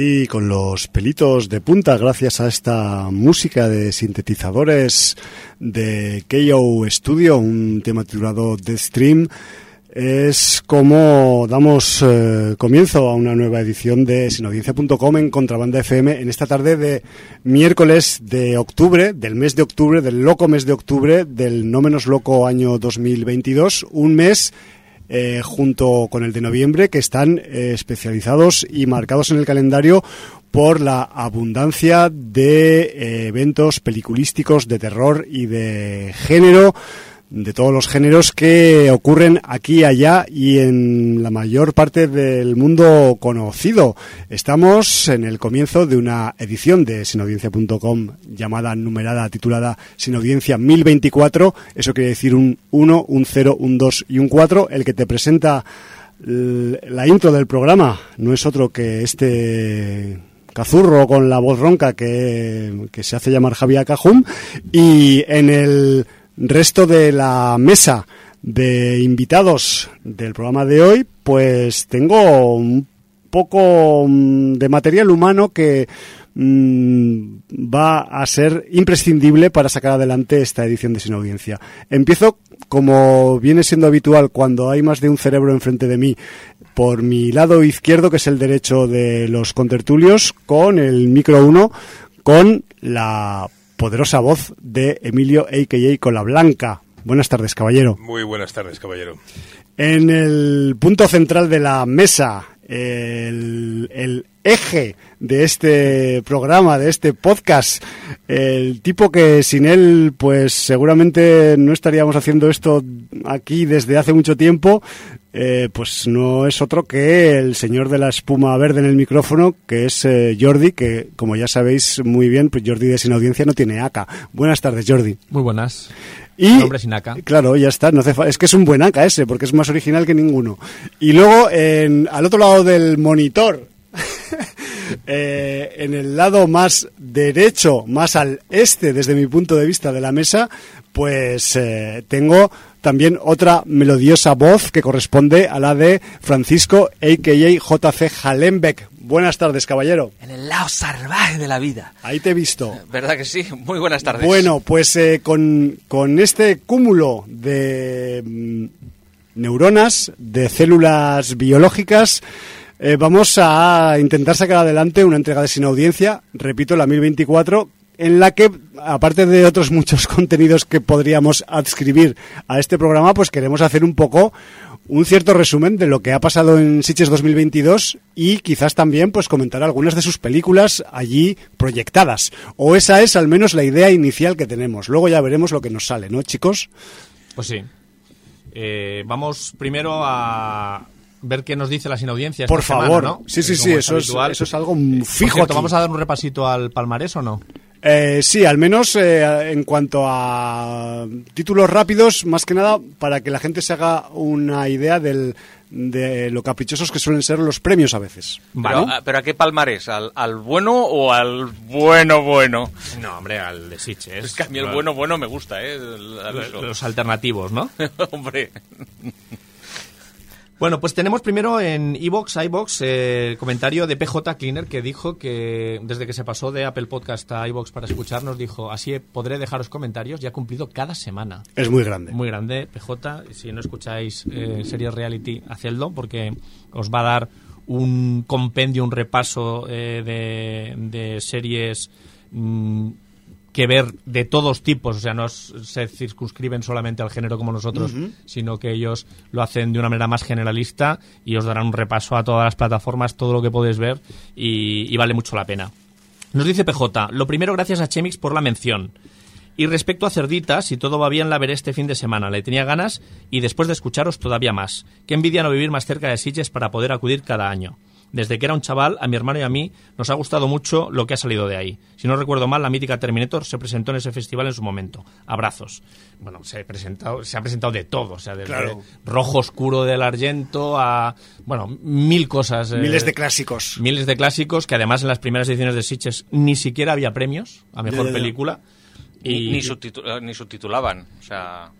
así con los pelitos de punta gracias a esta música de sintetizadores de KO Studio, un tema titulado The Stream. Es como damos eh, comienzo a una nueva edición de sinaudiencia.com en Contrabanda FM en esta tarde de miércoles de octubre, del mes de octubre, del loco mes de octubre, del no menos loco año 2022, un mes eh, junto con el de noviembre, que están eh, especializados y marcados en el calendario por la abundancia de eh, eventos peliculísticos de terror y de género de todos los géneros que ocurren aquí, allá y en la mayor parte del mundo conocido. Estamos en el comienzo de una edición de sinaudiencia.com llamada, numerada, titulada Sinaudiencia 1024. Eso quiere decir un 1, un 0, un 2 y un 4. El que te presenta la intro del programa no es otro que este cazurro con la voz ronca que, que se hace llamar Javier Cajum y en el resto de la mesa de invitados del programa de hoy, pues tengo un poco mm, de material humano que mm, va a ser imprescindible para sacar adelante esta edición de Sin Audiencia. Empiezo, como viene siendo habitual cuando hay más de un cerebro enfrente de mí, por mi lado izquierdo, que es el derecho de los contertulios, con el micro 1, con la poderosa voz de Emilio A.K.A. Cola Blanca. Buenas tardes, caballero. Muy buenas tardes, caballero. En el punto central de la mesa, el, eje de este programa, de este podcast, el tipo que sin él, pues seguramente no estaríamos haciendo esto aquí desde hace mucho tiempo, eh, pues no es otro que el señor de la espuma verde en el micrófono, que es eh, Jordi, que como ya sabéis muy bien, pues Jordi de Sin Audiencia no tiene AK. Buenas tardes, Jordi. Muy buenas. Y, hombre sin. Claro, ya está. No hace es que es un buen AK ese, porque es más original que ninguno. Y luego, en, al otro lado del monitor, eh, en el lado más derecho, más al este, desde mi punto de vista de la mesa, pues tengo también otra melodiosa voz que corresponde a la de Francisco, a.k.a. JC Halenbeck. Buenas tardes, caballero. En el lado salvaje de la vida. Ahí te he visto. ¿Verdad que sí? Muy buenas tardes. Bueno, pues eh, con, este cúmulo de mm, neuronas, de células biológicas, eh, vamos a intentar sacar adelante una entrega de sin audiencia, repito, la 1024, en la que, aparte de otros muchos contenidos que podríamos adscribir a este programa, pues queremos hacer un poco un cierto resumen de lo que ha pasado en Sitges 2022 y quizás también pues comentar algunas de sus películas allí proyectadas. O esa es al menos la idea inicial que tenemos. Luego ya veremos lo que nos sale, ¿no, chicos? Pues sí. Eh, vamos primero a ver qué nos dice la sinaudiencia. Por favor, ¿no? Sí, sí, sí, eso es, eso es, algo fijo. ¿Vamos a dar un repasito al palmarés o no? Eh, sí, al menos eh, en cuanto a títulos rápidos, más que nada para que la gente se haga una idea del, de lo caprichosos que suelen ser los premios a veces. Pero, a, pero ¿a qué palmarés? ¿Al, ¿Al bueno o al bueno bueno? No, hombre, al de Sitges. Es que a mí el bueno bueno me gusta, ¿eh? Los alternativos, ¿no? Hombre. Bueno, pues tenemos primero en iBox, iBox, eh, el comentario de PJ Cleaner que dijo que desde que se pasó de Apple Podcast a iBox para escucharnos, dijo, así podré dejaros comentarios y ha cumplido cada semana. Es muy grande. Muy grande, PJ. Si no escucháis eh, series reality, hacedlo porque os va a dar un compendio, un repaso eh, de, de series mm, que ver de todos tipos, o sea, no se circunscriben solamente al género como nosotros, sino que ellos lo hacen de una manera más generalista y os darán un repaso a todas las plataformas, todo lo que podéis ver y, y vale mucho la pena. Nos dice PJ, lo primero gracias a Chemix por la mención. Y respecto a Cerdita, si todo va bien la veré este fin de semana. Le tenía ganas y después de escucharos todavía más. Qué envidia no vivir más cerca de Sitges para poder acudir cada año. Desde que era un chaval, a mi hermano y a mí nos ha gustado mucho lo que ha salido de ahí. Si no recuerdo mal, la mítica Terminator se presentó en ese festival en su momento. Abrazos. Bueno, se, ha presentado, se ha presentado de todo, o sea, desde Claro. rojo oscuro del argento a, bueno, mil cosas. eh, Miles de clásicos. Miles de clásicos que además en las primeras ediciones de Sitges ni siquiera había premios a mejor película. Ni, ni subtitu- ni subtitulaban. O sea,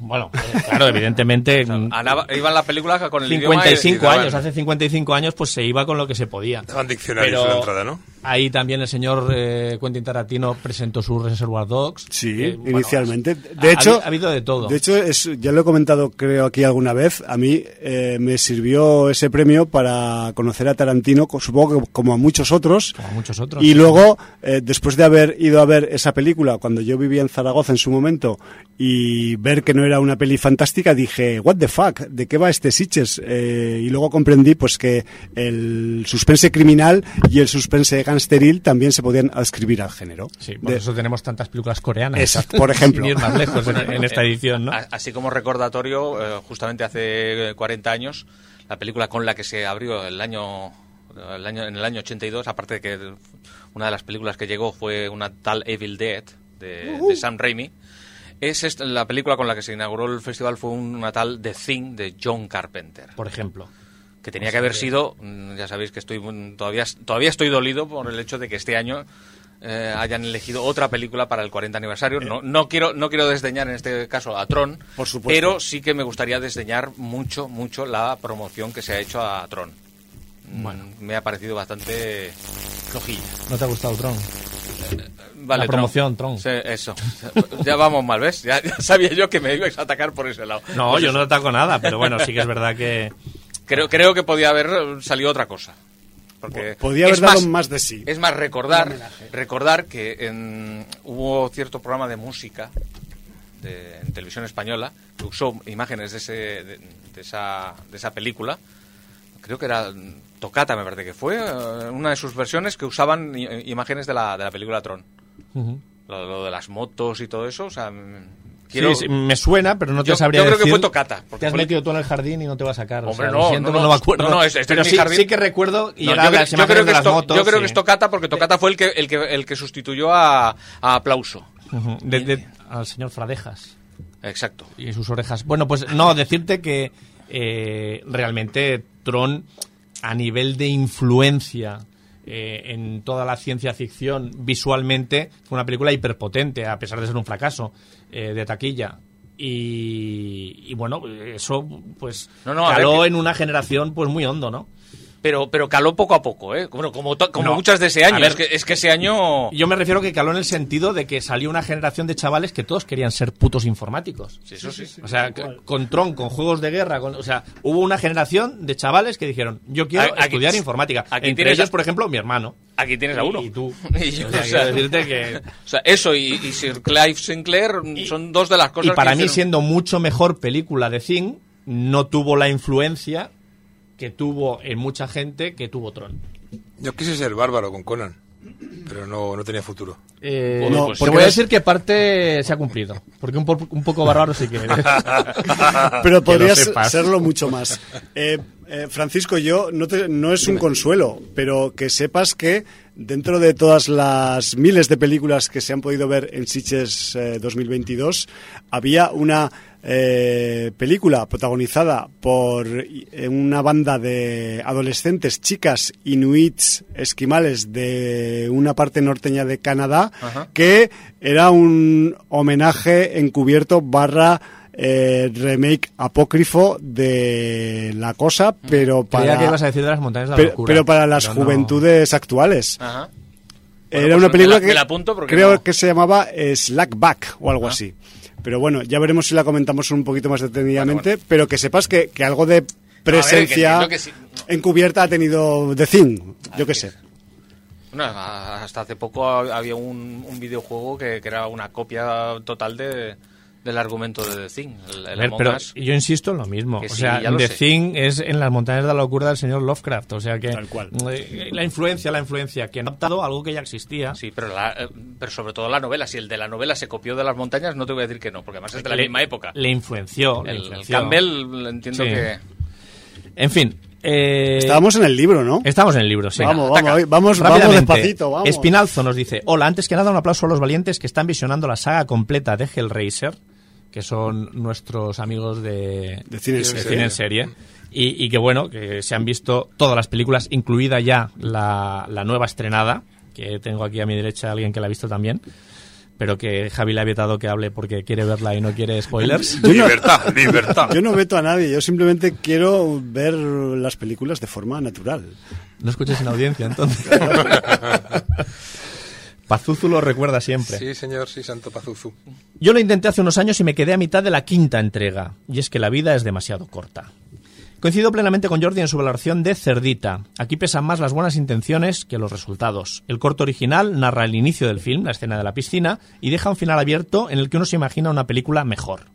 Bueno, eh, claro, evidentemente. mm, andaba- iban la película con el idioma y- 55 y años, hace 55 años, pues se iba con lo que se podía. Daban diccionarios Pero en la entrada, ¿no? Ahí también el señor eh, Quentin Tarantino presentó su Reservoir Dogs. Sí, Eh, bueno, inicialmente. ha- De hecho, ha, habido de todo. De hecho, es, ya lo he comentado creo aquí alguna vez, a mí eh, me sirvió ese premio para conocer a Tarantino, supongo que como a muchos otros. Como a muchos otros. Y luego, eh, después de haber ido a ver esa película, cuando yo vivía en Zaragoza en su momento, y ver que no era una peli fantástica, dije, what the fuck, ¿de qué va este Sitches? Eh, y luego comprendí pues que el suspense criminal y el suspense gangsteril también se podían adscribir al género. Sí, por De- eso tenemos tantas películas coreanas. Exacto, por ejemplo. Sin ir más lejos en, en esta edición, ¿no? A- Así como recordatorio, eh, justamente hace eh, 40 años, la película con la que se abrió el año, el año en el año 82, aparte de que una de las películas que llegó fue una tal Evil Dead de, de Sam Raimi, es esta- la película con la que se inauguró el festival fue una tal The Thing de John Carpenter, Por ejemplo. Que tenía que haber sido, mm, ya sabéis que estoy mm, todavía todavía estoy dolido por el hecho de que este año eh, hayan elegido otra película para el 40 aniversario. No, no quiero no quiero desdeñar en este caso a Tron, Por supuesto. pero sí que me gustaría desdeñar mucho mucho la promoción que se ha hecho a Tron. Bueno, me ha parecido bastante flojilla. ¿No te ha gustado Tron? Vale, La promoción, Tron. Sí, eso. ya vamos mal, ¿ves? Ya, ya sabía yo que me ibais a atacar por ese lado. No, Pues yo eso. no ataco nada, pero bueno, sí que es verdad que... Creo, creo que podía haber salido otra cosa. Porque Podía haber es dado más de sí. Es más, recordar, recordar que en- hubo cierto programa de música de, en televisión española que usó imágenes de, ese, de, de esa, de esa película. Creo que era mm, Tocata, me parece que fue, eh, una de sus versiones que usaban i- imágenes de la, de la película Tron. Ujú. Lo, lo de las motos y todo eso, o sea, mm, quiero... Sí, sí, me suena, pero no te Yo- sabría yo creo que fue Tocata, porque Te has fue- metido tú en el jardín y no te va a sacar. o Hombre, sea, no, lo siento, no, no, no, me acuerdo. no, no, es- este es mi sí, jardín. sí que recuerdo y No, era yo, creo, yo creo que motos. yo creo sí. que es Tocata porque Tocata fue el que, el que, el que sustituyó a, a Aplauso. Ujú, de- de- al señor Fradejas Exacto. y sus orejas. Bueno, pues no, decirte que eh, realmente Tron, a nivel de influencia eh, en toda la ciencia ficción, visualmente, fue una película hiperpotente, a pesar de ser un fracaso eh, de taquilla. Y, y bueno, eso pues No, no, a caló que- en una generación pues muy hondo, ¿no? Pero, pero caló poco a poco, ¿eh? Bueno, como, como No. muchas de ese año. Ver. es, que, es que ese año... Yo me refiero que caló en el sentido de que salió una generación de chavales que todos querían ser putos informáticos. Sí, eso sí. O sea, con Tron, con juegos de guerra, con- o sea, hubo una generación de chavales que dijeron, yo quiero Aquí- estudiar informática. aquí Entre tienes ellos, a- por ejemplo, mi hermano. Aquí tienes a uno. y tú. y yo, O sea, o sea, quiero decirte que- o sea, eso y, y Sir Clive Sinclair son dos de las cosas Y para que mí, hicieron- siendo mucho mejor película de Thing, no tuvo la influencia que tuvo en mucha gente que tuvo Tron. Yo quise ser bárbaro con Conan, pero no, no tenía futuro. Eh, Bueno, no, pues porque voy a decir que parte se ha cumplido. Porque un, po- un poco bárbaro sí que eres. Pero podrías serlo mucho más. Eh, eh, Francisco, yo no, te- no es un consuelo, pero que sepas que dentro de todas las miles de películas que se han podido ver en Sitges eh, 2022, había una eh, película protagonizada por eh, una banda de adolescentes, chicas inuits esquimales de una parte norteña de Canadá, Ajá. que era un homenaje encubierto barra eh, remake apócrifo de la cosa, pero para, que ibas a decir de las montañas de la pero, locura. pero para las pero no. juventudes actuales. Ajá. Era Bueno, una pues película la- que creo no- que se llamaba Slackback o algo Ah. así. Pero bueno, ya veremos si la comentamos un poquito más detenidamente, pero que sepas que, que algo de presencia entiendo que sí. encubierta ha tenido The Thing, yo qué sé. Bueno, hasta hace poco ha- había un, un videojuego que, que era una copia total de, del argumento de The Thing. El, ver, pero Us. yo insisto en lo mismo. Que o sí, sea, The sé. Thing es en las montañas de la locura del señor Lovecraft. O sea que. Tal cual. eh, La influencia, la influencia. Que han adaptado algo que ya existía. Sí, pero, la- eh, pero sobre todo la novela. Si el de la novela se copió de las montañas, no te voy a decir que no, porque además es de la Le- misma época. Le influenció. le el, influenció. Campbell entiendo Sí. que... En fin. eh, Estábamos en el libro, ¿no? Estamos en el libro, sí. Vamos, ataca. vamos, vamos, vamos despacito, vamos. Espinalzo nos dice, hola, antes que nada un aplauso a los valientes que están visionando la saga completa de Hellraiser, que son nuestros amigos de, De cine en de serie. cine en serie. Y, y que bueno, que se han visto todas las películas, incluida ya la, la nueva estrenada, que tengo aquí a mi derecha a alguien que la ha visto también, pero que Javi le ha vetado que hable porque quiere verla y no quiere spoilers. Libertad, libertad. Yo no veto a nadie, yo simplemente quiero ver las películas de forma natural. No escuches en audiencia, entonces. Pazuzu lo recuerda siempre. Sí, señor, sí, Santo Pazuzu. Yo lo intenté hace unos años y me quedé a mitad de la quinta entrega, y es que la vida es demasiado corta. Coincido plenamente con Jordi en su valoración de Cerdita. Aquí pesan más las buenas intenciones que los resultados. El corto original narra el inicio del film, la escena de la piscina, y deja un final abierto en el que uno se imagina una película mejor.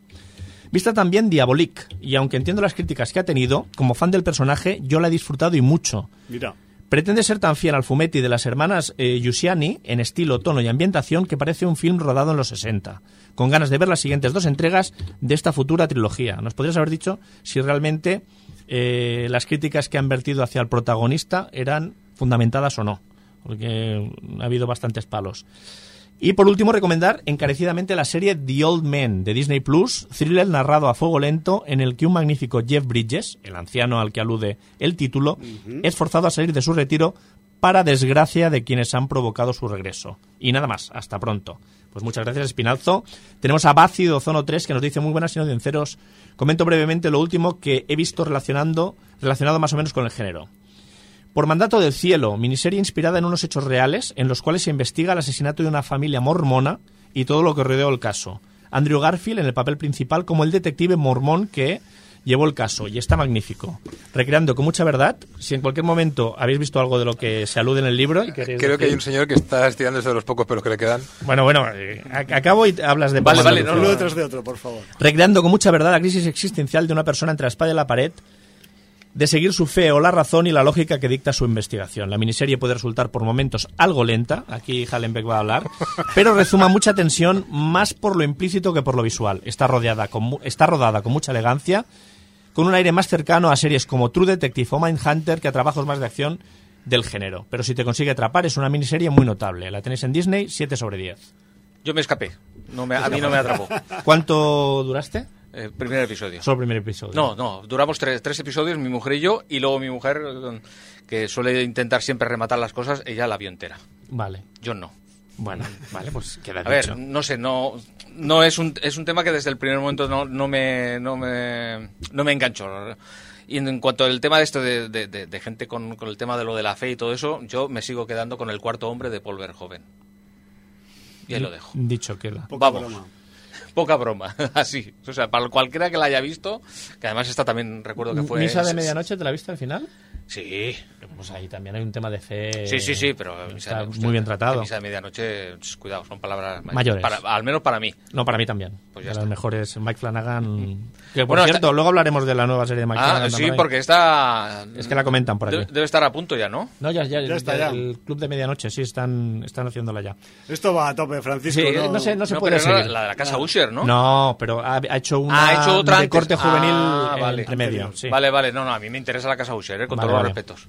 Vista también Diabolique, y aunque entiendo las críticas que ha tenido, como fan del personaje, yo la he disfrutado y mucho. Mira, Pretende ser tan fiel al fumetti de las hermanas eh, Giussiani en estilo, tono y ambientación que parece un film rodado en los 60, con ganas de ver las siguientes dos entregas de esta futura trilogía. ¿Nos podrías haber dicho si realmente eh, las críticas que han vertido hacia el protagonista eran fundamentadas o no? Porque ha habido bastantes palos. Y por último, recomendar encarecidamente la serie The Old Man de Disney Plus, thriller narrado a fuego lento en el que un magnífico Jeff Bridges, el anciano al que alude el título, es forzado a salir de su retiro para desgracia de quienes han provocado su regreso. Y nada más, hasta pronto. Pues muchas gracias, Espinalzo. Tenemos a Bácido Zono 3 que nos dice muy buenas y audiencios. Comento brevemente lo último que he visto relacionando, relacionado más o menos con el género. Por mandato del cielo, miniserie inspirada en unos hechos reales en los cuales se investiga el asesinato de una familia mormona y todo lo que rodeó el caso. Andrew Garfield en el papel principal como el detective mormón que llevó el caso y está magnífico. Recreando con mucha verdad, si en cualquier momento habéis visto algo de lo que se alude en el libro y Creo que hay un señor que está estirándose de los pocos pelos que le quedan. Bueno, bueno, eh, ac- acabo y hablas de... Vale, vale, no, uno no. detrás de otro, por favor. recreando con mucha verdad la crisis existencial de una persona entre la espada y la pared, de seguir su fe o la razón y la lógica que dicta su investigación. La miniserie puede resultar por momentos algo lenta, aquí Hallenbeck va a hablar, pero rezuma mucha tensión más por lo implícito que por lo visual. Está, rodeada con, está rodada con mucha elegancia, con un aire más cercano a series como True Detective o Mindhunter que a trabajos más de acción del género. Pero si te consigue atrapar, es una miniserie muy notable. La tenéis en Disney, 7 sobre 10. Yo me escapé. No me, a mí no me atrapó. ¿Cuánto duraste? Eh, primer episodio. Solo el primer episodio. No, no, duramos tres, tres episodios, mi mujer y yo, y luego mi mujer, que suele intentar siempre rematar las cosas, ella la vio entera. Vale. Yo no. Bueno, vale, pues queda A ver, dicho. no sé, no, no es un, es un tema que desde el primer momento no, no me, no me, no me enganchó. Y en, cuanto al tema de esto de, de- de- de gente con, con el tema de lo de la fe y todo eso, yo me sigo quedando con el cuarto hombre de Paul Verhoeven. Y ahí lo dejo. Dicho queda. Vamos. broma. Poca broma, así. O sea, para cualquiera que la haya visto, que además esta también recuerdo que fue... ¿Misa de medianoche te la viste al final? Sí, Pues ahí también hay un tema de fe. sí, sí, sí, pero... Está misa- muy bien tratado. Misa de medianoche, ch, cuidado, son palabras Mayores. Para, al menos para mí. No, para mí también. Pues ya de está. las mejores, Mike Flanagan. Que por Bueno, cierto, está- luego hablaremos de la nueva serie de Mike Ah, Flanagan. sí, también. porque está... Es que la comentan por aquí. Debe, debe estar a punto ya, ¿no? No, ya, ya, Ya está, ya. El club de medianoche, sí, están, están haciéndola ya. Esto va a tope, Francisco. Sí, ¿no? no sé, no se No, puede seguir. la de la casa Usher, ¿no? No, pero ha, ha hecho una Ah, ha hecho otra de corte juvenil Ah, vale. entre medio. sí. Vale, vale, no, no, a mí me interesa la casa Usher, ¿eh? con Vale, todos vale. los respetos.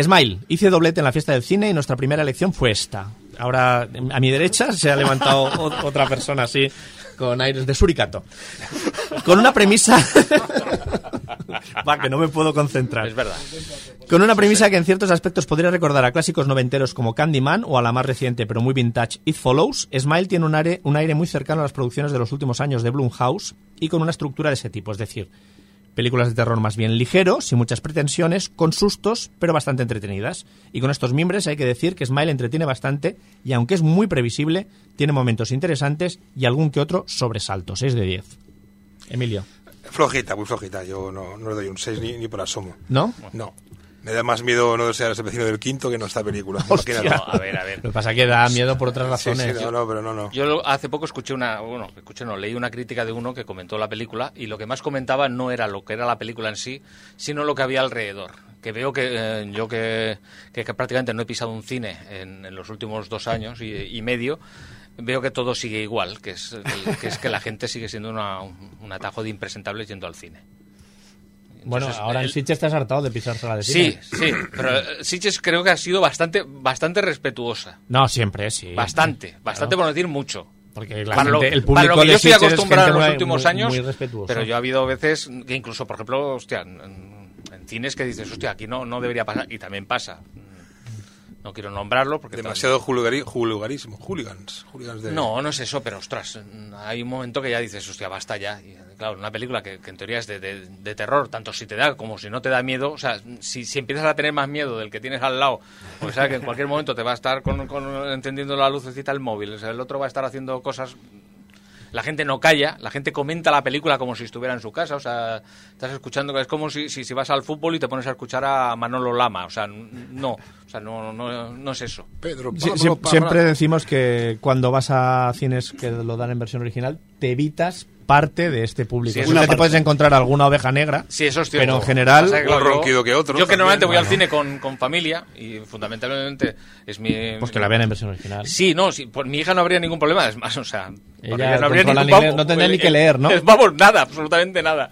Smile, hice doblete en la fiesta del cine y nuestra primera elección fue esta. Ahora, a mi derecha se ha levantado otra persona así, con aires de suricato. Con una premisa... Va, que no me puedo concentrar. Es verdad. Con una premisa que en ciertos aspectos podría recordar a clásicos noventeros como Candyman o a la más reciente pero muy vintage It Follows, Smile tiene un aire, un aire muy cercano a las producciones de los últimos años de Blumhouse y con una estructura de ese tipo, es decir, películas de terror más bien ligero, sin muchas pretensiones, con sustos, pero bastante entretenidas. Y con estos mimbres hay que decir que Smile entretiene bastante y aunque es muy previsible, tiene momentos interesantes y algún que otro sobresalto, 6 de 10. Emilio, Flojita, muy flojita. Yo no, no le doy un 6 ni, ni por asomo. ¿no? No. Me da más miedo no ser el vecino del quinto que no esta película. Hostia. Imagínate. No, a ver, a ver. Lo que pasa es que da miedo por otras Sí, sí, razones. no, no, pero no, no. Yo lo- hace poco escuché una, bueno, escuché no, leí una crítica de uno que comentó la película y lo que más comentaba no era lo que era la película en sí, sino lo que había alrededor. Que veo que eh, yo que, que- que prácticamente no he pisado un cine en, en los últimos dos años y, y medio, veo que todo sigue igual, que es, que es que la gente sigue siendo una- un, un atajo de impresentables yendo al cine. Bueno, Entonces, ahora en el- Sitges estás hartado de pisarse de Sí, sí, pero eh, Sitges creo que ha sido bastante, bastante respetuosa. No, siempre, sí. Bastante, bastante por no decir mucho. Porque la para lo, gente- el para público lo que de yo estoy Sitges es acostumbrado en los muy- últimos muy- años, muy respetuosa. pero yo ha habido veces que incluso, por ejemplo, hostia, en, en cines que dices, hostia, aquí no, no debería pasar, y también pasa. No quiero nombrarlo porque... Demasiado julugari- julugarismo. Hooligans. hooligans de... No, no es eso, pero ostras, hay un momento que ya dices, hostia, basta ya. Y, claro, una película que, que en teoría es de, de- de terror, tanto si te da como si no te da miedo, o sea, si, si empiezas a tener más miedo del que tienes al lado, pues sabes que en cualquier momento te va a estar con, con- encendiendo la lucecita el móvil, o sea, el otro va a estar haciendo cosas la gente no calla, la gente comenta la película como si estuviera en su casa, o sea, estás escuchando, es como si, si, si vas al fútbol y te pones a escuchar a Manolo Lama, o sea, no, o sea, no, no, no es eso. Pedro, siempre decimos que cuando vas a cines que lo dan en versión original, te evitas parte de este público. Sí, una te puedes encontrar alguna oveja negra, Sí, eso es cierto. pero en general... Que, Un yo- ronquido que otro Yo que también, normalmente voy al cine con, con familia y fundamentalmente es mi... Pues que la vean en versión original. Sí, no, sí, por mi hija no habría ningún problema, es más, o sea, Ella no habría ningún inglés, no tendría ni que leer, ¿no? Vamos, nada, absolutamente nada.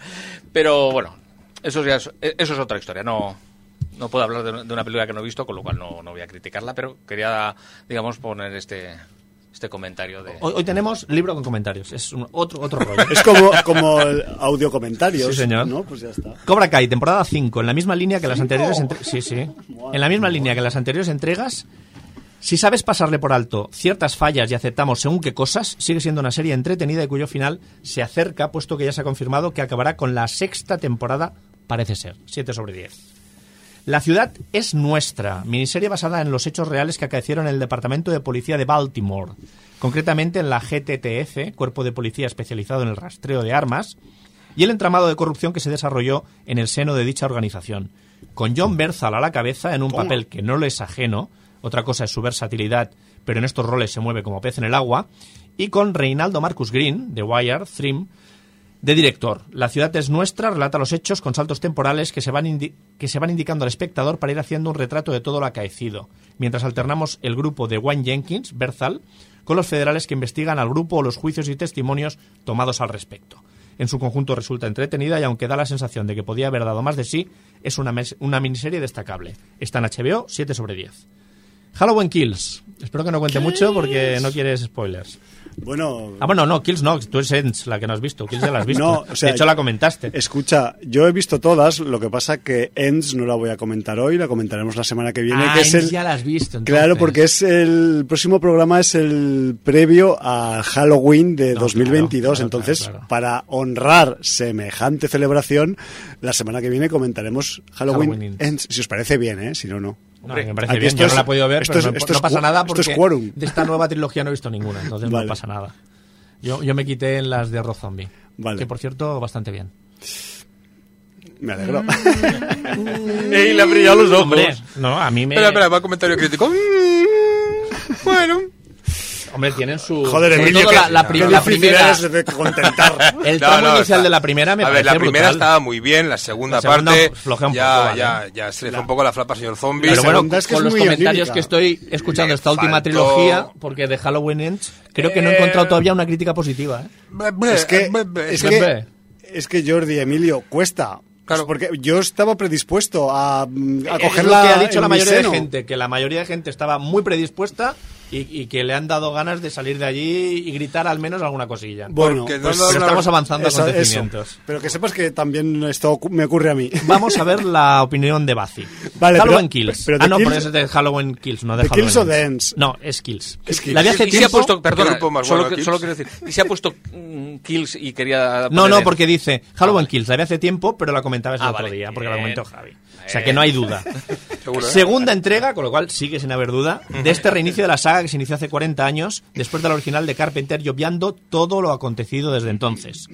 Pero bueno, eso ya es, eso es otra historia, no no puedo hablar de, de una película que no he visto, con lo cual no, no voy a criticarla, pero quería, digamos, poner este este comentario de... Hoy, hoy tenemos libro con comentarios, es un- otro, otro rollo. Es como, como el audio comentarios. Sí, señor. ¿no? Pues ya está. Cobra Kai, temporada 5, en la misma línea que las anteriores entre- Sí, sí. En la misma línea que las anteriores entregas. Si sabes pasarle por alto ciertas fallas y aceptamos según qué cosas, sigue siendo una serie entretenida y cuyo final se acerca, puesto que ya se ha confirmado que acabará con la sexta temporada, parece ser, 7 sobre 10. La ciudad es nuestra, miniserie basada en los hechos reales que acaecieron en el Departamento de Policía de Baltimore, concretamente en la GTTF, Cuerpo de Policía especializado en el rastreo de armas, y el entramado de corrupción que se desarrolló en el seno de dicha organización. Con John Berzal a la cabeza, en un papel que no le es ajeno, otra cosa es su versatilidad, pero en estos roles se mueve como pez en el agua, y con Reinaldo Marcus Green, de Wire, de director. La ciudad es nuestra, relata los hechos con saltos temporales que se, van que se van indicando al espectador para ir haciendo un retrato de todo lo acaecido, mientras alternamos el grupo de Wayne Jenkins, Berzal, con los federales que investigan al grupo o los juicios y testimonios tomados al respecto. En su conjunto resulta entretenida y aunque da la sensación de que podía haber dado más de sí, es una, una miniserie destacable. Está en HBO, 7 sobre 10. Halloween Kills. Espero que no cuente mucho porque no quieres spoilers. Bueno, Ah, bueno, no, Kills no, tú eres Ends, la que no has visto. Kills ya la has visto. No, o sea, de hecho, la comentaste. escucha, yo he visto todas, lo que pasa que Ends no la voy a comentar hoy, la comentaremos la semana que viene. Ah, que es Ends el, ya la has visto. Claro, entonces. porque es el próximo programa es el previo a Halloween de No, 2022. claro, claro, Entonces, claro, claro. para honrar semejante celebración, la semana que viene comentaremos Halloween, Halloween Ends. Si os parece bien, ¿eh? Si no, no. No, me parece Aquí bien, esto yo es- no la he podido ver, esto pero es- no, esto no es pasa nada esto porque es de esta nueva trilogía no he visto ninguna, entonces Vale. no pasa nada. Yo, yo me quité en las de Rob Zombie, Vale. que por cierto, bastante bien. Me alegro. ¡Ey, le han brillado los ojos! Hombre, no, a mí me... Espera, espera, va comentario crítico. Mm, bueno. Hombre, tienen su... Joder, Emilio, la, la, prim- la primera... es de contentar. El No, tramo no, inicial está- de la primera me A ver, la primera brutal. estaba muy bien, la segunda, La segunda parte flojea un ya, poco, ¿vale? ya, ya se le fue un poco la flapa al señor zombie. Pero bueno, es que con es los comentarios que estoy escuchando Le esta última faltó- trilogía, porque de Halloween Ends, creo que no he Eh, encontrado todavía una crítica positiva. ¿eh? es que, es que- es que Jordi, Emilio, cuesta Claro. Porque yo estaba predispuesto a, mm, a Es cogerla lo que ha dicho la mayoría de gente, que la mayoría de gente estaba muy predispuesta y, y que le han dado ganas de salir de allí y gritar al menos alguna cosilla. Bueno, pues, Pero estamos avanzando acontecimientos. eso. Pero que sepas que también esto me ocurre a mí. Vamos a ver la opinión de Bazi. Vale, Halloween pero- Kills. pero ah, de no, Kills- pero es de Halloween Kills, no de ¿De Halloween Kills o de Ends? No, es Kills. Es Kills. La hace y se ha tiempo... puesto, perdona, solo, bueno, que- solo quiero decir, y se ha puesto mm, Kills y quería... No, no, porque dice Ah, Halloween Kills, la vi hace tiempo, pero la comentabas el Ah, otro vale. día, porque la Bien. comentó Javi. O sea que no hay duda. ¿eh? Segunda entrega, con lo cual sigue sin haber duda, de este reinicio de la saga que se inició hace 40 años, después del original de Carpenter y obviando todo lo acontecido desde entonces.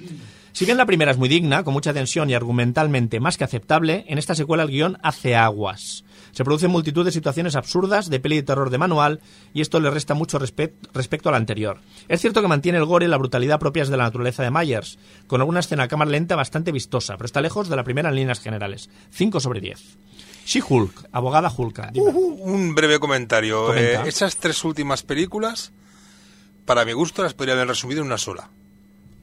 Si bien la primera es muy digna, con mucha tensión y argumentalmente más que aceptable, en esta secuela el guion hace aguas. Se producen multitud de situaciones absurdas de peli de terror de manual y esto le resta mucho respet- respecto a la anterior. Es cierto que mantiene el gore y la brutalidad propias de la naturaleza de Myers, con alguna escena a cámara lenta bastante vistosa, pero está lejos de la primera en líneas generales. 5 sobre 10. She-Hulk, abogada Hulka. dime. Un breve comentario. Comenta. Eh, esas tres últimas películas, para mi gusto, las podría haber resumido en una sola.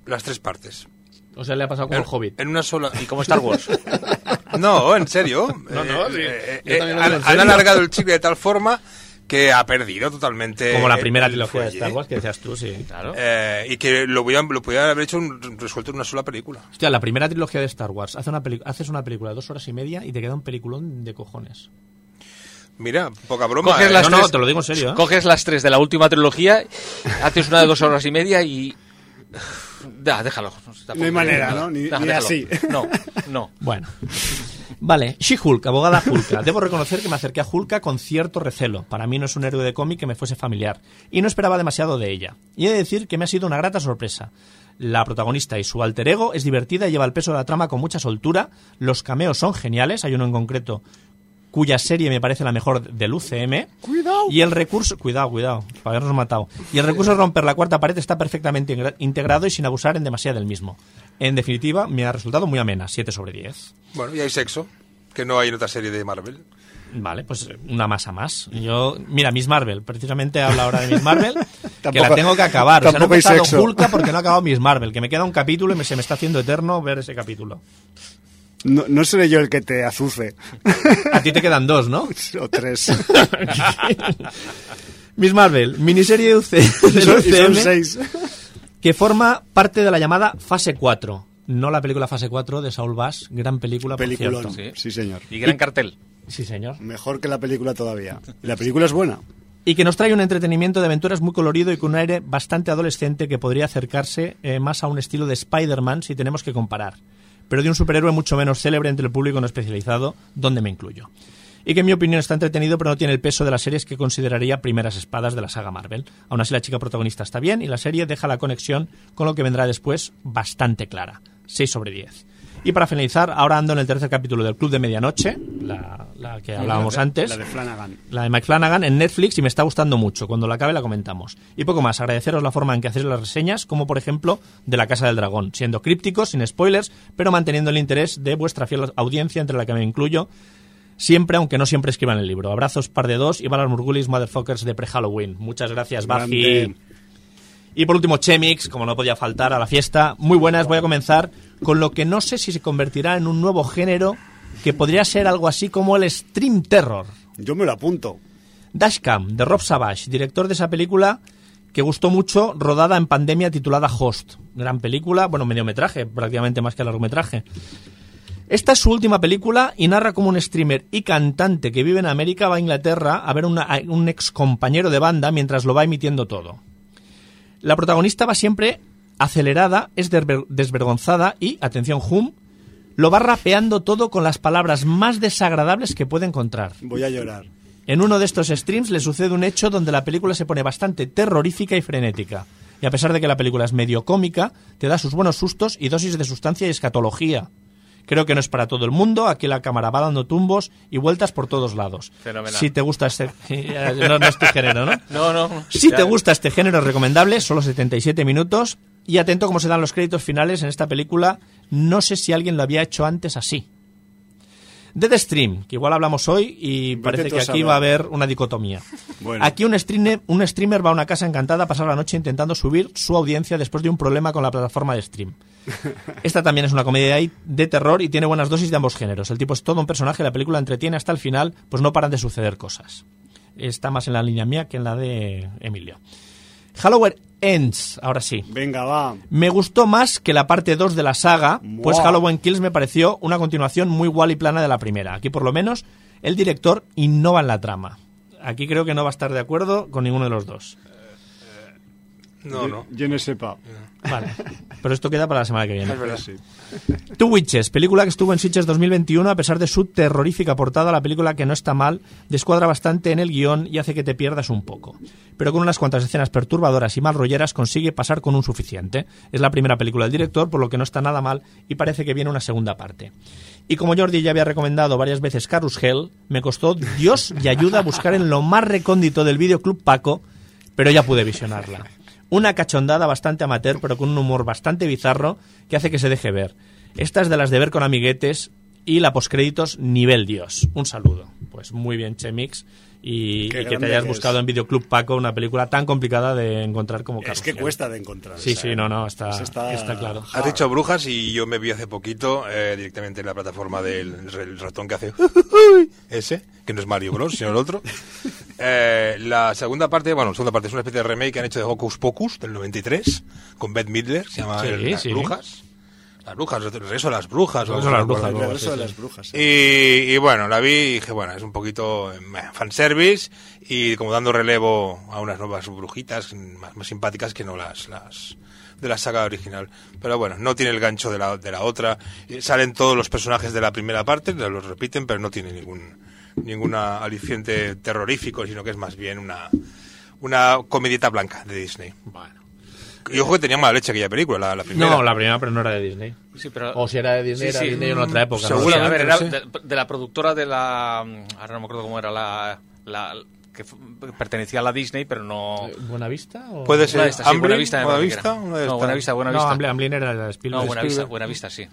Las tres partes. O sea, le ha pasado como En, el Hobbit. en una sola. Y como Star Wars. No, en serio. No, no, sí. Eh, Yo eh, han, han alargado el chicle de tal forma que ha perdido totalmente. Como la primera trilogía de. Star Wars que decías tú, sí. Claro. Eh, y que lo, podían, lo podían haber hecho un- resuelto en una sola película. Hostia, la primera trilogía de Star Wars. Hace una peli- haces una película de dos horas y media y te queda un peliculón de cojones. Mira, poca broma. Coges eh. las no, no, tres- te lo digo en serio, ¿eh? Coges las tres de la última trilogía, haces una de dos horas y media y... Da, déjalo. No hay manera, ¿no? Ni- Da, ni así. No, no. Bueno. Vale, She-Hulk, abogada Hulka. Debo reconocer que me acerqué a Hulka con cierto recelo. Para mí no es un héroe de cómic que me fuese familiar. Y no esperaba demasiado de ella. Y he de decir que me ha sido una grata sorpresa. La protagonista y su alter ego es divertida y lleva el peso de la trama con mucha soltura. Los cameos son geniales. Hay uno en concreto cuya serie me parece la mejor del UCM. Cuidado. Y el recurso, cuidado, cuidado, para habernos matado. Y el recurso de romper la cuarta pared está perfectamente integra- integrado y sin abusar en demasiado del mismo. En definitiva, me ha resultado muy amena, 7 sobre 10. Bueno, y hay sexo, que no hay en otra serie de Marvel. Vale, pues una masa más. Yo, mira, Miss Marvel, precisamente habla ahora de Miss Marvel, que Tampoco- la tengo que acabar. O sea, no he. Hulka porque no ha acabado Miss Marvel, que me queda un capítulo y me, se me está haciendo eterno ver ese capítulo. No, no seré yo el que te azuce. A ti te quedan dos, ¿no? o tres. Miss Marvel, miniserie de UC del y son seis. que forma parte de la llamada Fase 4. No la película Fase 4 de Saul Bass, gran película, por Peliculón. cierto. Sí. señor. Y gran cartel. Sí, señor. Mejor que la película todavía. Y la película es buena. y que nos trae un entretenimiento de aventuras muy colorido y con un aire bastante adolescente que podría acercarse eh, más a un estilo de Spider-Man si tenemos que comparar, pero de un superhéroe mucho menos célebre entre el público no especializado, donde me incluyo. Y que en mi opinión está entretenido, pero no tiene el peso de las series que consideraría primeras espadas de la saga Marvel. Aún así, la chica protagonista está bien y la serie deja la conexión con lo que vendrá después bastante clara. 6 sobre 10. Y para finalizar, ahora ando en el tercer capítulo del Club de Medianoche, la, la que hablábamos antes La de Flanagan. la de Mike Flanagan en Netflix y me está gustando mucho. Cuando la acabe la comentamos. Y poco más, agradeceros la forma en que hacéis las reseñas, como por ejemplo de La Casa del Dragón, siendo crípticos, sin spoilers, pero manteniendo el interés de vuestra fiel audiencia, entre la que me incluyo, siempre, aunque no siempre escriban el libro. Abrazos par de dos y Valar Murgulis, motherfuckers de pre-Halloween. Muchas gracias. Grande. Y por último, Chemix, como no podía faltar a la fiesta. Muy buenas, voy a comenzar con lo que no sé si se convertirá en un nuevo género que podría ser algo así como el Stream Terror. Yo me lo apunto. Dashcam, de Rob Savage, director de esa película que gustó mucho, rodada en pandemia titulada Host. Gran película, bueno, mediometraje, prácticamente más que largometraje. Esta es su última película y narra como un streamer y cantante que vive en América va a Inglaterra a ver una- a un ex compañero de banda mientras lo va emitiendo todo. La protagonista va siempre acelerada, es desvergonzada y, atención, Hum, lo va rapeando todo con las palabras más desagradables que puede encontrar. Voy a llorar. En uno de estos streams le sucede un hecho donde la película se pone bastante terrorífica y frenética. Y a pesar de que la película es medio cómica, te da sus buenos sustos y dosis de sustancia y escatología. Creo que no es para todo el mundo, aquí la cámara va dando tumbos y vueltas por todos lados. Fenomenal. Si te gusta este... no, no es tu género, ¿no? No, no. Si Ya. te gusta este género es recomendable, solo 77 minutos. Y atento cómo se dan los créditos finales en esta película. No sé si alguien lo había hecho antes así. Dead Stream, que igual hablamos hoy y parece que aquí va a haber una dicotomía. Bueno. Aquí un streamer, un streamer va a una casa encantada a pasar la noche intentando subir su audiencia después de un problema con la plataforma de stream. Esta también es una comedia de terror y tiene buenas dosis de ambos géneros. El tipo es todo un personaje, la película entretiene hasta el final, pues no paran de suceder cosas. Está más en la línea mía que en la de Emilio. Halloween Ends, ahora sí. Venga, va. Me gustó más que la parte 2 de la saga, pues. Halloween Kills me pareció una continuación muy igual y plana de la primera. Aquí por lo menos el director innova en la trama. Aquí creo que no va a estar de acuerdo con ninguno de los dos. No, no. Yo no sepa. Vale. Pero esto queda para la semana que viene. Es verdad. Sí. Two Witches, película que estuvo en Sitges 2021 a pesar de su terrorífica portada, la película que no está mal, descuadra bastante en el guion y hace que te pierdas un poco. Pero con unas cuantas escenas perturbadoras y mal rolleras consigue pasar con un suficiente. Es la primera película del director, por lo que no está nada mal y parece que viene una segunda parte. Y como Jordi ya había recomendado varias veces Carus Hell, me costó Dios y ayuda a buscar en lo más recóndito del videoclub Paco, pero ya pude visionarla. Una cachondada bastante amateur, pero con un humor bastante bizarro que hace que se deje ver. Esta es de las de ver con amiguetes y la postcréditos nivel Dios. Un saludo. Pues muy bien, Chemix. Y, y que te hayas que buscado es. en Videoclub Paco una película tan complicada de encontrar como Es Carrusel. que cuesta de encontrar. Sí, esa, sí, ¿eh? no, no, está, Eso está... claro. Has dicho brujas y yo me vi hace poquito eh, directamente en la plataforma del el ratón que hace ese, que no es Mario Bros, sino el otro. Eh, la segunda parte, bueno, la segunda parte es una especie de remake que han hecho de Hocus Pocus del 93 con Beth Midler, se llama Sí, el- sí. Brujas. Las brujas, el regreso de las brujas. o Regreso de las brujas, Regreso de las sí. Y, y bueno, la vi y dije, bueno, es un poquito eh, fanservice y como dando relevo a unas nuevas brujitas más, más simpáticas que no las, las de la saga original. Pero bueno, no tiene el gancho de la, de la otra. Eh, Salen todos los personajes de la primera parte, los repiten, pero no tiene ningún ninguna aliciente terrorífico, sino que es más bien una, una comedieta blanca de Disney. Bueno. Y ojo que tenía mala leche aquella película, la, la primera. No, la primera, pero no era de Disney. Sí, pero... O si era de Disney, Sí, era sí. Disney en otra época. ¿no? Sí, a Seguramente, ver, era de, de la productora de la... Ahora no me acuerdo cómo era la... la que pertenecía a la Disney, pero no... ¿Buena Vista? O... Puede ser Buenavista, sí, una de No, No. Amblin, Amblin era de Spielberg. No, Spielberg. Buenavista, sí.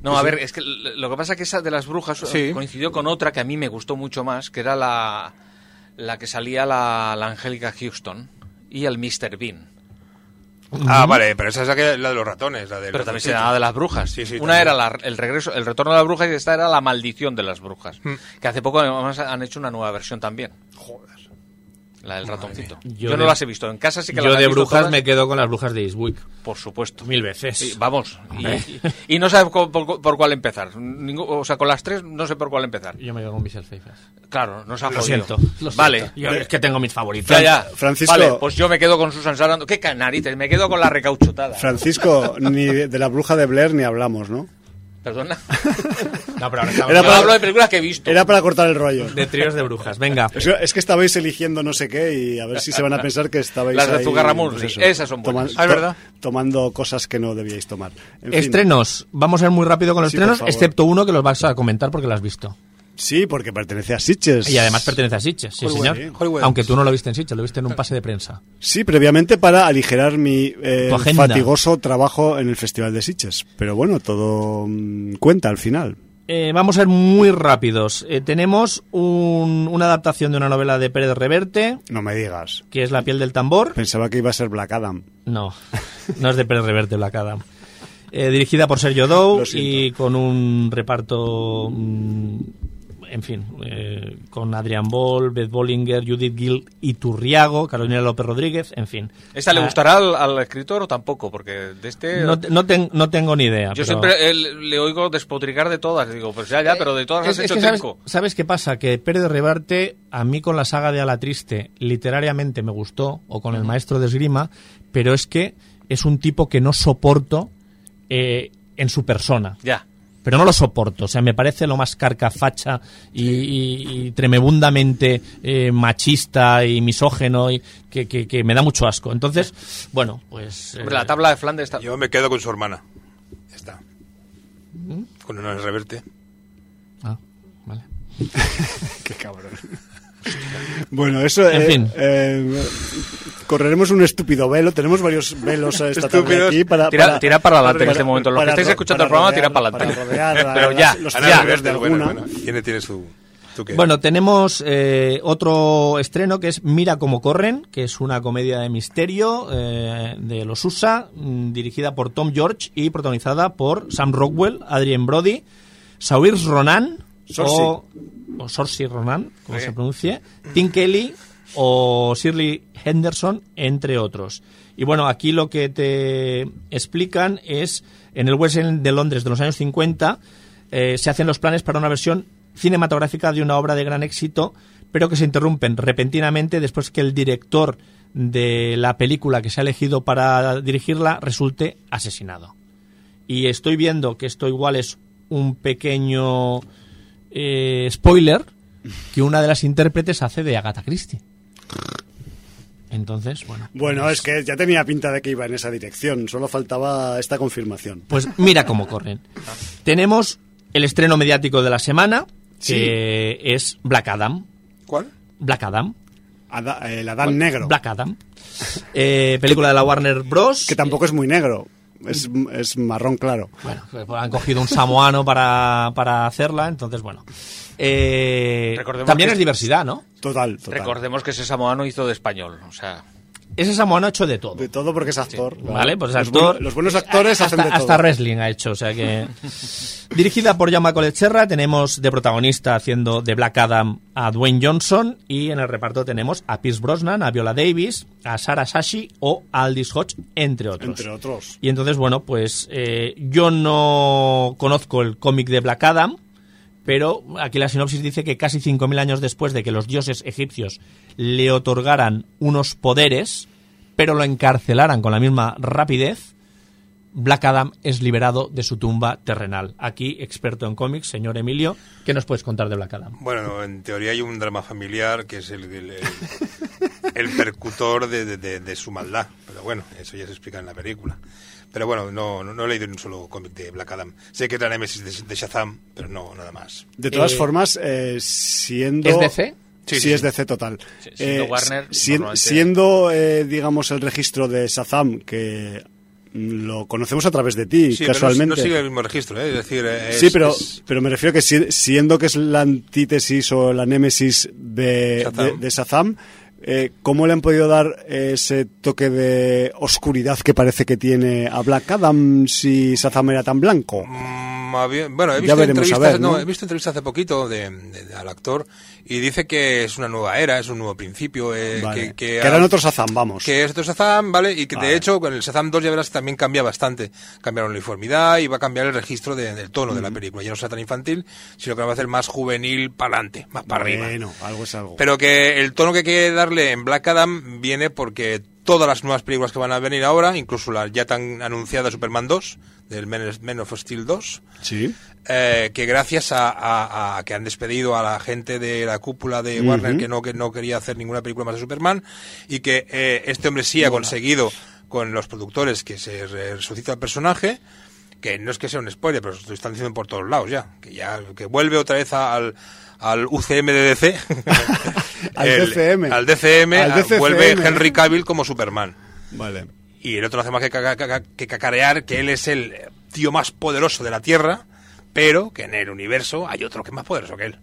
No, a ver, es que lo que pasa es que esa de las brujas Sí. coincidió con otra que a mí me gustó mucho más, que era la, la que salía la, la Angélica Houston y el Mr. Bean. Ah, vale, pero esa es la, que- la de los ratones, la de Pero también se llamaba de las brujas. Sí, sí, Una también. era la- el regreso, el retorno de las brujas y esta era la maldición de las brujas. Mm. Que hace poco además han hecho una nueva versión también. Joder. La del ratoncito. Yo, Yo no de- las he visto. En casa sí que Yo las he de brujas todas, me quedo con las brujas de Eastwick. Por supuesto. Mil veces. Sí, vamos. Y, Hombre. y- y no sé por, por- por cuál empezar. Ningú- o sea, con las tres no sé por cuál empezar. Yo me quedo con Michelle Pfeiffer. Claro, nos ha Lo jodido. siento. lo Vale. siento. Yo es que tengo mis favoritos. Ya, ya. Francisco- Vale, pues yo me quedo con Susan Sarandon. ¿Qué narices? Me quedo con la recauchutada. Francisco, ni de, de la bruja de Blair ni hablamos, ¿no? Perdona. No, pero ahora estamos Era Yo para- hablo de películas que he visto. Era para cortar el rollo. de tríos de brujas. Venga. Es que, es que estabais eligiendo no sé qué y a ver si se van a pensar que estabais Las de ahí, Zugarramurdi, pues eso, esas son buenas. Ah, es verdad. tomando cosas que no debíais tomar. En fin. Estrenos. Vamos a ir muy rápido con los Sí, por estrenos, favor. excepto uno que los vas a comentar porque lo has visto. Sí, porque pertenece a Sitges. Y además pertenece a Sitges, sí, Hollywood, señor. Hollywood. Aunque tú no lo viste en Sitges, lo viste en un pase de prensa. Sí, previamente para aligerar mi eh, fatigoso trabajo en el Festival de Sitges. Pero bueno, todo mm, cuenta al final. Eh, vamos a ser muy rápidos. Eh, tenemos un- una adaptación de una novela de Pérez Reverte, No me digas. que es La piel del tambor. Pensaba que iba a ser Black Adam. No, no es de Pérez Reverte, Black Adam. Eh, dirigida por Sergio Dow y con un reparto, mm, en fin, eh, con Adrián Boll, Beth Bollinger, Judith Gill Iturriago, Carolina López Rodríguez, en fin. ¿Esta le Ah, gustará al, al escritor o tampoco? Porque de este... No, no, ten- no tengo ni idea. yo pero- siempre eh, le oigo despotricar de todas. Digo, pues ya, ya, pero de todas Es- has hecho que sabes, cinco. ¿Sabes qué pasa? Que Pérez de Reverte, a mí con la saga de Ala Triste, literariamente me gustó, o con el maestro de esgrima, pero es que es un tipo que no soporto eh, en su persona. Ya. Pero no lo soporto, o sea, me parece lo más carcafacha y, y- y tremebundamente eh, machista y misógeno y que, que- que me da mucho asco. Entonces, bueno, pues... Hombre, eh, la tabla de Flandes está... Yo me quedo con su hermana. Ya está. ¿Mm? Con una reverte. ah, vale. Qué cabrón. Bueno, eso. En eh, fin. eh, correremos un estúpido velo. Tenemos varios velos esta tarde aquí para. Tira- tira para adelante en este momento. Los que estáis escuchando el para programa, tira para adelante. Pero ya, los ya. de bueno, bueno. Tiene, tiene su... Bueno, tenemos eh, otro estreno que es Mira cómo corren, que es una comedia de misterio eh, de los USA, mm, dirigida por Tom George y protagonizada por Sam Rockwell, Adrien Brody, Saoirse Ronan O, o Ronan, como Sí. se pronuncie, Tim Kelly o Shirley Henderson, entre otros. Y bueno, aquí lo que te explican es, en el West End de Londres de los años 50, eh, se hacen los planes para una versión cinematográfica de una obra de gran éxito, pero que se interrumpen repentinamente después que el director de la película que se ha elegido para dirigirla resulte asesinado. Y estoy viendo que esto igual es un pequeño eh, spoiler que una de las intérpretes hace de Agatha Christie. Entonces, bueno. Bueno, es que ya tenía pinta de que iba en esa dirección, solo faltaba esta confirmación. Pues mira cómo corren. Tenemos el estreno mediático de la semana, que es Black Adam. ¿Cuál? Black Adam. Ada- el Adán negro, Black Adam. Eh, película de la Warner Bros. que tampoco es muy negro, es, es marrón claro. Bueno, pues han cogido un samoano para, para hacerla, entonces bueno. Eh, Recordemos también es- diversidad, ¿no? Total, total. Recordemos que ese samoano hizo de español, o sea... Ese samoano ha hecho de todo. De todo porque es actor. Vale, pues es los, actor. los buenos actores hasta, hacen de todo. hasta wrestling ha hecho, o sea que. Dirigida por Jaume Colletserra, tenemos de protagonista haciendo de Black Adam a Dwayne Johnson y en el reparto tenemos a Pierce Brosnan, a Viola Davis, a Sarah Sashi o a Aldis Hodge, entre otros. Entre otros. Y entonces, bueno, pues eh, yo no conozco el cómic de Black Adam, pero aquí la sinopsis dice que casi 5.000 años después de que los dioses egipcios le otorgaran unos poderes, pero lo encarcelaran con la misma rapidez, Black Adam es liberado de su tumba terrenal. Aquí, experto en cómics, señor Emilio, ¿qué nos puedes contar de Black Adam? Bueno, en teoría hay un drama familiar que es el, el, el- el percutor de, de- de- de su maldad. Pero bueno, eso ya se explica en la película. Pero bueno, no, no, no he leído ni un solo cómic de Black Adam. Sé que es la némesis de, de Shazam, pero no, nada más. De todas Eh, formas, eh, siendo... ¿Es DC? Sí, Sí, sí, es. DC total. Sí, siendo Eh, Warner, si- normalmente- Siendo, eh, digamos, el registro de Shazam, que lo conocemos a través de ti, Sí, pero no- casualmente. no, sigue el mismo registro, ¿eh? es decir, eh, sí, pero, es- pero me refiero que si- siendo que es la antítesis o la némesis de Shazam. de- de Shazam, eh, ¿cómo le han podido dar ese toque de oscuridad que parece que tiene a Black Adam si Shazam era tan blanco? Mm, bueno, he Ya visto, veremos, a entrevistas, ver, no, ¿no? he visto entrevistas hace poquito de, de- de- al actor y dice que es una nueva era, es un nuevo principio. eh, Vale. que, Que, que, eran otros Shazam, vamos. que es otro Shazam, ¿vale? Y que Vale. de hecho con el Shazam 2 ya verás que también cambia bastante. Cambiaron la uniformidad y va a cambiar el registro de- del tono de la película. Ya no será tan infantil, sino que lo va a hacer más juvenil para adelante, más para arriba. Bueno, algo es algo. Pero que el tono que quiere darle en Black Adam viene porque todas las nuevas películas que van a venir ahora, incluso la ya tan anunciada Superman 2, del Men of Steel 2, sí. eh, que gracias a, a- a que han despedido a la gente de la cúpula de Warner que no que no quería hacer ninguna película más de Superman y que eh, este hombre sí ha conseguido con los productores que se re- resucita el personaje que no es que sea un spoiler pero lo están diciendo por todos lados ya que ya que vuelve otra vez al al UCM de DC Al DCM. al DCM Al DCCM. vuelve Henry Cavill como Superman Vale. Y el otro no hace más que, caca- caca- que cacarear que él es el tío más poderoso de la Tierra, pero que en el universo hay otro que es más poderoso que él.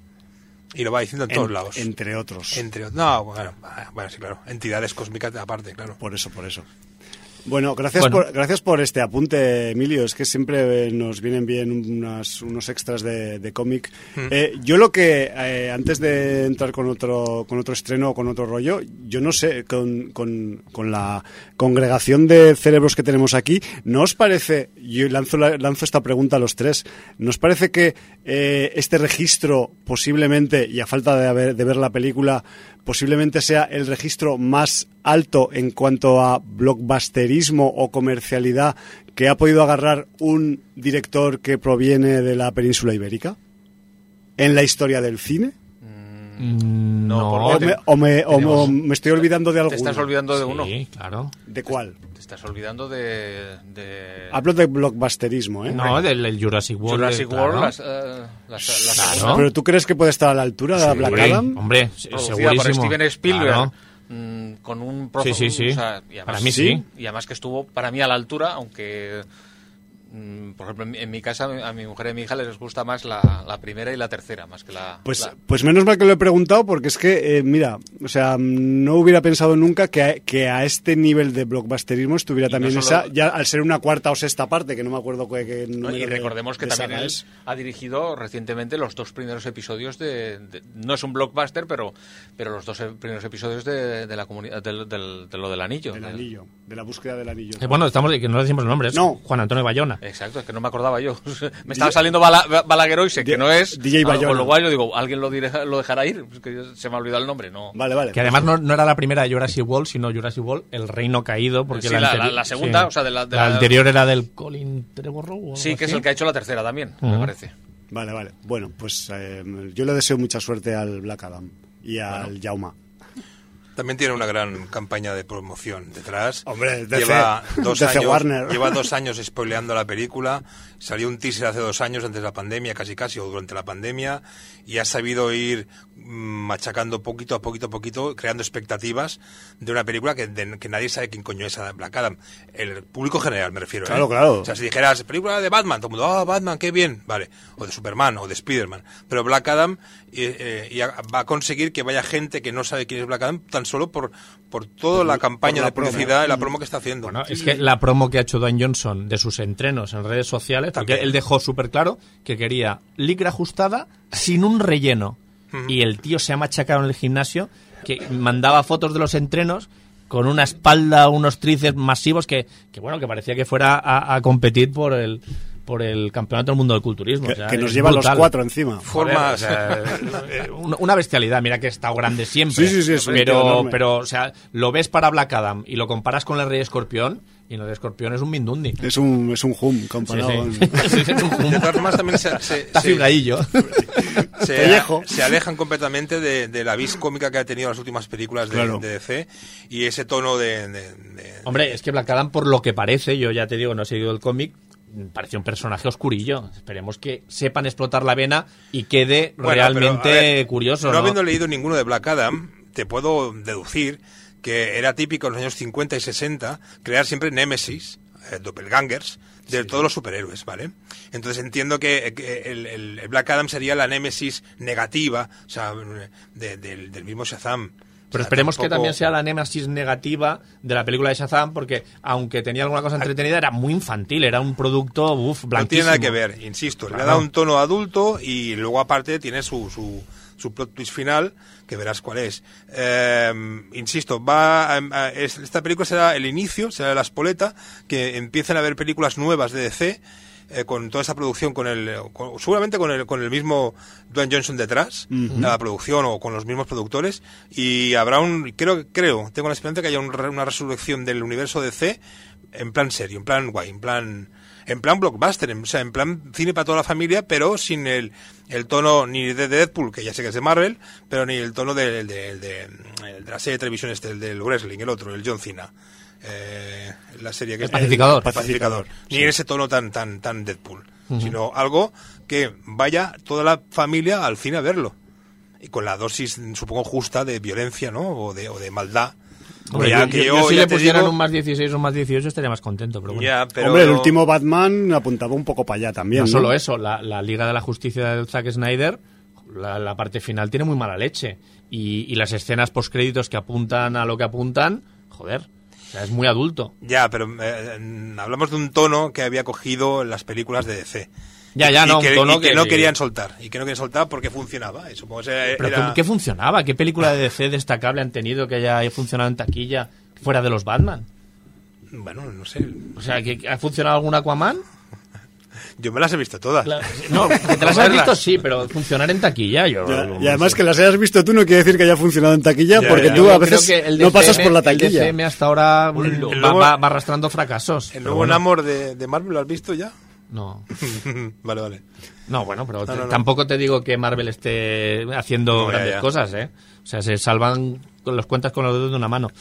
Y lo va diciendo en, todos lados. Entre otros. Entre. No, bueno, ah, bueno, sí, claro. Entidades cósmicas aparte, claro. Por eso, por eso. Bueno, gracias, Bueno. Por, gracias por este apunte, Emilio. Es que siempre eh, nos vienen bien unas- unos extras de, de cómic. Eh, yo lo que, eh, antes de entrar con otro, con otro estreno o con otro rollo, yo no sé, con, con- con la congregación de cerebros que tenemos aquí, ¿no os parece, yo lanzo, la- lanzo esta pregunta a los tres, ¿no os parece que eh, este registro posiblemente, y a falta de, haber- de ver la película, posiblemente sea el registro más alto en cuanto a blockbusterismo o comercialidad que ha podido agarrar un director que proviene de la península ibérica en la historia del cine? Mm, No, ¿O te- o me- o tenemos- me estoy olvidando de Te alguno? estás olvidando de uno. Sí, claro. ¿De cuál? Te estás olvidando de... de Hablo de blockbusterismo, ¿eh? No, del, del Jurassic World. Jurassic claro. World, las, eh, las- las- Claro. ¿Pero tú crees que puede estar a la altura de Black hombre, Adam? Hombre, segurísimo. por Steven Spielberg Claro. mm, con un Sí, sí, sí. o sea, y además, Para mí sí. y además que estuvo para mí a la altura aunque Por ejemplo, en mi, en mi casa a mi mujer y a mi hija les gusta más la, la primera y la tercera, más que la... Pues, la- pues menos mal que lo he preguntado porque es que, eh, mira, o sea, no hubiera pensado nunca que a, que a este nivel de blockbusterismo estuviera Y no también solo- esa, ya al ser una cuarta o sexta parte, que no me acuerdo qué, qué ¿no? número Y de- recordemos que de también él es. ha dirigido recientemente los dos primeros episodios de, de- no es un blockbuster, pero pero los dos primeros episodios de, de la comunidad de lo del anillo. Del anillo, de la búsqueda del anillo. Eh, bueno, estamos que no le decimos el nombre, es No. Juan Antonio Bayona. Exacto, es que no me acordaba yo. me estaba saliendo Bala, sé que no es. DJ Bayona. Con lo cual yo digo, ¿alguien lo, dirija- lo dejará ir? Es que se me ha olvidado el nombre, no. Vale, vale. Que además no, no era la primera de Jurassic World, sino Jurassic World, El Reino Caído. Porque Sí, la- la- la segunda, o sea, de la- de la la- anterior era del Colin Trevorrow. Sí, que es así. el que ha hecho la tercera también, me Ujú. parece. Vale, vale. Bueno, pues eh, yo le deseo mucha suerte al Black Adam y al Jauma. También tiene una gran campaña de promoción detrás. Hombre, lleva dos años, Warner. lleva dos años spoileando la película. Salió un teaser hace dos años antes de la pandemia, casi casi, o durante la pandemia, y ha sabido ir mm, machacando poquito a poquito a poquito, creando expectativas de una película que, de- que nadie sabe quién coño es Black Adam. El público general, me refiero. ¿eh? Claro, claro. O sea, si dijeras película de Batman, todo el mundo, ah, Batman, qué bien, vale. O de Superman, o de Spiderman. Pero Black Adam eh, eh, va a conseguir que vaya gente que no sabe quién es Black Adam tan solo por, por toda la campaña la de promo. publicidad y la promo que está haciendo. Bueno, es que la promo que ha hecho Dwayne Johnson de sus entrenos en redes sociales, porque él dejó súper claro que quería licra ajustada sin un relleno. Y el tío se ha machacado en el gimnasio, que mandaba fotos de los entrenos con una espalda, unos tríceps masivos que, que bueno, que parecía que fuera a, a competir por el por el campeonato del mundo del culturismo. Que, O sea, que nos lleva los brutal. cuatro encima. Joder, Formas- o sea, eh, una bestialidad. Mira que ha estado grande siempre. Sí, sí, sí, pero, pero, o sea, lo ves para Black Adam y lo comparas con el Rey Escorpión y el Rey Escorpión es un Mindundi. Es un, es un hum comparado sí. Sí, es un De todas formas, también se, se- Está se- fibradillo. se, alejan completamente de, de la vis cómica que ha tenido las últimas películas de, Claro. de DC y ese tono de... de- de- Hombre, es que Black Adam, por lo que parece, yo ya te digo, no he seguido el cómic, parece un personaje oscurillo. Esperemos que sepan explotar la vena y quede Bueno, realmente pero, a ver, curioso. No, ¿no? habiendo leído ninguno de Black Adam, te puedo deducir que era típico en los años 50 y 60 crear siempre némesis, eh, doppelgangers, de todos los superhéroes, ¿vale? Entonces entiendo que, que el, Black Adam sería la némesis negativa, o sea, de- del mismo Shazam. O Pero sea, esperemos que también sea la némesis negativa de la película de Shazam, porque aunque tenía alguna cosa entretenida, era muy infantil, era un producto, uff, No blanquísimo. tiene nada que ver, insisto. Le Claro. dado un tono adulto y luego aparte tiene su, su, su plot twist final, que verás cuál es. Eh, insisto, va a- a- es- esta película será el inicio, será la espoleta, que empiecen a haber películas nuevas de DC, eh, con toda esa producción, con el, con- seguramente con el, con el mismo Dwayne Johnson detrás, la producción o con los mismos productores, y habrá un, creo, creo, tengo la esperanza que haya un una resurrección del universo DC en plan serio, en plan guay, en plan en plan blockbuster, en, o sea, en plan cine para toda la familia, pero sin el, el tono ni de Deadpool, que ya sé que es de Marvel, pero ni el tono de, de, de- el de la serie de televisión este, el del wrestling, el otro, el John Cena. Eh, la serie que El pacificador. El pacificador. Ni en ese tono tan tan tan Deadpool, sino algo que vaya toda la familia al cine a verlo. Y con la dosis, supongo, justa de violencia, ¿no? O de, o de maldad. Hombre, Ya yo, que yo- yo si ya le pusieran digo- un más 16 o un más 18 estaría más contento, pero bueno. Ya, pero Hombre, el último Batman apuntaba un poco para allá también. no ¿no? solo eso, la, la Liga de la Justicia de Zack Snyder, la, la parte final tiene muy mala leche. Y, y las escenas postcréditos que apuntan a lo que apuntan, joder, o sea, es muy adulto. Ya, pero eh, hablamos de un tono que había cogido en las películas de DC. Ya, ya, y no, que, un tono y que que- no querían soltar. Y que no querían soltar porque funcionaba. Y supongo que era- Pero ¿qué, qué funcionaba? ¿Qué película de DC destacable han tenido que haya funcionado en taquilla fuera de los Batman? Bueno, no sé. O sea, ¿que, ¿ha funcionado algún Aquaman? Yo me las he visto todas. La- no, que te las has visto sí, pero funcionar en taquilla yo... Ya- no y además sé. que las hayas visto tú no quiere decir que haya funcionado en taquilla, Ya, porque ya. tú a veces el no pasas por la El taquilla. DCM hasta ahora El va, nuevo- va- va arrastrando fracasos. ¿El nuevo bueno. Namor de, de Marvel lo has visto ya? No, vale, vale. no, bueno, pero No, te- no, no. tampoco te digo que Marvel esté haciendo ya, grandes ya. cosas, ¿eh? O sea, se salvan con los cuentas con los dedos de una mano.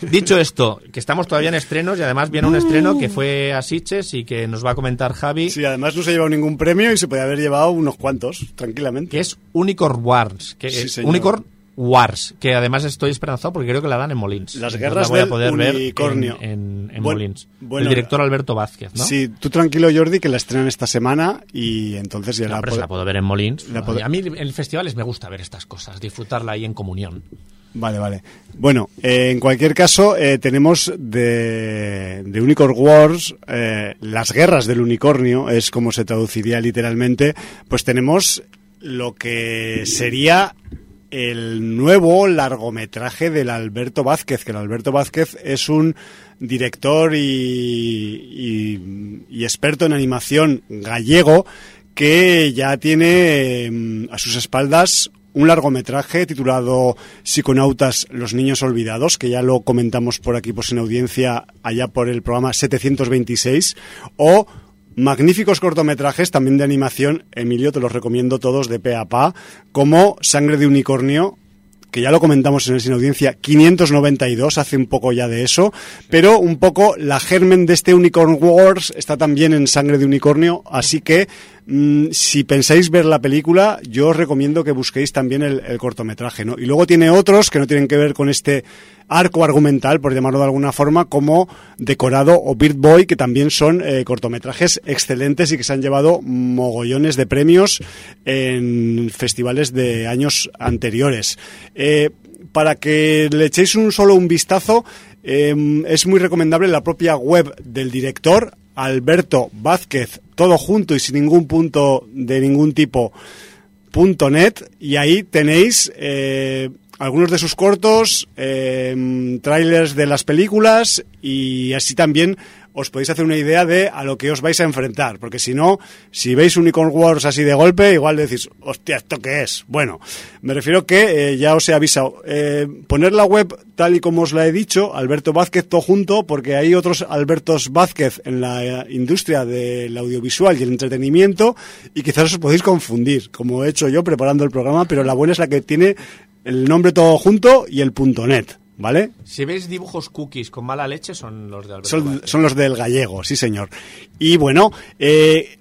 Dicho esto, que estamos todavía en estrenos y además viene un estreno que fue a Sitges y que nos va a comentar Javi, Sí, además no se ha llevado ningún premio y se podía haber llevado unos cuantos, tranquilamente. que es Unicorn Wars. Que, Sí, señor. Unicorn Wars, que además estoy esperanzado porque creo que la dan en Molins. Las guerras la voy a del poder unicornio. ver en, en, en Buen- Molins. bueno, el director Alberto Vázquez, ¿no? Sí, tú tranquilo, Jordi, que la estrenan esta semana y entonces ya No, la pero la puedo ver en Molins. la A mí en festivales me gusta ver estas cosas, disfrutarla ahí en comunión. Vale, vale. Bueno, eh, en cualquier caso, eh, tenemos de, de Unicorn Wars, eh, las guerras del unicornio, es como se traduciría literalmente, pues tenemos lo que sería el nuevo largometraje del Alberto Vázquez, que el Alberto Vázquez es un director y, y- experto en animación gallego que ya tiene eh, a sus espaldas un largometraje titulado Psiconautas, los niños olvidados, que ya lo comentamos por aquí, por sin audiencia, allá por el programa 726, o magníficos cortometrajes también de animación, Emilio, te los recomiendo todos de pe a pa, como Sangre de Unicornio, que ya lo comentamos en el Sin Audiencia 592, hace un poco ya de eso, pero un poco la germen de este Unicorn Wars está también en Sangre de Unicornio, así que mm, si pensáis ver la película, yo os recomiendo que busquéis también el, cortometraje, ¿no? Y luego tiene otros que no tienen que ver con este arco argumental, por llamarlo de alguna forma, como Decorado o Bird Boy, que también son eh, cortometrajes excelentes y que se han llevado mogollones de premios en festivales de años anteriores. Eh, para que le echéis un solo un vistazo, eh, es muy recomendable la propia web del director, Alberto Vázquez, todo junto y sin ningún punto de ningún tipo net y ahí tenéis eh, algunos de sus cortos, eh, trailers de las películas y así también os podéis hacer una idea de a lo que os vais a enfrentar, porque si no, si veis Unicorn Wars así de golpe, igual decís, hostia, ¿esto qué es? Bueno, me refiero que eh, ya os he avisado, eh, poner la web tal y como os la he dicho, Alberto Vázquez todo junto, porque hay otros Albertos Vázquez en la industria del audiovisual y el entretenimiento y quizás os podéis confundir, como he hecho yo preparando el programa, pero la buena es la que tiene el nombre todo junto y el punto .net. ¿Vale? Si veis dibujos cookies con mala leche, son los de Alberto Son, son los del gallego, sí señor. Y bueno, eh,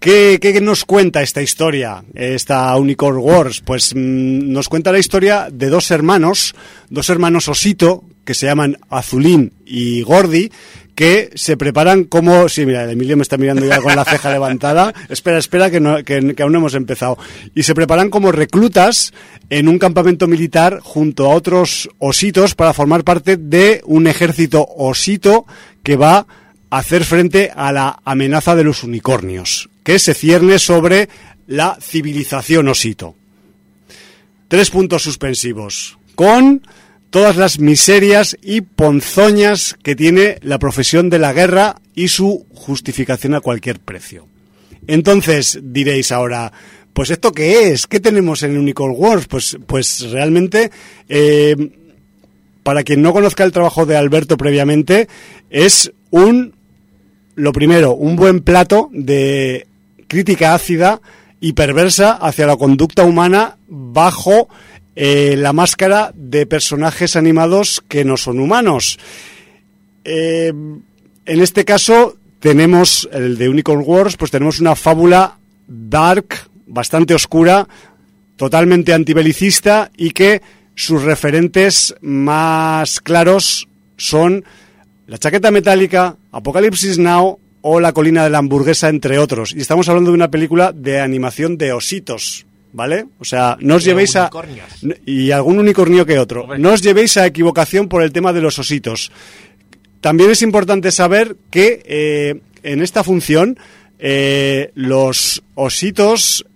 ¿qué, qué nos cuenta esta historia, esta Unicorn Wars? Pues mm, nos cuenta la historia de dos hermanos, dos hermanos osito, que se llaman Azulín y Gordi, que se preparan como... Sí, mira, Emilio me está mirando ya con la ceja levantada. Espera, espera, que- que aún no hemos empezado. Y se preparan como reclutas en un campamento militar junto a otros ositos para formar parte de un ejército osito que va a hacer frente a la amenaza de los unicornios, que se cierne sobre la civilización osito. Tres puntos suspensivos. Con todas las miserias y ponzoñas que tiene la profesión de la guerra y su justificación a cualquier precio. Entonces diréis ahora, pues esto qué es, qué tenemos en Unicorn Wars, pues, pues realmente eh, para quien no conozca el trabajo de Alberto previamente es un lo primero, un buen plato de crítica ácida y perversa hacia la conducta humana bajo eh, la máscara de personajes animados que no son humanos. Eh, en este caso tenemos el de Unicorn Wars, pues tenemos una fábula dark, bastante oscura, totalmente antibelicista y que sus referentes más claros son la chaqueta metálica, Apocalipsis Now o La colina de la hamburguesa, entre otros. Y estamos hablando de una película de animación de ositos, ¿vale? O sea, no os llevéis a... Y algún unicornio que otro. No os llevéis a equivocación por el tema de los ositos. También es importante saber que eh, en esta función eh, los ositos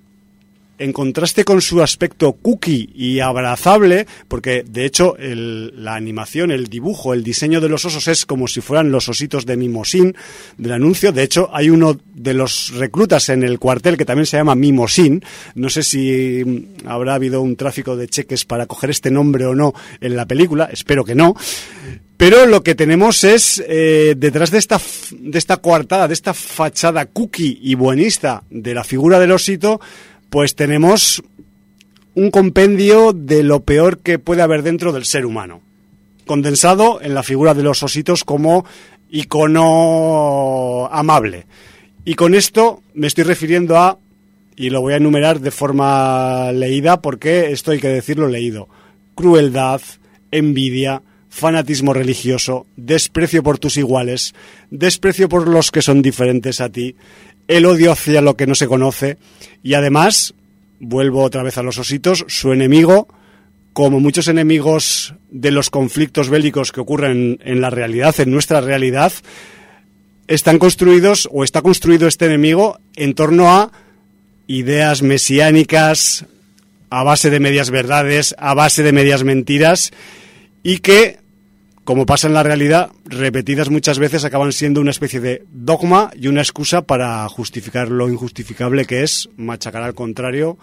en contraste con su aspecto cookie y abrazable, porque de hecho el- la animación, el dibujo, el diseño de los osos es como si fueran los ositos de Mimosín del anuncio. De hecho, hay uno de los reclutas en el cuartel que también se llama Mimosín. No sé si mm, habrá habido un tráfico de cheques para coger este nombre o no en la película, espero que no. Pero lo que tenemos es, eh, detrás de esta, de esta coartada, de esta fachada cookie y buenista de la figura del osito, pues tenemos un compendio de lo peor que puede haber dentro del ser humano. Condensado en la figura de los ositos como icono amable. Y con esto me estoy refiriendo a, y lo voy a enumerar de forma leída porque esto hay que decirlo leído, crueldad, envidia, fanatismo religioso, desprecio por tus iguales, desprecio por los que son diferentes a ti, el odio hacia lo que no se conoce. Y además, vuelvo otra vez a los ositos, su enemigo, como muchos enemigos de los conflictos bélicos que ocurren en la realidad, en nuestra realidad, están construidos o está construido este enemigo en torno a ideas mesiánicas, a base de medias verdades, a base de medias mentiras y que, como pasa en la realidad, repetidas muchas veces acaban siendo una especie de dogma y una excusa para justificar lo injustificable que es machacar al contrario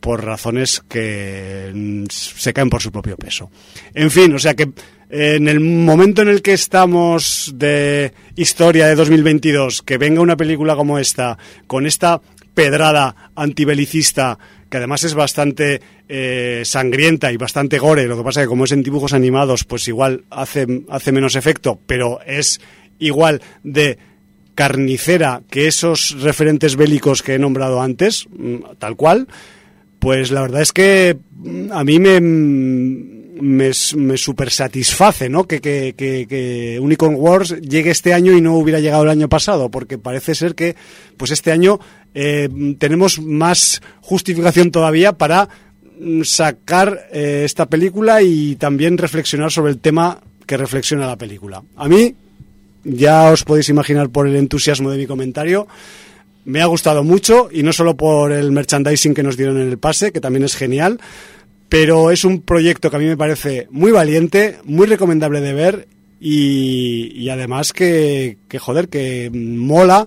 por razones que mm, se caen por su propio peso. En fin, o sea que en el momento en el que estamos de historia de 2022, que venga una película como esta, con esta pedrada antibelicista, que además es bastante eh, sangrienta y bastante gore, lo que pasa que como es en dibujos animados, pues igual hace, hace menos efecto, pero es igual de carnicera que esos referentes bélicos que he nombrado antes, mm, tal cual, pues la verdad es que mm, a mí me, me, me super satisface ¿no? Que, que, que, que, Unicorn Wars llegue este año y no hubiera llegado el año pasado, porque parece ser que pues este año eh, tenemos más justificación todavía para mm, sacar eh, esta película y también reflexionar sobre el tema que reflexiona la película. A mí, ya os podéis imaginar por el entusiasmo de mi comentario, me ha gustado mucho y no solo por el merchandising que nos dieron en el pase, que también es genial, pero es un proyecto que a mí me parece muy valiente, muy recomendable de ver y, además que, joder, que mola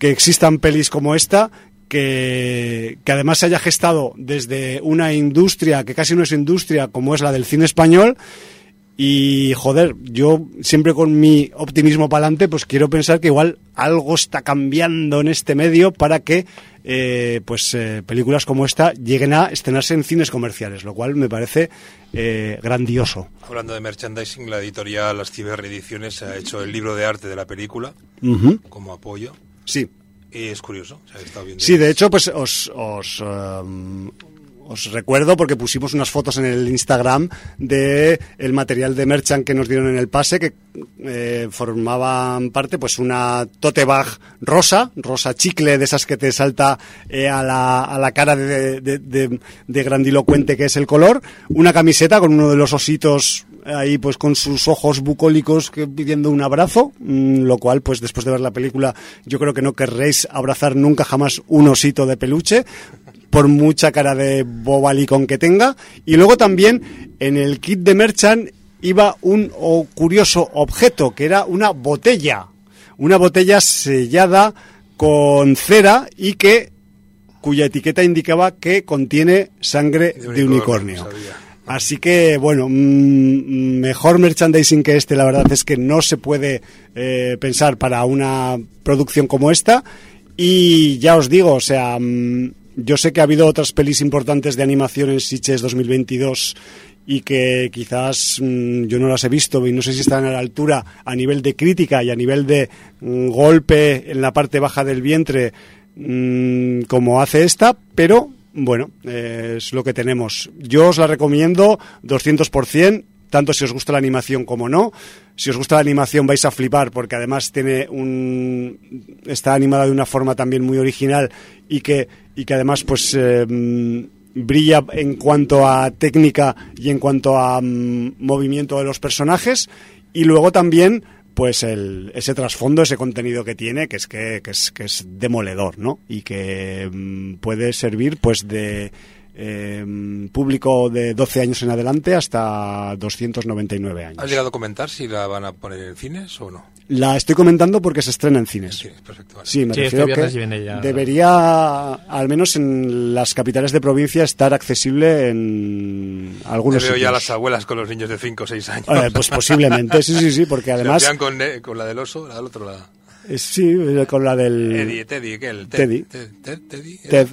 que existan pelis como esta, que, que, además se haya gestado desde una industria que casi no es industria como es la del cine español y joder, yo siempre con mi optimismo para adelante, pues quiero pensar que igual algo está cambiando en este medio para que eh, pues eh, películas como esta lleguen a estrenarse en cines comerciales, lo cual me parece eh, grandioso. Hablando de merchandising, la editorial Las Ciberreediciones ha hecho el libro de arte de la película uh -huh. como apoyo. Sí. Y es curioso. O sea, está bien sí, de hecho, pues os, os um, os recuerdo porque pusimos unas fotos en el Instagram de el material de merchant que nos dieron en el pase que eh, formaban parte pues una tote bag rosa, rosa chicle de esas que te salta eh, a, la, a, la, cara de, de, de, de, grandilocuente que es el color, una camiseta con uno de los ositos ahí pues con sus ojos bucólicos que, pidiendo un abrazo, mmm, lo cual pues después de ver la película yo creo que no querréis abrazar nunca jamás un osito de peluche por mucha cara de bobalicón que tenga. Y luego también en el kit de Merchant iba un oh, curioso objeto, que era una botella. Una botella sellada con cera y que cuya etiqueta indicaba que contiene sangre de unicornio. De unicornio. Así que, bueno, mmm, mejor merchandising que este, la verdad es que no se puede eh, pensar para una producción como esta. Y ya os digo, o sea, mmm, yo sé que ha habido otras pelis importantes de animación en Sitges 2022 y que quizás yo no las he visto y no sé si están a la altura a nivel de crítica y a nivel de golpe en la parte baja del vientre como hace esta, pero bueno, eh, es lo que tenemos. Yo os la recomiendo 200%, tanto si os gusta la animación como no. Si os gusta la animación vais a flipar porque además tiene un está animada de una forma también muy original y que y que además pues eh, brilla en cuanto a técnica y en cuanto a um, movimiento de los personajes y luego también pues el, ese trasfondo, ese contenido que tiene, que es que, que es, que es demoledor, ¿no? Y que um, puede servir pues de eh, público de 12 años en adelante hasta 299 años. ¿Has llegado a comentar si la van a poner en cines o no? La estoy comentando porque se estrena en cines. En cines perfecto, vale. Sí, me Sí, refiero este que ya. debería, al menos en las capitales de provincia, estar accesible en algunos veo ya las abuelas con los niños de 5 o 6 años. Eh, pues posiblemente, sí, sí, sí, porque Se además, hacían con, eh, con la del oso, la del otro, la... eh, sí, eh, con la del... Eddie, Teddy, ¿qué? El Teddy. Ted, Ted, Teddy, Ted,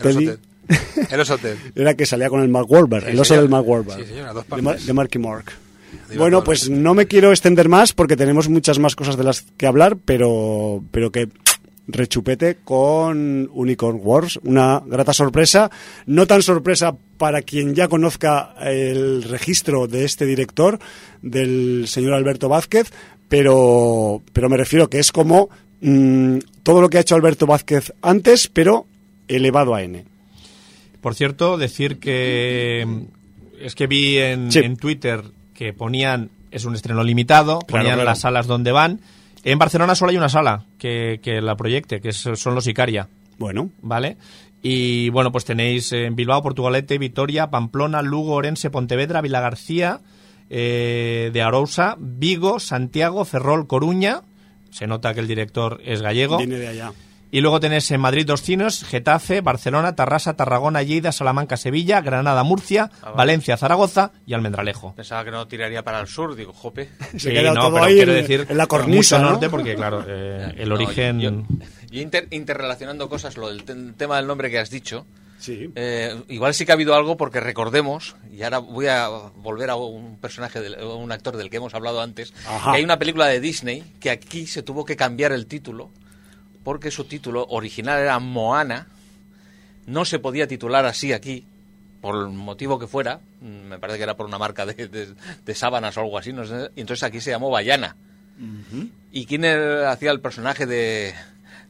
Teddy. El oso Ted. Era que salía con el Mark Wahlberg, Sí, el oso señor. del Mark Wahlberg. Sí, señor, a dos de, Mar- de Marky Mark. Digo, Bueno, no, pues no. no me quiero extender más porque tenemos muchas más cosas de las que hablar, pero, pero que rechupete con Unicorn Wars. Una grata sorpresa, no tan sorpresa para quien ya conozca el registro de este director, del señor Alberto Vázquez, pero, pero me refiero que es como mm, todo lo que ha hecho Alberto Vázquez antes, pero elevado a N. Por cierto, decir que es que vi en, Sí. en Twitter que ponían, es un estreno limitado, Claro, ponían claro. las salas donde van. En Barcelona solo hay una sala que, que la proyecte, que son los Icaria, Bueno, ¿vale? Y bueno, pues tenéis en Bilbao, Portugalete, Vitoria, Pamplona, Lugo, Orense, Pontevedra, Vilagarcía, eh, de Arousa, Vigo, Santiago, Ferrol, Coruña. Se nota que el director es gallego. viene de allá. Y luego tenés en Madrid dos cines, Getafe, Barcelona, Tarrasa, Tarragona, Lleida, Salamanca, Sevilla, Granada, Murcia, Ah, vale. Valencia, Zaragoza y Almendralejo. Pensaba que no tiraría para el sur, digo, jope. Se Sí, queda no, todo pero ahí quiero en, decir en la cornisa, mucho ¿no? norte porque claro, eh, el No, origen Yo, yo inter- interrelacionando cosas, lo del te- tema del nombre que has dicho, Sí. eh, igual sí que ha habido algo porque recordemos, y ahora voy a volver a un personaje, del- a un actor del que hemos hablado antes, Ajá. que hay una película de Disney que aquí se tuvo que cambiar el título porque su título original era Moana, no se podía titular así aquí, por el motivo que fuera, me parece que era por una marca de, de- de sábanas o algo así, no sé, y entonces aquí se llamó Bayana. ¿Y quién era- hacía el personaje de,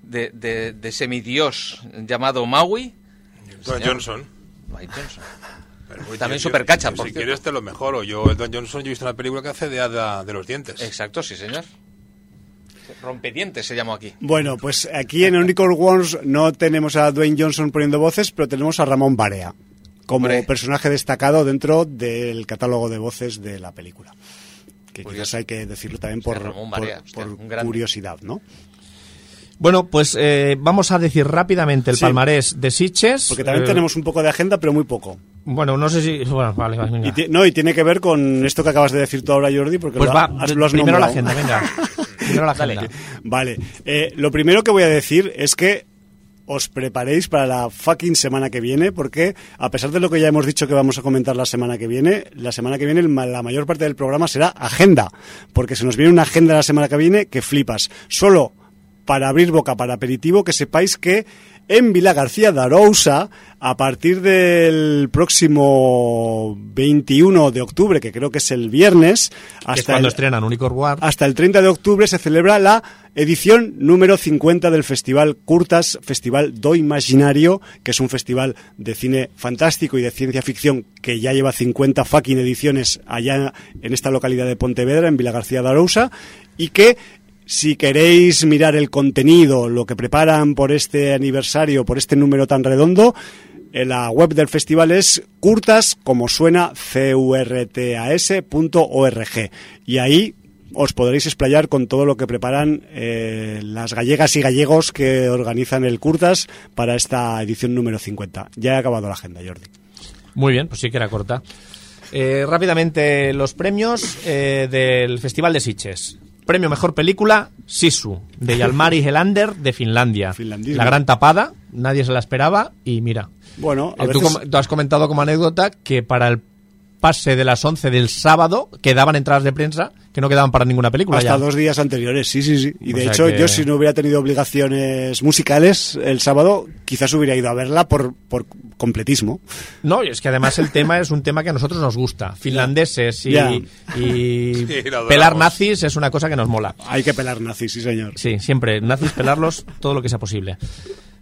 de, de, de semidios llamado Maui? Don. Johnson. Mike Johnson. Pero, También yo- supercacha, yo, por Si cierto. quieres te lo mejoro. Yo, el Don Johnson, yo he visto una película que hace de hada de los dientes. Exacto, sí, señor. Rompedientes se llamó aquí. Bueno, pues aquí en Unicorn Wars no tenemos a Dwayne Johnson poniendo voces, pero tenemos a Ramón Barea como Hombre. personaje destacado dentro del catálogo de voces de la película. Que Curioso. quizás hay que decirlo también por, hostia, curiosidad, ¿no? Bueno, pues eh, vamos a decir rápidamente el Sí. palmarés de Sitges. Porque también Eh, tenemos un poco de agenda, pero muy poco. Bueno, no sé si... Bueno, vale, vale, venga. Y no, y tiene que ver con esto que acabas de decir tú ahora, Jordi, porque Pues lo, va, has- lo has primero la agenda, venga. Primero la Dale. agenda. Vale, eh, lo primero que voy a decir es que os preparéis para la fucking semana que viene, porque a pesar de lo que ya hemos dicho que vamos a comentar la semana que viene, la semana que viene la mayor parte del programa será agenda, porque se nos viene una agenda la semana que viene que flipas. Solo para abrir boca para aperitivo, que sepáis que en Vila García de Arousa, a partir del próximo 21 de octubre, que creo que es el viernes, es hasta cuando el, estrenan Unicorn hasta el 30 de octubre se celebra la edición número 50 del Festival Curtas, Festival do Imaginario, que es un festival de cine fantástico y de ciencia ficción que ya lleva 50 fucking ediciones allá en esta localidad de Pontevedra, en Vilagarcía de Arousa, y que si queréis mirar el contenido, lo que preparan por este aniversario, por este número tan redondo, en la web del festival es curtas, como suena, curtas.org. Y ahí os podréis explayar con todo lo que preparan eh, las gallegas y gallegos que organizan el Curtas para esta edición número 50. Ya he acabado la agenda, Jordi. Muy bien, pues sí que era corta. Eh, rápidamente, los premios eh, del Festival de Sitges. Premio Mejor Película, Sisu, de Jalmari Helander, de Finlandia. Finlandismo. La gran tapada, nadie se la esperaba y mira. Bueno, a Eh, tú, veces- tú has comentado como anécdota que para el pase de las 11 del sábado quedaban entradas de prensa que no quedaban para ninguna película. Hasta ya. dos días anteriores, sí, sí, sí. Y O de hecho, que- yo si no hubiera tenido obligaciones musicales el sábado, quizás hubiera ido a verla por, por completismo. No, y es que además el tema es un tema que a nosotros nos gusta. Finlandeses y, Sí, pelar nazis es una cosa que nos mola. Hay que pelar nazis, sí, señor. Sí, siempre. Nazis, pelarlos todo lo que sea posible.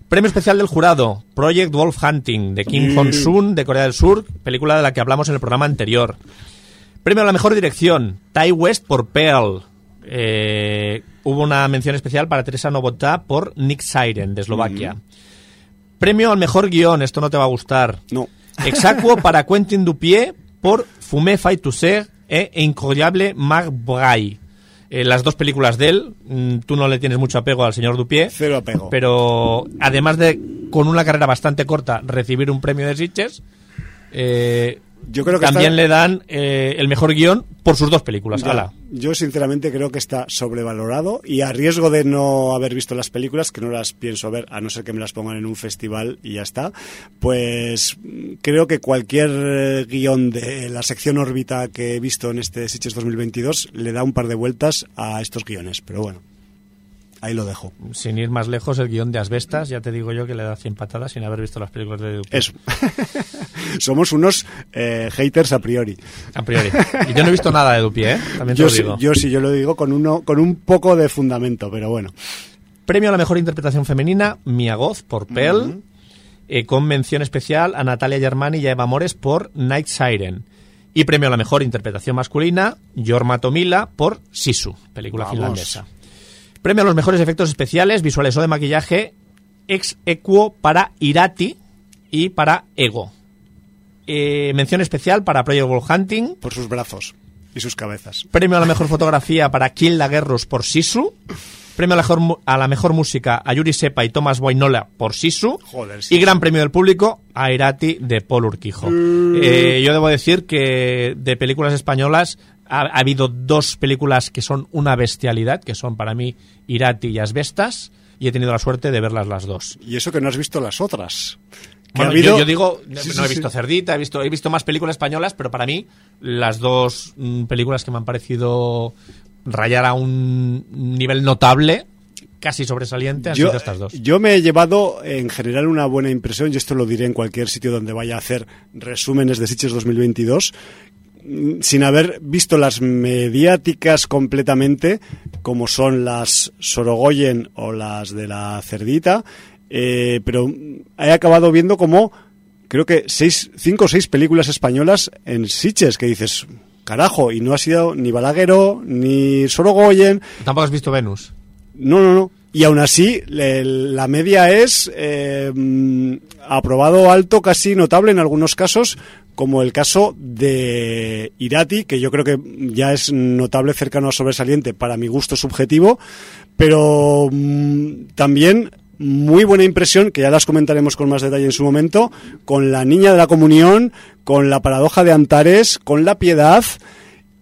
Premio especial del jurado, Project Wolf Hunting, de Kim Mm. Hong-sun, de Corea del Sur, película de la que hablamos en el programa anterior. Premio a la mejor dirección, Tai West por Pearl. Eh, hubo una mención especial para Teresa Novotná por Nick Siren, de Eslovaquia. Mm. Premio al mejor guion, esto no te va a gustar. No. Exacuo para Quentin Dupié por Fumé Fight to Ser e Incroyable Marc Bray. Eh, las dos películas de él, mm, tú no le tienes mucho apego al señor Dupié, Cero apego. pero además de con una carrera bastante corta recibir un premio de Sitges, eh, Yo creo que también está- le dan eh, el mejor guion por sus dos películas. Ya, Ala. Yo sinceramente creo que está sobrevalorado y a riesgo de no haber visto las películas, que no las pienso ver, a no ser que me las pongan en un festival y ya está, pues creo que cualquier eh, guion de la sección órbita que he visto en este Sitges 2022 le da un par de vueltas a estos guiones, pero bueno. Ahí lo dejo. Sin ir más lejos, el guion de Asbestas, ya te digo yo que le da 100 patadas sin haber visto las películas de Dupieux. Eso. Somos unos eh, haters a priori. A priori. Y yo no he visto nada de Dupieux, ¿eh? También te Yo lo sí, digo. yo sí, yo lo digo con, uno, con un poco de fundamento, pero bueno. Premio a la mejor interpretación femenina, Mia Goth por Pell. eh, con mención especial a Natalia Germani y a Eva Mores por Night Siren. Y premio a la mejor interpretación masculina, Jorma Tomila por Sisu, película Vamos. finlandesa. Premio a los mejores efectos especiales, visuales o de maquillaje, ex equo para Irati y para Ego. Eh, mención especial para Project World Hunting. Por sus brazos y sus cabezas. Premio a la mejor fotografía para Kill Laguerros por Sisu. Premio a la, mejor, a la mejor música a Yuri Sepa y Tomás Boinola por Sisu. Joder, sí. Y gran premio del público a Irati de Paul Urquijo. Eh, yo debo decir que de películas españolas ha, ha habido dos películas que son una bestialidad, que son para mí Irati y Asbestas, y he tenido la suerte de verlas las dos. Y eso que no has visto las otras. Bueno, ha habido- yo, yo digo, no, Sí, no sí, he sí. visto Cerdita, he visto, he visto más películas españolas, pero para mí las dos mm, películas que me han parecido rayar a un nivel notable, casi sobresaliente, han Yo, sido estas dos. yo me he llevado en general una buena impresión, y esto lo diré en cualquier sitio donde vaya a hacer resúmenes de Sitges 2022, mm, sin haber visto las mediáticas completamente, como son las Sorogoyen o las de la Cerdita, eh, pero he acabado viendo como, creo que seis, cinco o seis películas españolas en Sitges, que dices, carajo, y no ha sido ni Balaguero, ni Sorogoyen, Tampoco has visto Venus. no, no, no. Y aún así, la media es eh, aprobado alto, casi notable en algunos casos, como el caso de Irati, que yo creo que ya es notable, cercano a sobresaliente para mi gusto subjetivo, pero mm, también muy buena impresión, que ya las comentaremos con más detalle en su momento, con la niña de la comunión, con la paradoja de Antares, con la piedad.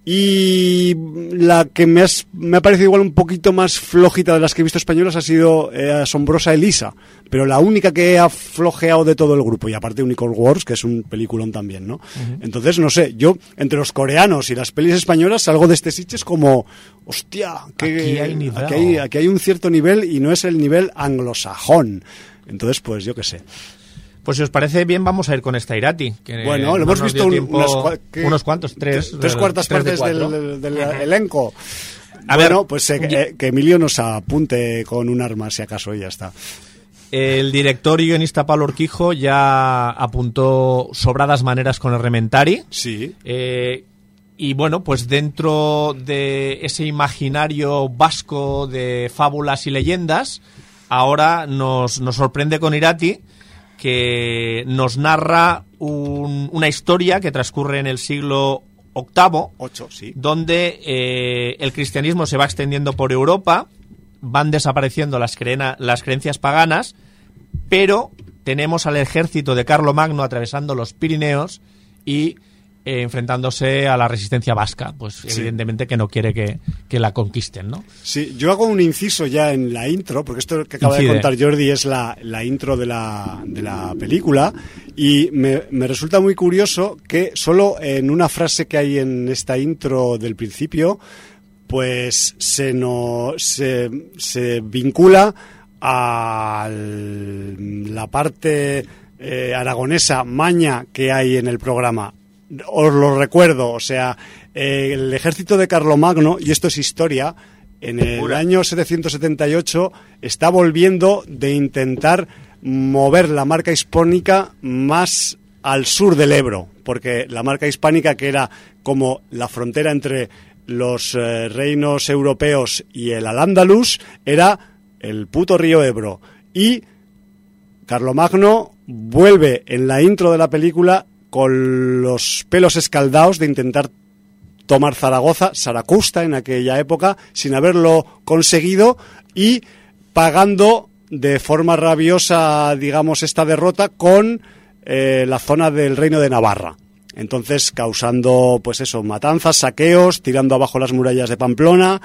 Y la que me, has- me ha parecido igual un poquito más flojita de las que he visto españolas ha sido eh, Asombrosa Elisa, pero la única que ha flojeado de todo el grupo, y aparte Unicorn Wars, que es un peliculón también, ¿no? Entonces, no sé, yo entre los coreanos y las pelis españolas salgo de este Sitges como, hostia, que Aquí hay nivel. aquí hay, aquí hay un cierto nivel y no es el nivel anglosajón. Entonces, pues yo qué sé. Pues si os parece bien, vamos a ir con esta Irati. que Bueno, no lo hemos visto unos cuantos, tres. Tres, tres del- cuartas tres partes del, del elenco. A bueno, ver, pues eh, eh, que Emilio nos apunte con un arma, si acaso, y ya está. El director y guionista Pablo Urquijo ya apuntó sobradas maneras con el Rementari. Sí. Eh, y bueno, pues dentro de ese imaginario vasco de fábulas y leyendas, ahora nos, nos sorprende con Irati, que nos narra un- una historia que transcurre en el siglo VIII, Ocho, sí. donde eh, el cristianismo se va extendiendo por Europa, van desapareciendo las, creena- las creencias paganas, pero tenemos al ejército de Carlomagno atravesando los Pirineos y eh, enfrentándose a la resistencia vasca, pues Sí. evidentemente que no quiere que, que la conquisten, ¿no? Sí, yo hago un inciso ya en la intro, porque esto que acaba de contar Jordi es la, la intro de la, de la película, y me, me resulta muy curioso que solo en una frase que hay en esta intro del principio, pues se, no, se, se vincula a la parte eh, aragonesa maña que hay en el programa. Os lo recuerdo, o sea, eh, el ejército de Carlomagno, y esto es historia, en el año 778 está volviendo de intentar mover la marca hispánica más al sur del Ebro, porque la marca hispánica que era como la frontera entre los eh, reinos europeos y el Al-Ándalus era el puto río Ebro. Y Carlomagno vuelve en la intro de la película con los pelos escaldados de intentar tomar Zaragoza, Saracusta en aquella época, sin haberlo conseguido y pagando de forma rabiosa, digamos, esta derrota con eh, la zona del Reino de Navarra. Entonces, causando, pues eso, matanzas, saqueos, tirando abajo las murallas de Pamplona,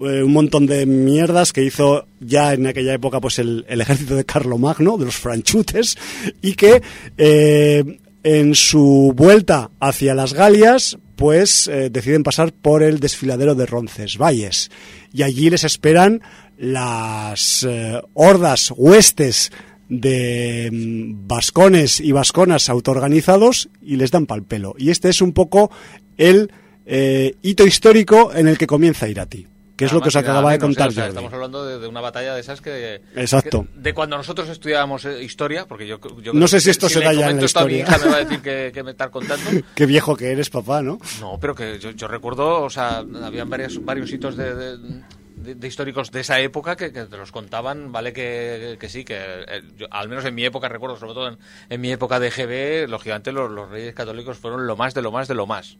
eh, un montón de mierdas que hizo ya en aquella época pues el, el ejército de Carlomagno, de los franchutes, y que eh, en su vuelta hacia las Galias, pues eh, deciden pasar por el desfiladero de Roncesvalles. Y allí les esperan las eh, hordas, huestes de mm, vascones y vasconas autoorganizados y les dan pal pelo. Y este es un poco el eh, hito histórico en el que comienza Irati. Que es lo que os acababa de contar yo. Jordi. estamos hablando de, de una batalla de esas que. Exacto. que- de cuando nosotros estudiábamos eh, historia, porque yo, yo No sé si esto se le da ya en la esto a mi historia. hija me va a decir que, que me estás contando. Qué viejo que eres, papá, ¿no? No, pero que yo, yo recuerdo, o sea, habían varios, varios hitos de, de- de- de históricos de esa época que, que te los contaban, vale que, que sí, que eh, yo- al menos en mi época, recuerdo, sobre todo en, en mi época de GB, lógicamente los, los reyes católicos fueron lo más de lo más de lo más.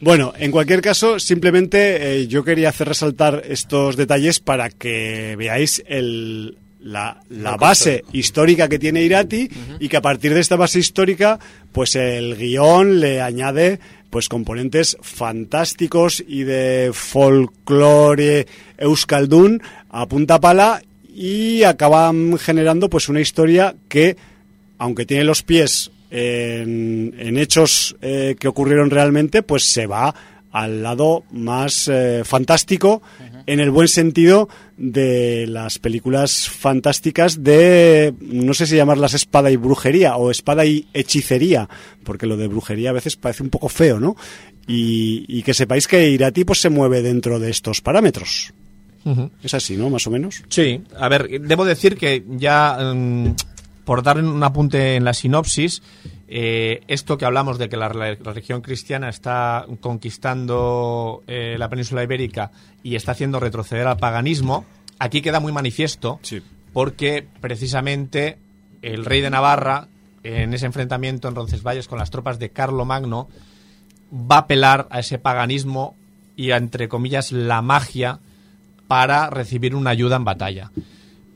Bueno, en cualquier caso, simplemente eh, yo quería hacer resaltar estos detalles para que veáis el, la, la base histórica que tiene Irati y que a partir de esta base histórica, pues el guion le añade pues componentes fantásticos y de folclore euskaldun a punta pala y acaban generando pues una historia que aunque tiene los pies en, en hechos eh, que ocurrieron realmente, pues se va al lado más eh, fantástico, en el buen sentido de las películas fantásticas de, no sé si llamarlas espada y brujería o espada y hechicería, porque lo de brujería a veces parece un poco feo, ¿no? Y, y que sepáis que Irati pues se mueve dentro de estos parámetros. Es así, ¿no? Más o menos. Sí, a ver, debo decir que ya, mm, por dar un apunte en la sinopsis, eh, esto que hablamos de que la, la religión cristiana está conquistando eh, la península ibérica y está haciendo retroceder al paganismo, aquí queda muy manifiesto Sí. porque precisamente el rey de Navarra, en ese enfrentamiento en Roncesvalles con las tropas de Carlo Magno, va a apelar a ese paganismo y a, entre comillas, la magia para recibir una ayuda en batalla.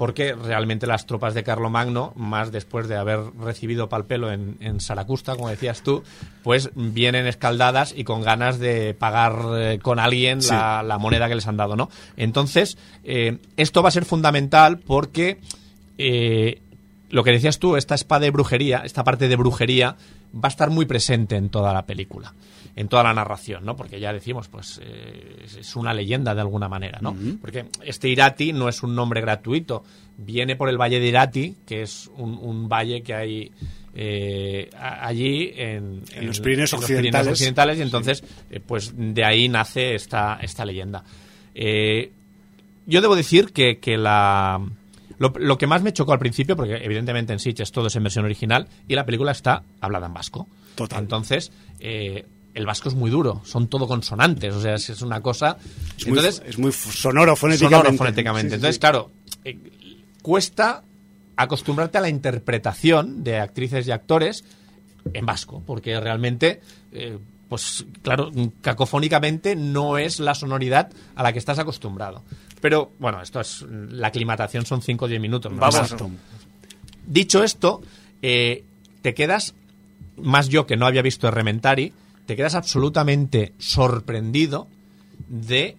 Porque realmente las tropas de Carlomagno, más después de haber recibido palpelo en, en Saracusta, como decías tú, pues vienen escaldadas y con ganas de pagar eh, con alguien Sí. la, la moneda que les han dado, ¿no? Entonces, eh, esto va a ser fundamental porque eh, lo que decías tú, esta espada de brujería, esta parte de brujería, va a estar muy presente en toda la película, en toda la narración, ¿no? Porque ya decimos, pues eh, es- una leyenda de alguna manera, ¿no? Porque este Irati no es un nombre gratuito, viene por el Valle de Irati, que es un, un valle que hay eh, allí en, En los Pirineos en los occidentales. occidentales, y entonces, eh, pues de ahí nace esta, esta leyenda. Eh, yo debo decir que, que la... Lo, lo que más me chocó al principio, porque evidentemente en Sitges todo es en versión original, y la película está hablada en vasco. Total. Entonces, eh, el vasco es muy duro, son todo consonantes, o sea, es, una cosa... Es muy, entonces, es muy sonoro fonéticamente. sonoro fonéticamente. Sí, Entonces, sí. claro, eh, cuesta acostumbrarte a la interpretación de actrices y actores en vasco, porque realmente, eh, pues claro, cacofónicamente no es la sonoridad a la que estás acostumbrado. Pero bueno, esto es la aclimatación son 5 o 10 minutos. ¿no? Vamos. Dicho esto, eh, te quedas, más yo que no había visto Rementari, te quedas absolutamente sorprendido de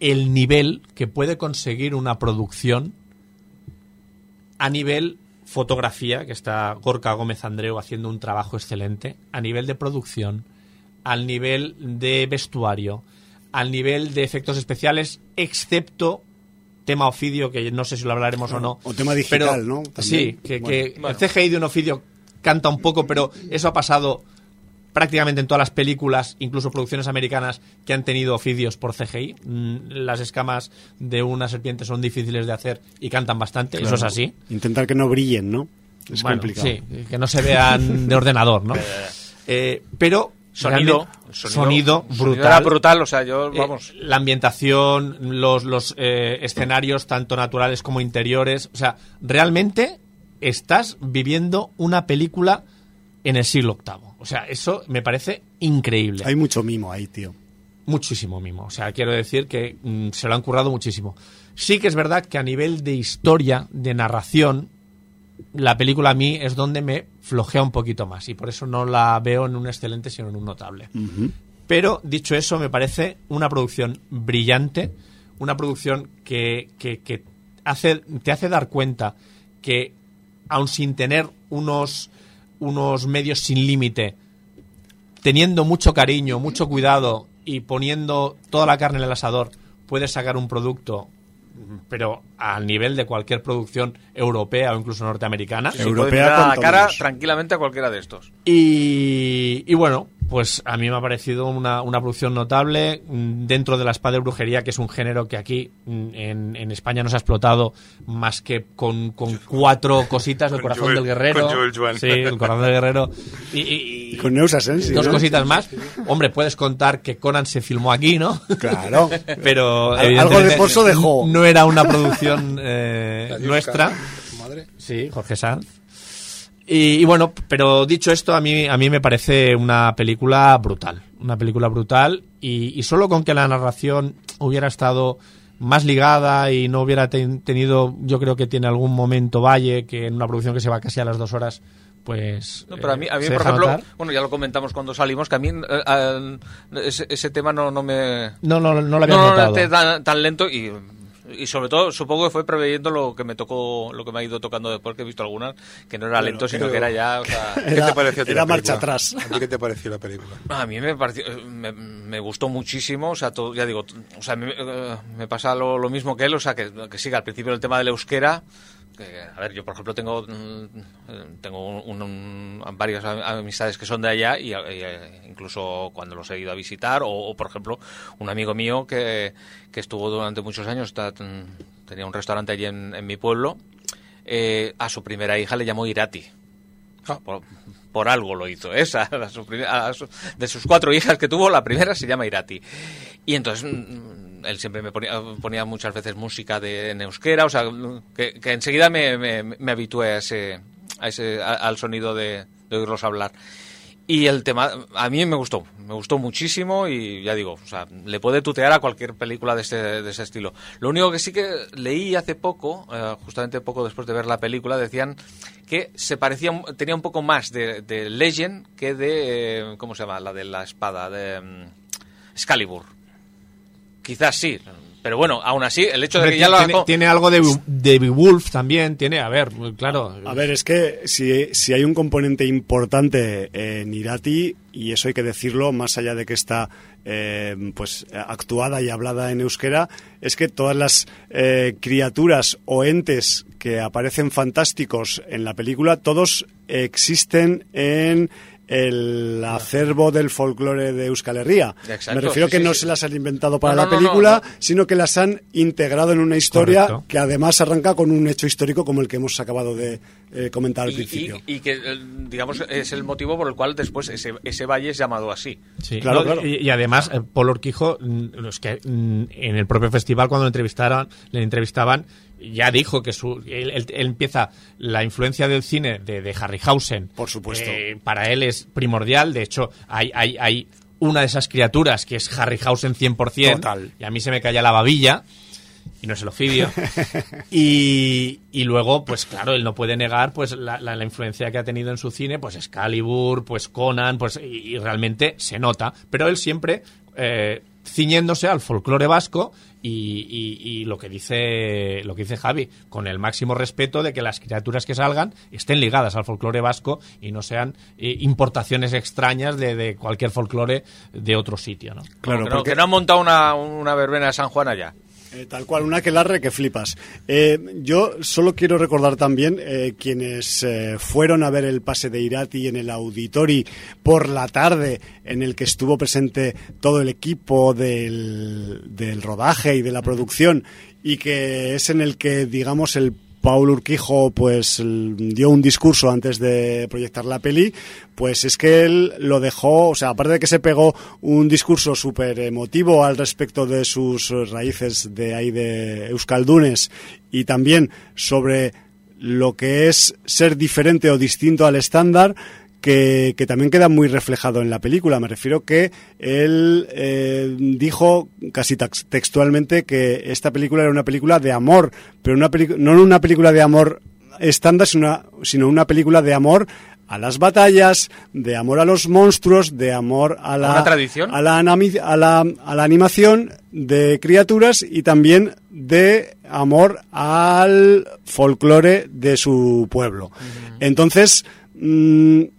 el nivel que puede conseguir una producción a nivel fotografía, que está Gorka Gómez Andreu haciendo un trabajo excelente, a nivel de producción, al nivel de vestuario, al nivel de efectos especiales, excepto tema Ofidio, que no sé si lo hablaremos o no. O tema digital, Pero- ¿no? También. Sí, que, que Bueno. el CGI de un Ofidio canta un poco, pero eso ha pasado prácticamente en todas las películas, incluso producciones americanas que han tenido oficios por CGI. Mm, Las escamas de una serpiente son difíciles de hacer y cantan bastante, eso es así. Intentar que no brillen, ¿no? Es Bueno, complicado. Sí, que no se vean de ordenador, ¿no? Eh, pero Sonido, sonido, brutal. era brutal, o sea, yo, Eh, vamos, la ambientación, los, los eh, escenarios, tanto naturales como interiores. O sea, realmente estás viviendo una película en el siglo VIII. O sea, eso me parece increíble. Hay mucho mimo ahí, tío. Muchísimo mimo. O sea, quiero decir que mm, se lo han currado muchísimo. Sí que es verdad que a nivel de historia, de narración, la película a mí es donde me flojea un poquito más. Y por eso no la veo en un excelente, sino en un notable. Pero, dicho eso, me parece una producción brillante, una producción que, que- que hace, te hace dar cuenta que, aun sin tener unos, unos medios sin límite, teniendo mucho cariño, mucho cuidado y poniendo toda la carne en el asador, puedes sacar un producto pero al nivel de cualquier producción europea o incluso norteamericana. Sí, Europea a la cara tranquilamente a cualquiera de estos. Y, y bueno, pues a mí me ha parecido una, una producción notable mm, dentro de la espada de brujería, que es un género que aquí mm, en, en España no se ha explotado más que con, con cuatro cositas, el corazón Joel- del guerrero. con Joel Joan. Sí, el corazón del guerrero. Y, y- Y con Neus Asensi, dos ¿no? cositas más. Hombre, puedes contar que Conan se filmó aquí, ¿no? Claro. Pero Al- algo de Pozo dejó. No era una producción eh, nuestra. su madre. Sí, Jorge Sanz. Y, y bueno, pero dicho esto, a mí, a mí me parece una película brutal. Una película brutal. Y, y solo con que la narración hubiera estado más ligada y no hubiera ten- tenido, yo creo que tiene algún momento valle, que en una producción que se va casi a las dos horas, pues. No, pero a mí, a mí eh, por ejemplo, notar. bueno, ya lo comentamos cuando salimos, que a mí eh, ese, ese tema no, no me... No, no, no lo había no, no, notado. noté tan, tan lento y, y sobre todo supongo que fue preveyendo lo que me tocó, lo que me ha ido tocando después, que he visto algunas, que no era lento, sino que era ya... o sea, ¿Qué te pareció era marcha atrás. ¿A ti qué te pareció la película? A mí me pareció, me, me gustó muchísimo, o sea, todo, ya digo, o sea, me, eh, me pasa lo, lo mismo que él, o sea, que, que siga al principio el tema del euskera, que, a ver, yo por ejemplo tengo mm, eh, tengo un- un- varias am- amistades que son de allá y, eh, incluso cuando los he ido a visitar, o, o, por ejemplo un amigo mío que, que estuvo durante muchos años, está- tenía un restaurante allí en, en mi pueblo, eh, a su primera hija le llamó Irati. Ah. Por, por algo lo hizo. Esa, a su primer- a su- de sus cuatro hijas que tuvo, la primera se llama Irati. Y entonces mm, él siempre me ponía, ponía muchas veces música de en euskera, o sea, que, que enseguida me, me, habitué a ese, a ese, al sonido de, de oírlos hablar. Y el tema, a mí me gustó, me gustó muchísimo y ya digo, o sea, le puede tutear a cualquier película de, este, de ese estilo. Lo único que sí que leí hace poco, eh, justamente poco después de ver la película, decían que se parecía, tenía un poco más de, de Legend que de, eh, ¿cómo se llama? La de la espada, de mm, Excalibur. Quizás sí, pero bueno, aún así, el hecho de que ya lo tiene, hago- tiene algo de, de Beowulf también, tiene, a ver, claro. A ver, es que si, si hay un componente importante en Irati, y eso hay que decirlo, más allá de que está eh, pues actuada y hablada en euskera, es que todas las eh, criaturas o entes que aparecen fantásticos en la película, todos existen en el acervo del folclore de Euskal Herria. Exacto, Me refiero sí, que sí, no sí. se las han inventado para No, la no, película, no, no. sino que las han integrado en una historia Correcto. que además arranca con un hecho histórico como el que hemos acabado de eh, comentar al y, principio. y- y que, eh, digamos, es el motivo por el cual después ese, ese valle es llamado así. Sí, Claro, no, claro. Y, y además, eh, Paul Urquijo, mm, es que mm, en el propio festival, cuando lo entrevistaron, le entrevistaban, ya dijo que su, él, él- él empieza la influencia del cine de, de Harryhausen. Por supuesto. eh, para él es primordial. De hecho, hay, hay, hay una de esas criaturas que es Harryhausen 100%. Total. Y a mí se me caía la babilla. Y no es el ofidio. y, y luego, pues claro, él no puede negar pues la, la- la influencia que ha tenido en su cine, pues Excalibur, pues Conan, pues y, y realmente se nota. Pero él siempre eh, ciñéndose al folclore vasco y, y- y lo que dice lo que dice Javi, con el máximo respeto de que las criaturas que salgan estén ligadas al folclore vasco y no sean eh, importaciones extrañas de, de cualquier folclore de otro sitio, ¿no? Claro, que, no, porque- que no han montado una, una verbena de San Juan allá. Eh, tal cual, una que larre que flipas. Eh, yo solo quiero recordar también eh, quienes fueron a ver el pase de Irati en el Auditori por la tarde, en el que estuvo presente todo el equipo del, del rodaje y de la producción, y que es en el que, digamos, el Paul Urquijo pues dio un discurso antes de proyectar la peli, pues es que él lo dejó, o sea, aparte de que se pegó un discurso súper emotivo al respecto de sus raíces de ahí de Euskaldunes y también sobre lo que es ser diferente o distinto al estándar, que, que también queda muy reflejado en la película. Me refiero que él eh, dijo casi textualmente que esta película era una película de amor, pero una no una película de amor estándar, sino una, sino una película de amor a las batallas, de amor a los monstruos, de amor a la, tradición? a la, a la, a la animación de criaturas y también de amor al folclore de su pueblo. Entonces,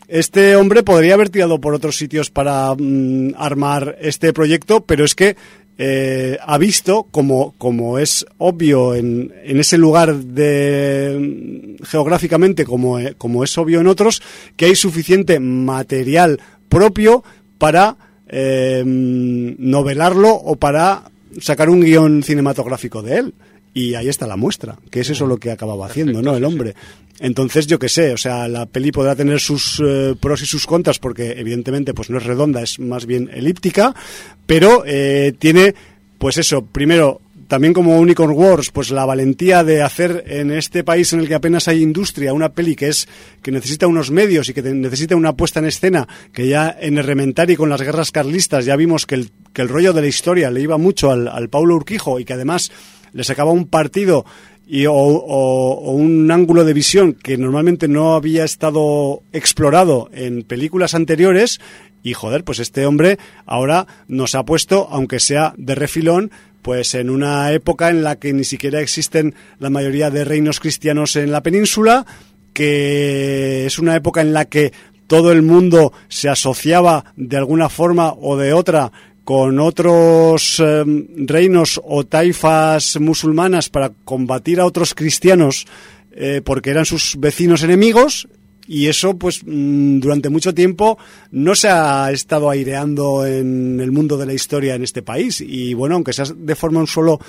este hombre podría haber tirado por otros sitios para mm, armar este proyecto, pero es que eh, ha visto, como, como es obvio en, en ese lugar de, geográficamente, como, eh, como es obvio en otros, que hay suficiente material propio para eh, novelarlo o para sacar un guion cinematográfico de él. Y ahí está la muestra, que es eso lo que acababa haciendo, ¿no? El hombre. Entonces, yo qué sé, o sea, la peli podrá tener sus eh, pros y sus contras, porque evidentemente pues no es redonda, es más bien elíptica, pero eh, tiene, pues eso, primero, también como Unicorn Wars, pues la valentía de hacer en este país en el que apenas hay industria una peli que es que necesita unos medios y que te- necesita una puesta en escena que ya en Errementari con las guerras carlistas ya vimos que el, que el rollo de la historia le iba mucho al, al Paulo Urquijo y que además le sacaba un partido y, o, o- o un ángulo de visión que normalmente no había estado explorado en películas anteriores y joder, pues este hombre ahora nos ha puesto, aunque sea de refilón, pues en una época en la que ni siquiera existen la mayoría de reinos cristianos en la península, que es una época en la que todo el mundo se asociaba de alguna forma o de otra con otros eh, reinos o taifas musulmanas para combatir a otros cristianos eh, porque eran sus vecinos enemigos y eso pues mm, durante mucho tiempo no se ha estado aireando en el mundo de la historia en este país. Y bueno aunque sea de forma un solo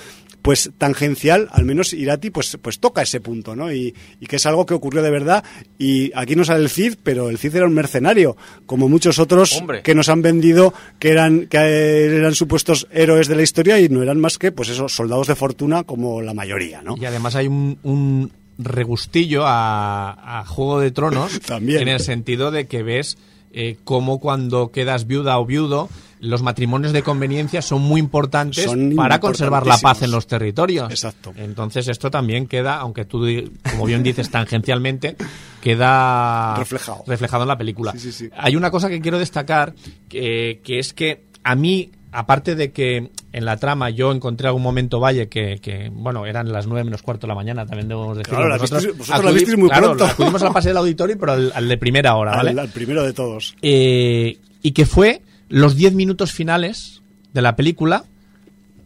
pues tangencial al menos Irati pues pues toca ese punto no y, y que es algo que ocurrió de verdad y aquí no sale el Cid pero el Cid era un mercenario como muchos otros Hombre. que nos han vendido que eran que eran supuestos héroes de la historia y no eran más que pues esos soldados de fortuna como la mayoría no Y además hay un, un regustillo a, a Juego de Tronos También. en el sentido de que ves eh, cómo cuando quedas viuda o viudo los matrimonios de conveniencia son muy importantes Son para conservar la paz en los territorios. Exacto. Entonces esto también queda, aunque tú, como bien dices, tangencialmente, queda Reflejado. reflejado en la película. Sí, sí, sí. Hay una cosa que quiero destacar, que, que es que a mí, aparte de que en la trama yo encontré algún momento Valle que, que, bueno, eran las nueve menos cuarto de la mañana, también debemos decirlo. Claro, la Nosotros visteis- vosotros la acudi- visteis muy claro, pronto. acudimos al pase del auditorio, pero al, al de primera hora, ¿vale? al, al primero de todos Eh, y que fue los 10 minutos finales de la película,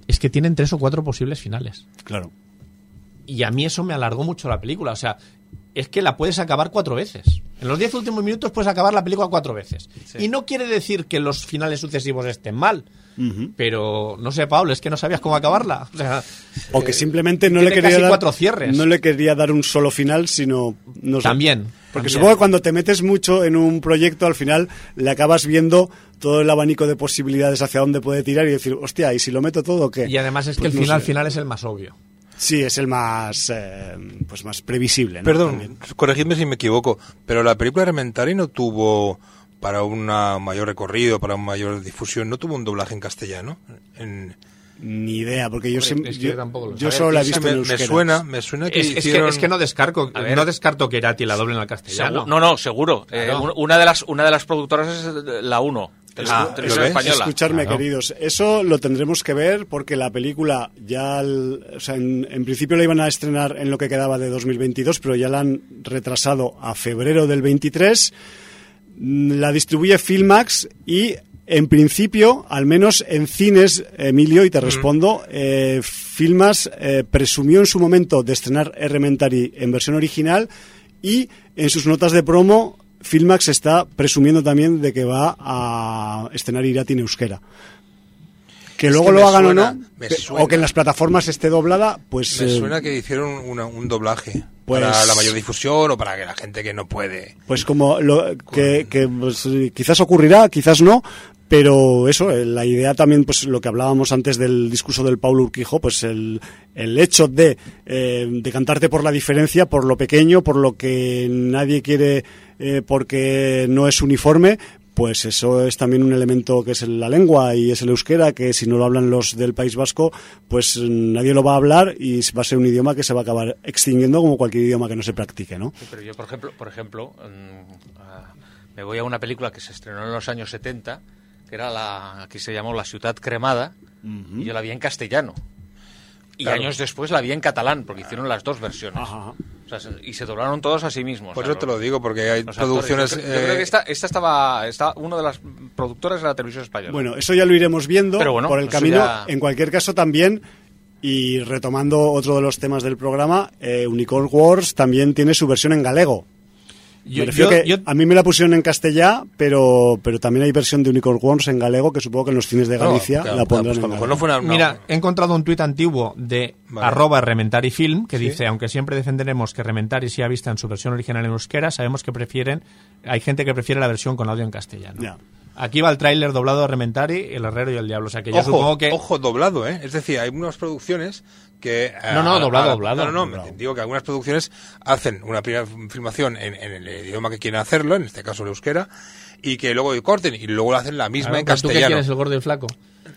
es que tienen tres o cuatro posibles finales. claro Y a mí eso me alargó mucho la película. O sea, es que la puedes acabar cuatro veces. En los 10 últimos minutos puedes acabar la película cuatro veces. Y no quiere decir que los finales sucesivos estén mal. Pero, no sé, Pablo, es que no sabías cómo acabarla. O sea, O que simplemente no le quería dar, cuatro cierres. no le quería dar un solo final, sino no sé. También, Porque también. supongo que cuando te metes mucho en un proyecto, al final le acabas viendo todo el abanico de posibilidades hacia dónde puede tirar y decir, hostia, ¿y si lo meto todo qué? y además es que Pues el no final sé. final es el más obvio. Sí, es el más, eh, pues más previsible. ¿no? Perdón, También. corregidme si me equivoco, pero la película Elementary no tuvo, para un mayor recorrido, para una mayor difusión, no tuvo un doblaje en castellano. En, Ni idea, porque yo, Hombre, siempre- es que yo, yo tampoco lo yo sé. solo la he visto en me, me euskera. suena, me suena que Es, es que, es que no descarto, no descarto que Irati la doblen al castellano. Segu- no, no, seguro. Eh, Claro. una, de las, una de las productoras es la 1, Ah. Escucharme, Claro. queridos. Eso lo tendremos que ver porque la película ya, o sea, en, en principio la iban a estrenar en lo que quedaba de 2022, pero ya la han retrasado a febrero del 23. La distribuye Filmax y en principio, al menos en cines, Emilio, y te respondo, eh, Filmax eh, presumió en su momento de estrenar Elementary en versión original y en sus notas de promo Filmax está presumiendo también de que va a estrenar Irati en euskera. Que Es luego que lo hagan suena, o no, o que en las plataformas esté doblada, pues... Me eh, suena que hicieron una- un doblaje Pues- para la mayor difusión o para que la gente que no puede... Pues como lo, que, que, pues, quizás ocurrirá, quizás no, pero eso, eh, la idea también, pues lo que hablábamos antes del discurso del Paulo Urquijo, pues el, el hecho de eh, decantarte por la diferencia, por lo pequeño, por lo que nadie quiere eh, porque no es uniforme, pues eso es también un elemento que es la lengua y es el euskera, que si no lo hablan los del País Vasco, pues mm, nadie lo va a hablar y va a ser un idioma que se va a acabar extinguiendo como cualquier idioma que no se practique, ¿no? Sí, Pero yo, por ejemplo, por ejemplo mm, ah, me voy a una película que se estrenó en los años 70, que era la aquí se llamó La Ciudad Cremada, y yo la vi en castellano. Y Claro. años después la vi en catalán, porque hicieron las dos versiones. Ajá. O sea, se- y se doblaron todos a sí mismos. Por O sea, eso te los- lo digo, porque hay actores. producciones... Yo, creo- yo creo eh, que esta, esta estaba, esta, una de las productoras de la televisión española. Bueno, eso ya lo iremos viendo Pero bueno, por el camino. ya- En cualquier caso, también, y retomando otro de los temas del programa, eh, Unicorn Wars también tiene su versión en galego. Yo- me refiero yo- que yo- a mí me la pusieron en castellá, pero, pero también hay versión de Unicorn Wars en galego que supongo que en los cines de Galicia No, la claro, pondrán pues en no fue una- no. Mira, he encontrado un tuit antiguo de Vale. arroba Rementari Film que dice, aunque siempre defenderemos que Rementari sea vista en su versión original en euskera, sabemos que prefieren, hay gente que prefiere la versión con audio en castellano. Ya. Aquí va el tráiler doblado de Rementari, El Herrero y el Diablo. O sea que yo ojo, supongo que... ojo, doblado, ¿eh? Es decir, hay unas producciones que... eh, No, no, a- doblado, a- doblado. No, no, no, Doblado. digo que algunas producciones hacen una primera filmación en, en el idioma que quieren hacerlo, en este caso el euskera, y que luego corten y luego lo hacen la misma Claro, en pero ¿Tú qué castellano. quieres, el gordo y el flaco?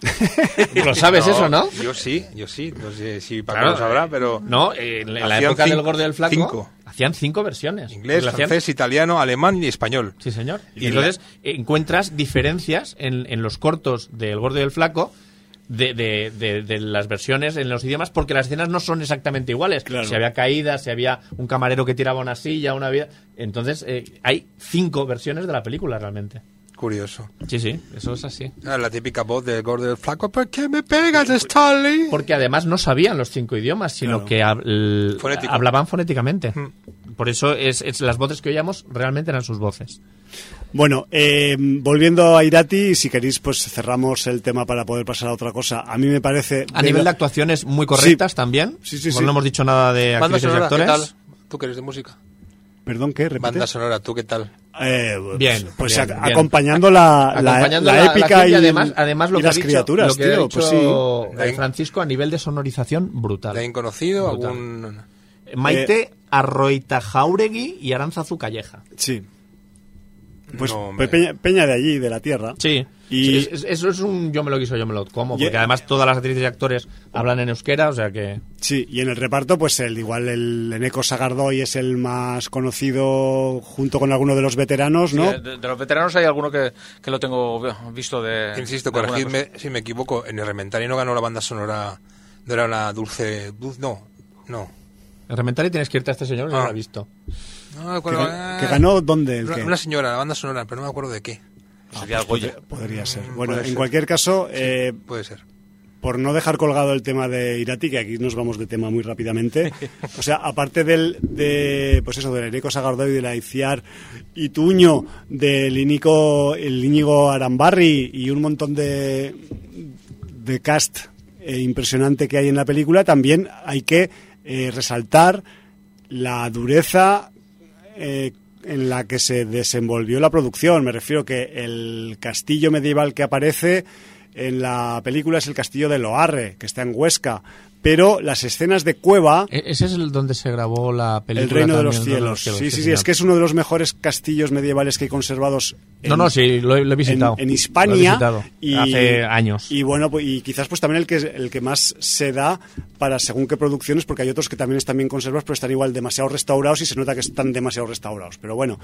lo sabes eso, ¿no? Yo sí, yo sí. No sé si Paco Claro, lo sabrá, pero... No, eh, en la época del cinco- gordo y el flaco cinco. hacían cinco versiones. Inglés, hacían- francés, italiano, alemán y español. Sí, señor. Y Y entonces eh, encuentras diferencias en, en los cortos del gordo y el flaco de, de- de- de las versiones en los idiomas porque las escenas no son exactamente iguales. Claro. Si había caídas, si había un camarero que tiraba una silla, una vida... Entonces eh, hay cinco versiones de la película realmente. Curioso. Sí, sí, eso es así. Ah, La típica voz del gordo del flaco. ¿Por qué me pegas, Stanley? Porque además no sabían los cinco idiomas, sino Claro. que Fonético. hablaban fonéticamente. Mm. Por eso es, es- las voces que oíamos realmente eran sus voces. Bueno, eh, volviendo a Irati, si queréis, pues cerramos el tema para poder pasar a otra cosa. A mí me parece... A nivel de actuaciones muy correctas también. Sí, sí, sí. No hemos dicho nada de actrices y sonora, ¿qué actores. tal? ¿Tú que eres de música? Perdón, ¿qué? ¿Repite? Banda sonora, ¿tú qué tal? Eh, Bien, pues bien, bien. acompañando la, la- Acompañando la la, la épica y, y además, además lo y que las ha dicho, criaturas, lo que tío. ha dicho pues sí. Francisco a nivel de sonorización brutal. ¿De conocido? Brutal. ¿Algún...? Maite Eh, Arroita Jauregui y Aranzazu Calleja. Sí. Pues No, hombre. Peña, Peña de allí, de la tierra. Sí. Y- Sí, es- es- eso es un yo me lo quiso, yo me lo como, Y- porque además todas las actrices y actores hablan en euskera, o sea que... Sí, y en el reparto, pues el igual el Eneco Sagardoy es el más conocido junto con alguno de los veteranos, ¿no? Sí, de, de los veteranos hay alguno que, que lo tengo visto de. Insisto, de corregidme si me equivoco. En el Rementari no ganó la banda sonora. No era una dulce. dulce no, no. En Rementari tienes que irte a este señor, no Ah. lo he visto. No me que, acuerdo. que ganó dónde el Una, qué? una señora, la banda sonora, pero no me acuerdo de qué. Sería el Goya. Podría ser. Bueno, puede en ser. cualquier caso, eh, Puede ser. por no dejar colgado el tema de Irati, que aquí nos vamos de tema muy rápidamente, o sea, aparte del, de, pues eso, del Eneco Sagardoy, de la Iciar Ituño, del Íñigo, el Íñigo Arambarri y un montón de, de cast eh, impresionante que hay en la película, también hay que eh, resaltar la dureza eh, en la que se desenvolvió la producción. Me refiero que el castillo medieval que aparece en la película es el castillo de Loarre, que está en Huesca. Pero las escenas de cueva, E- Ese es el donde se grabó la película. el reino de los cielos. Sí, sí, sí, es que es uno de los mejores castillos medievales que hay conservados. No, no, sí, lo he, lo he en, visitado. en Lo he Hispania visitado. Hace años. y bueno pues, y quizás pues también el que el que más se da para según qué producciones porque hay otros que también están bien conservados pero están igual demasiado restaurados y se nota que están demasiado restaurados pero bueno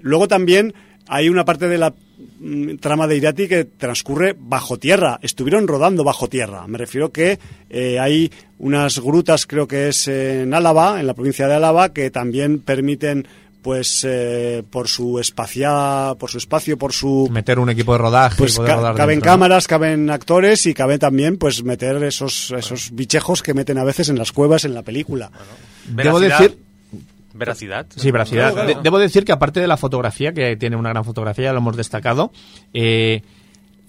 luego también hay una parte de la mm, trama de Irati que transcurre bajo tierra estuvieron rodando bajo tierra me refiero que eh, hay unas grutas creo que es en Álava en la provincia de Álava que también permiten pues eh, por su espacia por su espacio por su Meter un equipo de rodaje. pues poder ca- rodar caben cámaras, caben actores y cabe también pues meter esos esos bichejos que meten a veces en las cuevas en la película. Debo decir, Veracidad. Sí, veracidad. Claro, claro. De- debo decir que aparte de la fotografía, que tiene una gran fotografía, ya lo hemos destacado, eh,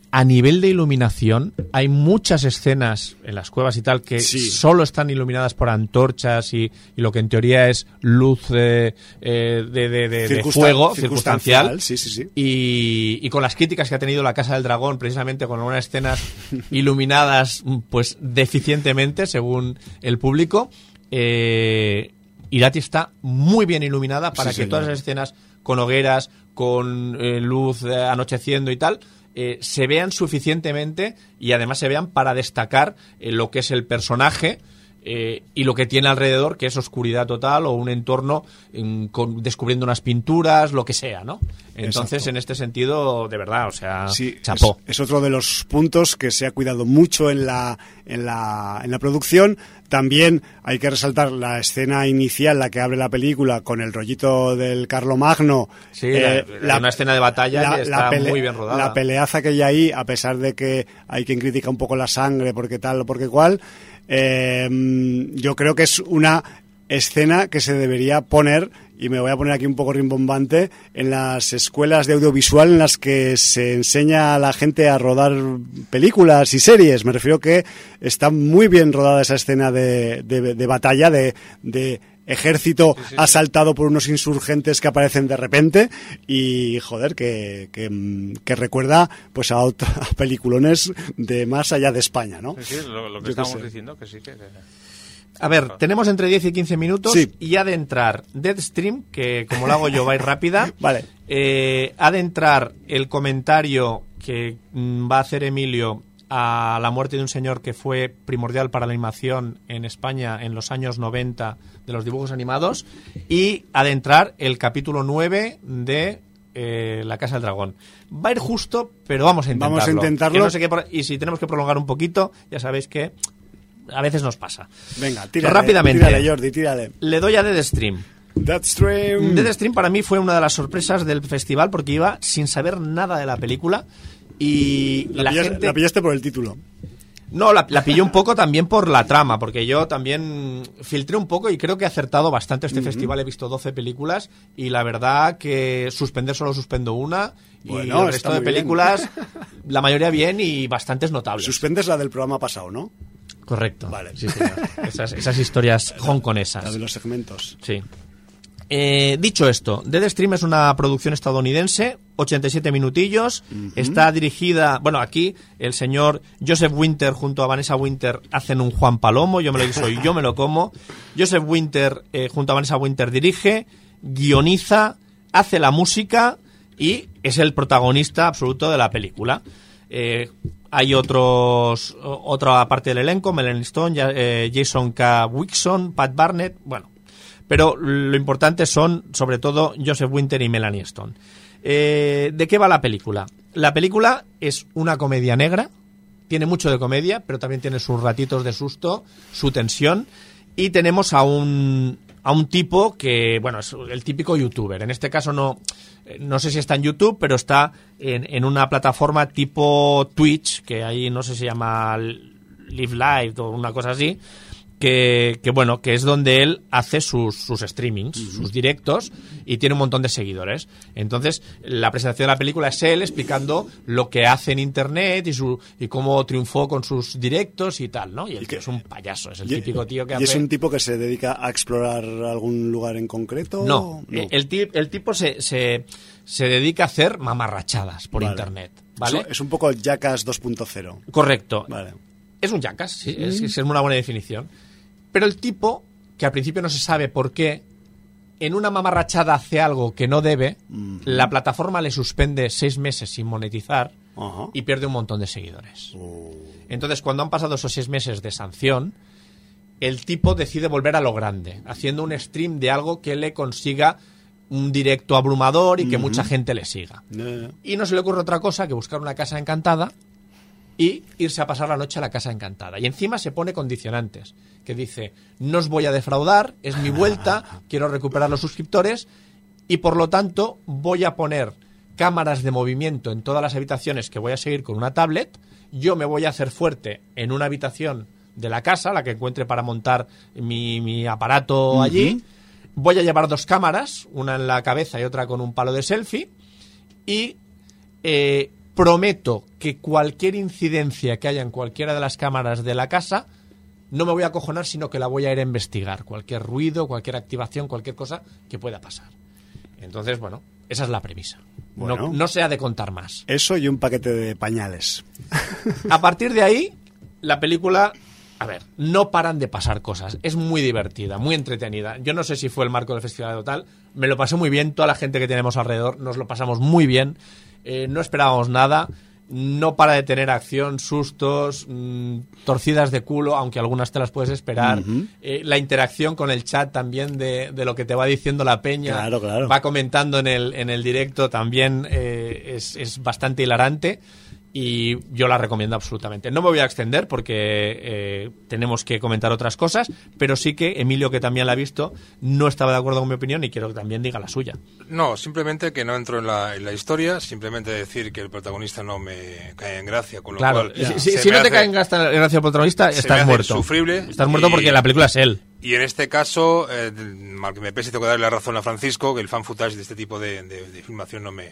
a nivel de iluminación hay muchas escenas en las cuevas y tal que Sí. solo están iluminadas por antorchas y, y lo que en teoría es luz eh, eh, de, de- de- de fuego circunstancial, circunstancial. sí, sí, sí. Y, y con las críticas que ha tenido la Casa del Dragón, precisamente con unas escenas iluminadas pues deficientemente, según el público, eh, Irati está muy bien iluminada para Sí, que señor. todas las escenas con hogueras, con eh, luz eh, anocheciendo y tal, eh, se vean suficientemente y además se vean para destacar eh, lo que es el personaje eh, y lo que tiene alrededor, que es oscuridad total o un entorno mm, con- descubriendo unas pinturas, lo que sea, ¿no? Entonces, Exacto. en este sentido, de verdad, o sea, Sí, chapó. Es, es otro de los puntos que se ha cuidado mucho en la, en la, en la producción. También hay que resaltar la escena inicial, la que abre la película, con el rollito del Carlomagno. Sí, la- una escena de batalla que está muy bien rodada. La peleaza que hay ahí, a pesar de que hay quien critica un poco la sangre, porque tal o porque cual, eh, yo creo que es una escena que se debería poner, y me voy a poner aquí un poco rimbombante, en las escuelas de audiovisual en las que se enseña a la gente a rodar películas y series. Me refiero que está muy bien rodada esa escena de, de- de batalla, de, de ejército asaltado por unos insurgentes que aparecen de repente y joder que, que, mm, que recuerda pues a, otros peliculones de más allá de España ¿no? Sí, sí, lo, que estamos diciendo, que sí, que... que- A ver, tenemos entre 10 y 15 minutos Sí. y ha de entrar Deadstream, que como lo hago yo va a ir rápida. Vale. Eh, ha de entrar el comentario que mm, va a hacer Emilio a la muerte de un señor que fue primordial para la animación en España en los años 90 de los dibujos animados y ha de entrar el capítulo 9 de eh, La Casa del Dragón. Va a ir justo, pero vamos a intentarlo. Vamos a intentarlo. Que no sé qué pro- y si tenemos que prolongar un poquito, ya sabéis que a veces nos pasa. venga tírale, Rápidamente. tírale Jordi tírale Le doy a Deadstream. Deadstream Deadstream para mí fue una de las sorpresas del festival porque iba sin saber nada de la película y la, la, pillas- gente... la pillaste por el título No, la, la pillé un poco también por la trama, porque yo también filtré un poco y creo que he acertado bastante este festival. He visto 12 películas y la verdad que suspender solo suspendo una y Bueno, el resto de bien. películas, la mayoría bien y bastantes notables. suspendes la del programa pasado ¿no? Correcto. Vale. Sí, señor. Esas, esas historias la hongkonesas. de los segmentos Sí. Eh, dicho esto, Deadstream es una producción estadounidense, 87 minutillos, está dirigida, bueno, aquí el señor Joseph Winter junto a Vanessa Winter hacen un Juan Palomo, yo me lo guiso y yo me lo como. Joseph Winter eh, junto a Vanessa Winter dirige, guioniza, hace la música y es el protagonista absoluto de la película. Eh, hay otros otra parte del elenco, Melanie Stone, Jason K. Wixon, Pat Barnett, bueno, pero lo importante son, sobre todo, Joseph Winter y Melanie Stone. Eh, ¿De qué va la película? La película es una comedia negra, tiene mucho de comedia, pero también tiene sus ratitos de susto, su tensión, y tenemos a un, a un tipo que, bueno, es el típico youtuber. En este caso no, no sé si está en YouTube, pero está en, en una plataforma tipo Twitch, que ahí no sé si se llama Live Live o una cosa así, que, que, bueno, que es donde él hace sus, sus streamings, sus directos y tiene un montón de seguidores. Entonces, la presentación de la película es él explicando lo que hace en internet y su y cómo triunfó con sus directos y tal, ¿no? Y el tío es un payaso, es el Y- típico tío que ¿Y es hace un tipo que se dedica a explorar algún lugar en concreto? no, eh, El, el tipo se, se, se dedica a hacer mamarrachadas por Vale. internet, ¿vale? Es, es un poco Jackass 2.0. Correcto. Vale. Es un jackass, sí, es, es una buena definición. Pero el tipo, que al principio no se sabe por qué, en una mamarrachada hace algo que no debe, la plataforma le suspende seis meses sin monetizar y pierde un montón de seguidores. Oh. Entonces, cuando han pasado esos seis meses de sanción, el tipo decide volver a lo grande, haciendo un stream de algo que le consiga un directo abrumador y que mucha gente le siga. Y no se le ocurre otra cosa que buscar una casa encantada y irse a pasar la noche a la casa encantada. Y encima se pone condicionantes, que dice, no os voy a defraudar, es mi vuelta, quiero recuperar los suscriptores y por lo tanto voy a poner cámaras de movimiento en todas las habitaciones que voy a seguir con una tablet, yo me voy a hacer fuerte en una habitación de la casa, la que encuentre para montar mi, mi aparato allí, voy a llevar dos cámaras, una en la cabeza y otra con un palo de selfie, y eh, prometo que cualquier incidencia que haya en cualquiera de las cámaras de la casa no me voy a acojonar, sino que la voy a ir a investigar. Cualquier ruido, cualquier activación, cualquier cosa que pueda pasar. Entonces, bueno, esa es la premisa. Bueno. No, no se ha de contar más. Eso y un paquete de pañales. A partir de ahí, la película, a ver, no paran de pasar cosas. Es muy divertida, muy entretenida. Yo no sé si fue el marco del festival o tal. Me lo pasé muy bien. Toda la gente que tenemos alrededor nos lo pasamos muy bien. Eh, no esperábamos nada. No para de tener acción, sustos, mm, torcidas de culo, aunque algunas te las puedes esperar. Eh, la interacción con el chat también de, de lo que te va diciendo la peña, Claro, claro. va comentando en el, en el directo también eh, es, es bastante hilarante. Y yo la recomiendo absolutamente. No me voy a extender porque eh, tenemos que comentar otras cosas, pero sí que Emilio, que también la ha visto, no estaba de acuerdo con mi opinión y quiero que también diga la suya. No, simplemente que no entro en la, en la historia, simplemente decir que el protagonista no me cae en gracia, con lo Claro, cual... si, si- no te hace- cae en gracia el protagonista, estás muerto. insufrible Estás muerto y- porque la película es él. Y en este caso, eh, mal que me pese, tengo que darle la razón a Francisco, que el fan footage de este tipo de, de- de filmación no me,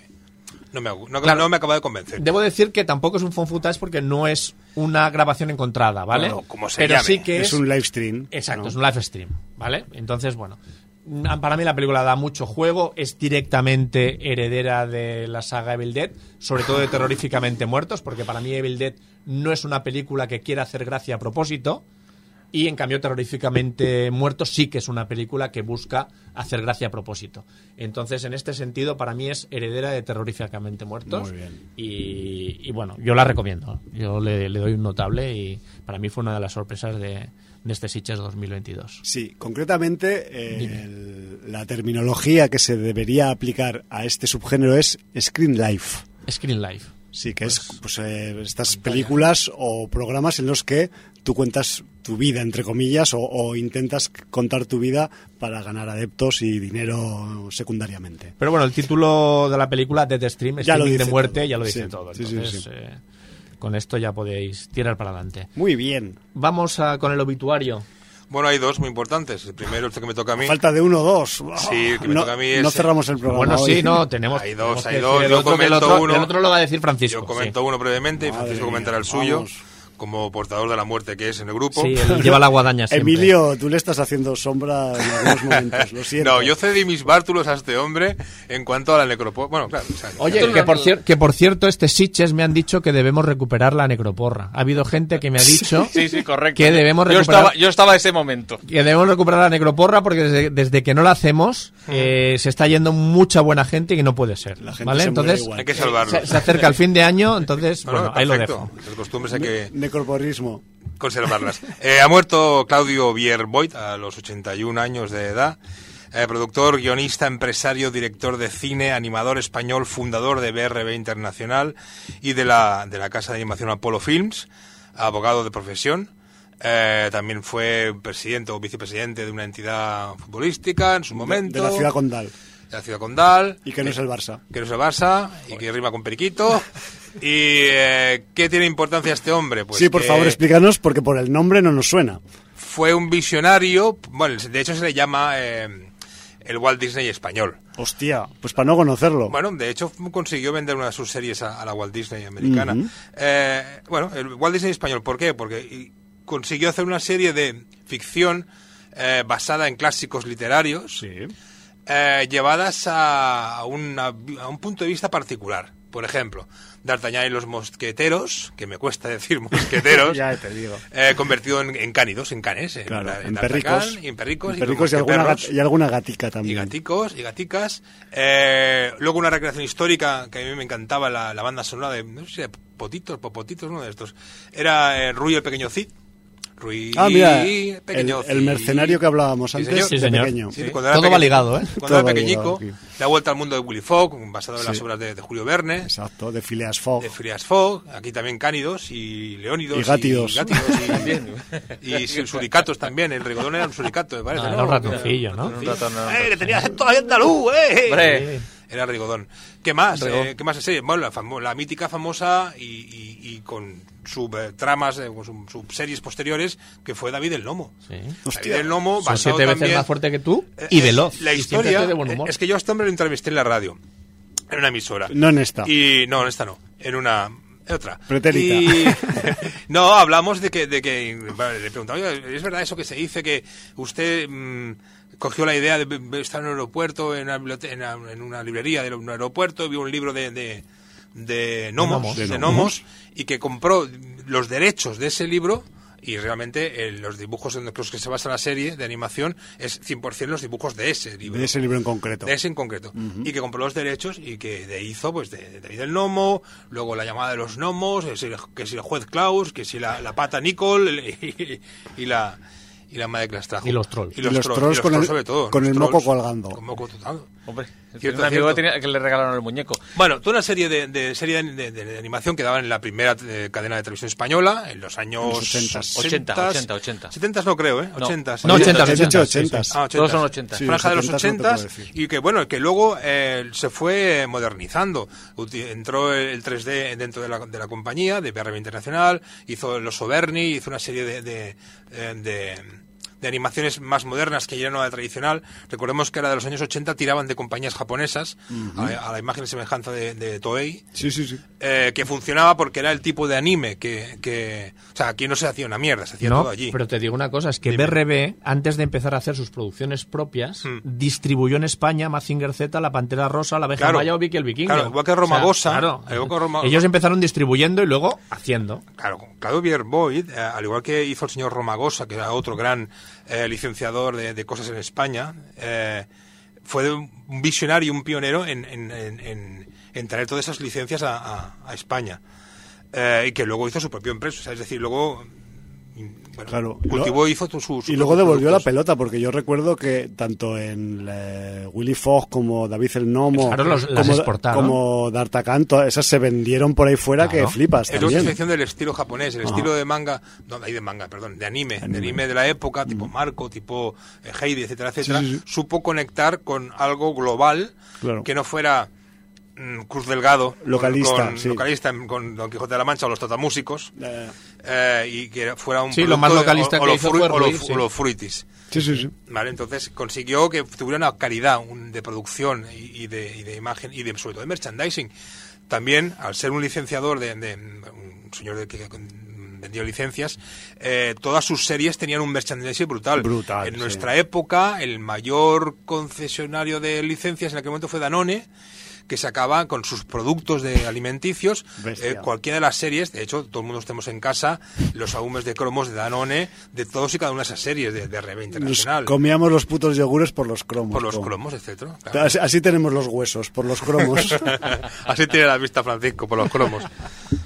no me, no, Claro. no me acaba de convencer. Debo decir que tampoco es un phone footage porque no es una grabación encontrada, ¿vale? Bueno, como se Pero llame. sí que Es es, un live stream. Exacto, ¿no? es un live stream, ¿vale? Entonces, bueno, mm, para mí la película da mucho juego, es directamente heredera de la saga Evil Dead, sobre todo de Terroríficamente Muertos, porque para mí Evil Dead no es una película que quiera hacer gracia a propósito, y en cambio Terroríficamente Muertos sí que es una película que busca hacer gracia a propósito. Entonces, en este sentido, para mí es heredera de Terroríficamente Muertos. Muy bien. Y, y bueno, yo la recomiendo. Yo le, le doy un notable y para mí fue una de las sorpresas de, de este Sitges 2022. Sí, concretamente eh, el- la terminología que se debería aplicar a este subgénero es Screen Life. Screen Live. Sí, que es pues, eh, estas películas o programas en los que tú cuentas tu vida, entre comillas, o, o intentas contar tu vida para ganar adeptos y dinero secundariamente. Pero bueno, el título de la película, Dead Stream, Ya lo de dice muerte, todo. ya lo dice Sí, todo. sí, sí, Entonces, sí. eh, con esto ya podéis tirar para adelante. Muy bien. Vamos a- con el obituario. Bueno, hay dos muy importantes. El primero, este que me toca a mí. Falta de uno o dos. Sí, el que me no, toca a mí no es- cerramos el programa. Bueno, hoy. sí, no, tenemos. Hay dos, tenemos hay dos. Yo comento otro- uno. El otro lo va a decir Francisco. Yo comento sí. uno brevemente y Francisco mía, comentará el suyo, vamos. Como portador de la muerte que es en el grupo. Sí, él lleva la guadaña siempre. Emilio, tú le estás haciendo sombra en algunos momentos, lo siento. No, yo cedí mis bártulos a este hombre en cuanto a la necroporra. Bueno, claro. o sea, Oye, que por, cier- que por cierto, este Sitches me han dicho que debemos recuperar la necroporra. Ha habido gente que me ha dicho Sí, sí, correcto. que debemos yo recuperar, estaba, yo estaba a ese momento. que debemos recuperar la necroporra porque desde, desde que no la hacemos eh, se está yendo mucha buena gente y no puede ser. La gente ¿vale? se Entonces, igual. hay que salvarlo. se, se acerca el fin de año, entonces, No, bueno, no, ahí lo dejo. Las costumbres hay que Necroporrismo. conservarlas. Eh, ha muerto Claudio Bierboit a los 81 años de edad. Eh, productor, guionista, empresario, director de cine, animador español, fundador de BRB Internacional y de la, de la casa de animación Apollo Films, abogado de profesión. Eh, también fue presidente o vicepresidente de una entidad futbolística en su momento. De la ciudad condal. La ciudad condal. Y que no es el Barça. que no es el Barça y que rima con Periquito. ¿Y eh, qué tiene importancia este hombre? Pues sí, por que favor, explícanos, porque por el nombre no nos suena. Fue un visionario, bueno, de hecho se le llama eh, el Walt Disney español. Hostia, pues para no conocerlo. Bueno, de hecho consiguió vender una de sus series a, a la Walt Disney americana. Ujú. Eh, bueno, el Walt Disney español, ¿por qué? Porque consiguió hacer una serie de ficción eh, basada en clásicos literarios. Sí. Eh, llevadas a, a una- a un punto de vista particular. Por ejemplo, D'Artagnan y los mosqueteros, que me cuesta decir mosqueteros, ya te digo. eh, convertido en, en cánidos, en canes. En, Claro, en perricos. y en perricos. Y perricos y alguna, gat- y alguna gatica Y también. gaticos y gaticas. Eh, luego una recreación histórica que a mí me encantaba la, la banda sonora de, no sé Potitos, Popotitos, uno de estos. Era eh, Rui el Pequeño Cid. Rui Ah, mira, el, Pequeño el Cid. mercenario que hablábamos Sí, antes. Sí, de señor. pequeño. Sí, Sí. cuando era Todo va ligado, ¿eh? Cuando Todo era pequeñico, ligado la vuelta al mundo de Willy Fogg, basado en las obras de, de Julio Verne, Exacto, de Phileas Fogg. de Phileas Fogg, aquí también Cánidos y Leónidos. Y Gátidos. Y, Gátidos y, y sí, suricatos también, el rigodón era un suricato, me parece. ¿no? era un ratoncillo, ¿no? Un ratón. ¡Eh, que tenía acento ahí andaluz, eh! Hombre. Era Rigodón. ¿Qué más? Eh, ¿Qué más serie? Bueno, la, la mítica, famosa y, y- y con subtramas, eh, sub- subseries posteriores, que fue David el Lomo. Sí. David el Lomo, Son siete veces también... más fuerte que tú Eh, y eh, veloz. La historia de buen humor. es que yo a este hombre lo entrevisté en la radio, en una emisora. No en esta. Y no, en esta no, en una en otra. Pretérita. Y- no, hablamos de que, de que vale, le preguntaba, "Oiga, ¿es verdad eso que se dice que usted mm, cogió la idea de estar en un aeropuerto, en una, en una, en una librería de un aeropuerto, vio un libro de, de, de gnomos. de De gnomos, y que compró los derechos de ese libro y realmente eh, los dibujos en los que se basa la serie de animación es 100% los dibujos de ese libro. De ese libro en concreto. De ese en concreto. Y que compró los derechos y que de hizo, pues, de, de David el Gnomo, luego la llamada de los gnomos, que si el, que si el juez Klaus, que si la, la pata Nicole y, y la y la madre que las trajo. Y los trolls. Y los, Y los trolls, trolls y los con trolls el- sobre todo. con el moco colgando. Con moco total. Hombre, Cierto, un amigo que, tenía- que le regalaron el muñeco. Bueno, toda una serie de, de serie de, de- de animación que daban en la primera eh, cadena de televisión española en los años En los 80s. 60s. 80, 80. 70 no creo, ¿eh? No. 80 No, 80, Has dicho 80, sí, 80. sí. Ah, 80. Todos son 80. Sí, Franja de los 70s no te puedo 80 decir. y que bueno, que luego eh, se fue modernizando. Uti- Entró el 3D dentro de la, de la compañía, de BRB Internacional, hizo los Soberni, hizo una serie de, de, animaciones más modernas que ya no la tradicional. Recordemos que era de los años 80, tiraban de compañías japonesas a, a la imagen y semejanza de, de Toei. Sí, sí, sí. eh, que funcionaba porque era el tipo de anime que, que... O sea, aquí no se hacía una mierda, se hacía No, todo allí. pero te digo una cosa, es que Dime. BRB, antes de empezar a hacer sus producciones propias, Hmm. distribuyó en España Mazinger Z, La Pantera Rosa, La Abeja Claro. Maya o Vicky el Vikingo. Claro, igual que Romagosa, claro. igual que Roma- Ellos empezaron distribuyendo y luego haciendo. Claro, Claudio Bierboyd, eh, al igual que hizo el señor Romagosa, que era otro gran eh, licenciador de, cosas en España, eh, fue un visionario, un pionero en, en- en- en- traer todas esas licencias a, España. Eh, y que luego hizo su propio empresa, es decir, luego bueno, Claro. cultivó y hizo sus Y luego devolvió la pelota, porque yo recuerdo que tanto en eh, Willy Fogg como David el Gnomo, Claro, los- como, como D'Artagnan, todas esas se vendieron por ahí fuera Claro. que flipas Es también. sección del estilo japonés, el Ajá. estilo de manga, no, ahí de manga, perdón, de anime, de anime de la época, tipo Marco, tipo eh, Heidi, etcétera, etcétera, sí, sí. supo conectar con algo global Claro. que no fuera mm, Cruz Delgado, Localista, con, sí. localista en- con Don Quijote de la Mancha o los Totamúsicos, Eh, eh, y que fuera un Sí, lo más de- localista o- o que hizo o lo- Ruiz, sí. o lo fruitis. sí, sí, sí. Vale, entonces consiguió que tuviera una calidad un- de producción y, y de, y de imagen y de, sobre todo de merchandising. También, al ser un licenciador de, de- un señor de, que vendió licencias, eh, todas sus series tenían un merchandising brutal. Brutal, En sí. nuestra época, el mayor concesionario de licencias en aquel momento fue Danone que sacaba con sus productos de alimenticios eh, cualquiera de las series, de hecho todo el mundo tenemos en casa los ahumes de cromos de Danone, de todos y cada una de esas series de, de RB Nos Internacional comíamos los putos yogures por los cromos. por los cromos, etcétera. claro. Así, así tenemos los huesos, por los cromos. Así tiene la vista Francisco por los cromos.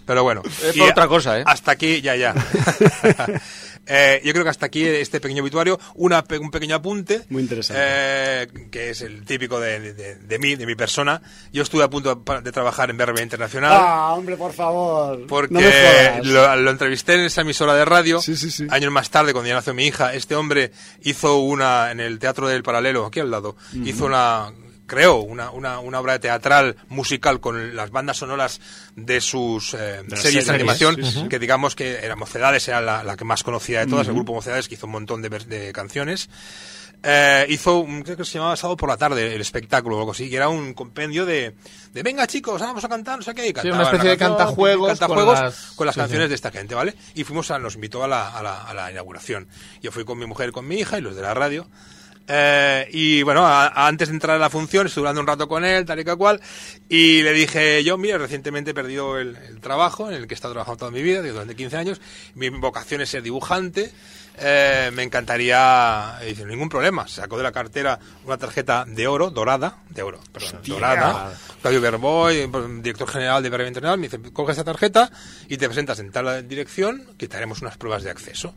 Pero bueno. Es Y por a- otra cosa, ¿eh? Hasta aquí, ya, ya. Eh, yo creo que hasta aquí este pequeño obituario. Una, un pequeño apunte. Muy interesante. eh, que es el típico de, de- de mí, de mi persona. Yo estuve a punto de, trabajar en BRB Internacional. ah, hombre, por favor. Porque no me jodas. lo, lo entrevisté en esa emisora de radio. Sí, sí, sí. Años más tarde, cuando ya nació mi hija, este hombre hizo una, en el Teatro del Paralelo, aquí al lado, hizo una, creó una, una, una obra teatral musical con las bandas sonoras de sus eh, series de animación, sí, sí. que digamos que era Mocedades, era la, la que más conocida de todas, el grupo Mocedades, que hizo un montón de, de canciones. Eh, hizo, creo que se llamaba Sábado por la tarde, el espectáculo o algo así, que era un compendio de, de venga chicos, vamos a cantar, no sé qué, y una especie de cantajuegos cantajuegos con las- con las sí, canciones sí. de esta gente, ¿vale? Y fuimos a, nos invitó a la, a la, a la inauguración. Yo fui con mi mujer y con mi hija y los de la radio. Eh, y bueno, a- antes de entrar a la función, estuve hablando un rato con él, tal y que cual, y le dije, yo, mira, recientemente he perdido el, el trabajo en el que he estado trabajando toda mi vida, durante 15 años, mi vocación es ser dibujante, eh, me encantaría, y dice, ningún problema, sacó de la cartera una tarjeta de oro, dorada, de oro, perdón, dorada, Claudio Berboy, director general de Breve Internacional, me dice, coge esa tarjeta y te presentas en tal dirección, que te haremos unas pruebas de acceso.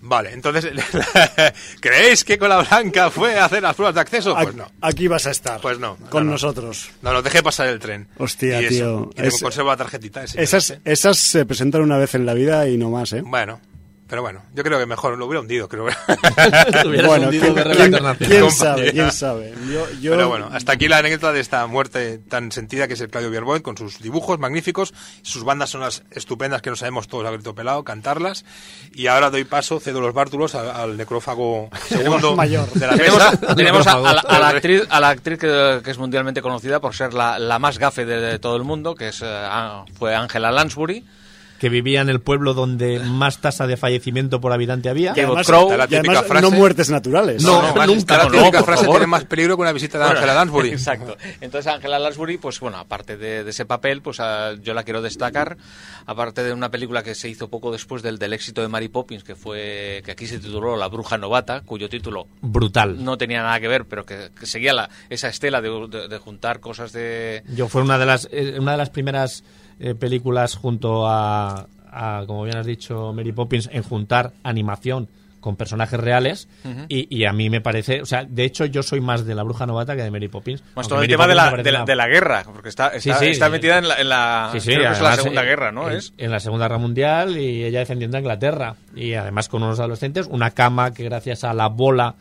Vale, entonces, ¿creéis que con la Blanca fue a hacer las pruebas de acceso? Pues no. Aquí vas a estar. Pues no, Con no, no. nosotros. No, no, dejé pasar el tren. Hostia, Y eso, tío. Y me Es- conservo la tarjetita. ese, Esas, ¿eh? esas se presentan una vez en la vida y no más, ¿eh? Bueno, pero bueno, yo creo que mejor lo hubiera hundido, creo. Bueno, hundido ¿quién, de quién- internacional. quién sabe? ¿Quién sabe? Yo, yo- Pero bueno, hasta aquí la anécdota de esta muerte tan sentida que es el Claudio Bierboyd, con sus dibujos magníficos, sus bandas son las estupendas que no sabemos todos a grito pelado, cantarlas. Y ahora doy paso, cedo los bártulos al, al necrófago segundo mayor. de la Tenemos, mesa. tenemos a, a la, a la Por actriz, a la actriz que, que es mundialmente conocida por ser la, la más gafe de, de todo el mundo, que es, ah, fue Angela Lansbury, que vivía en el pueblo donde más tasa de fallecimiento por habitante había. Y además, Crow, la y además típica frase- no muertes naturales. No, además nunca, la no, típica por frase tiene más peligro que una visita de Bueno, Angela Lansbury. Exacto. Entonces Angela Lansbury, pues bueno, aparte de, de ese papel, pues ah, yo la quiero destacar, aparte de una película que se hizo poco después del, del éxito de Mary Poppins, que fue que aquí se tituló La bruja novata, cuyo título Brutal. no tenía nada que ver, pero que, que seguía la, esa estela de, de- de juntar cosas de... Yo fue una de las eh, una de las primeras eh, películas junto a, a, como bien has dicho, Mary Poppins en juntar animación con personajes reales y, y a mí me parece, o sea, de hecho yo soy más de la Bruja Novata que de Mary Poppins. Más aunque todo el Mary tema de la, de, la, de la guerra, porque está, Sí, está, sí, está sí. metida en la, en la, Sí, sí, creo que la Segunda eh, Guerra, ¿no? En, Es, en la Segunda Guerra Mundial y ella defendiendo a Inglaterra. Y además con unos adolescentes, una cama que gracias a la bola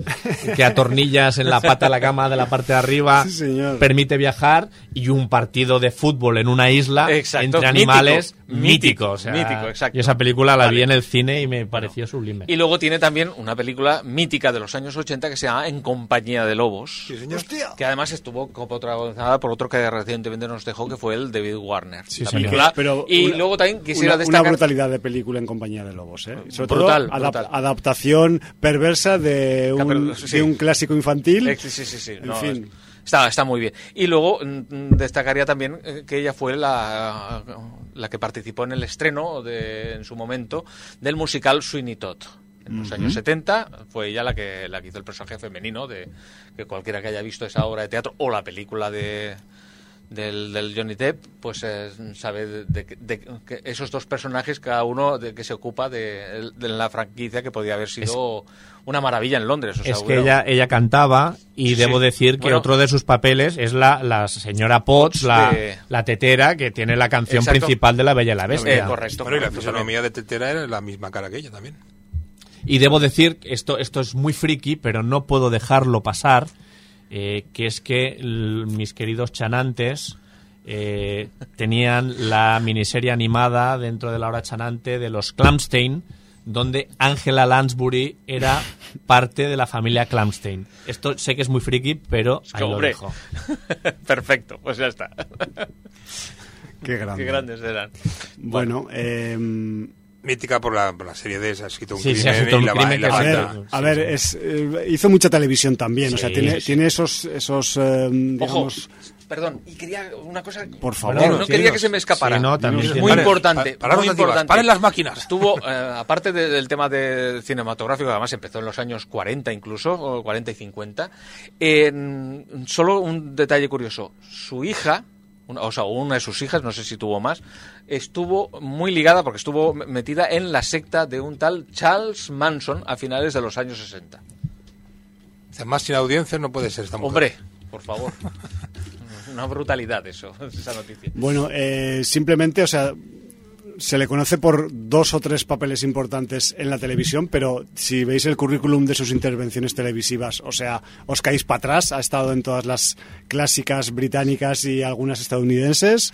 que atornillas en la pata de la cama de la parte de arriba Sí, señor. permite viajar y un partido de fútbol en una isla Exacto, entre animales mítico, mítico. o sea, mítico, exacto. Y esa película la Vale. vi en el cine y me pareció sublime. Y luego tiene también una película mítica de los años 80 que se llama En compañía de lobos. Sí, señor. Que además estuvo protagonizada por otro que recientemente nos dejó, que fue el David Warner. Sí, La película- Pero y una- luego también quisiera una, destacar... una brutalidad de película en compañía de lobos, ¿eh? Sobre Brutal, todo adap- brutal. adaptación perversa de un, sí. de un clásico infantil. Eh, Sí, sí, sí, sí. En no, fin. Está, está muy bien. Y luego mm, destacaría también eh, que ella fue la, la que participó en el estreno, de, en su momento, del musical Sweeney Todd. En los años 70 fue ella la que, la que hizo el personaje femenino, de que cualquiera que haya visto esa obra de teatro o la película de, del, del Johnny Depp, pues eh, sabe de, de- de que esos dos personajes, cada uno de que se ocupa de, de la franquicia que podía haber sido una maravilla en Londres. o sea, Es que ella, ella cantaba y Sí, debo sí. decir que Bueno. otro de sus papeles es la, la señora Potts, la, de- la tetera, que tiene la canción Exacto. principal de La Bella y la Bestia. Eh, correcto. Bueno, y la fisonomía de Tetera era la misma cara que ella también. Y debo decir, esto, esto es muy friki, pero no puedo dejarlo pasar, eh, que es que mis queridos chanantes eh, tenían la miniserie animada dentro de la hora chanante de los Clamstein, donde Angela Lansbury era parte de la familia Clamstein. Esto sé que es muy friki, pero que, ahí lo dejo. Perfecto, pues ya está. Qué grande. Qué grandes eran. Bueno, eh, Mítica por la, por la serie de esa, ha escrito un Sí, crimen ha escrito y un la, crimen y la que a sí, ver, a ver, es, eh, hizo mucha televisión también, o sea, tiene, tiene esos, esos eh, Ojo, digamos, perdón, y quería una cosa. por favor. no sí, quería que se me escapara. sí, no, también es muy importante. pa- pararos muy importante. paren las máquinas. Estuvo, eh, aparte de- del tema de cinematográfico, además empezó en los años 40 incluso, o 40 y 50. en- solo un detalle curioso. Su hija, una- o sea, una de sus hijas, no sé si tuvo más, estuvo muy ligada, porque estuvo metida en la secta de un tal Charles Manson a finales de los años 60. Más sin audiencia no puede ser esta mujer. Hombre, por favor. Una brutalidad eso, esa noticia. Bueno, eh, simplemente, o sea, se le conoce por dos o tres papeles importantes en la televisión, pero si veis el currículum de sus intervenciones televisivas, o sea, os caéis para atrás, ha estado en todas las clásicas británicas y algunas estadounidenses,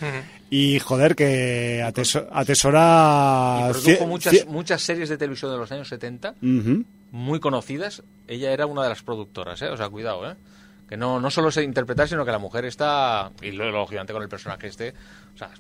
y joder, que ateso- atesora... Y produjo muchas, muchas series de televisión de los años 70, Ujú. muy conocidas. Ella era una de las productoras, ¿eh? O sea, cuidado, ¿eh? Que no, no solo se interpretar, sino que la mujer está, y luego, lógicamente con el personaje este, o sea,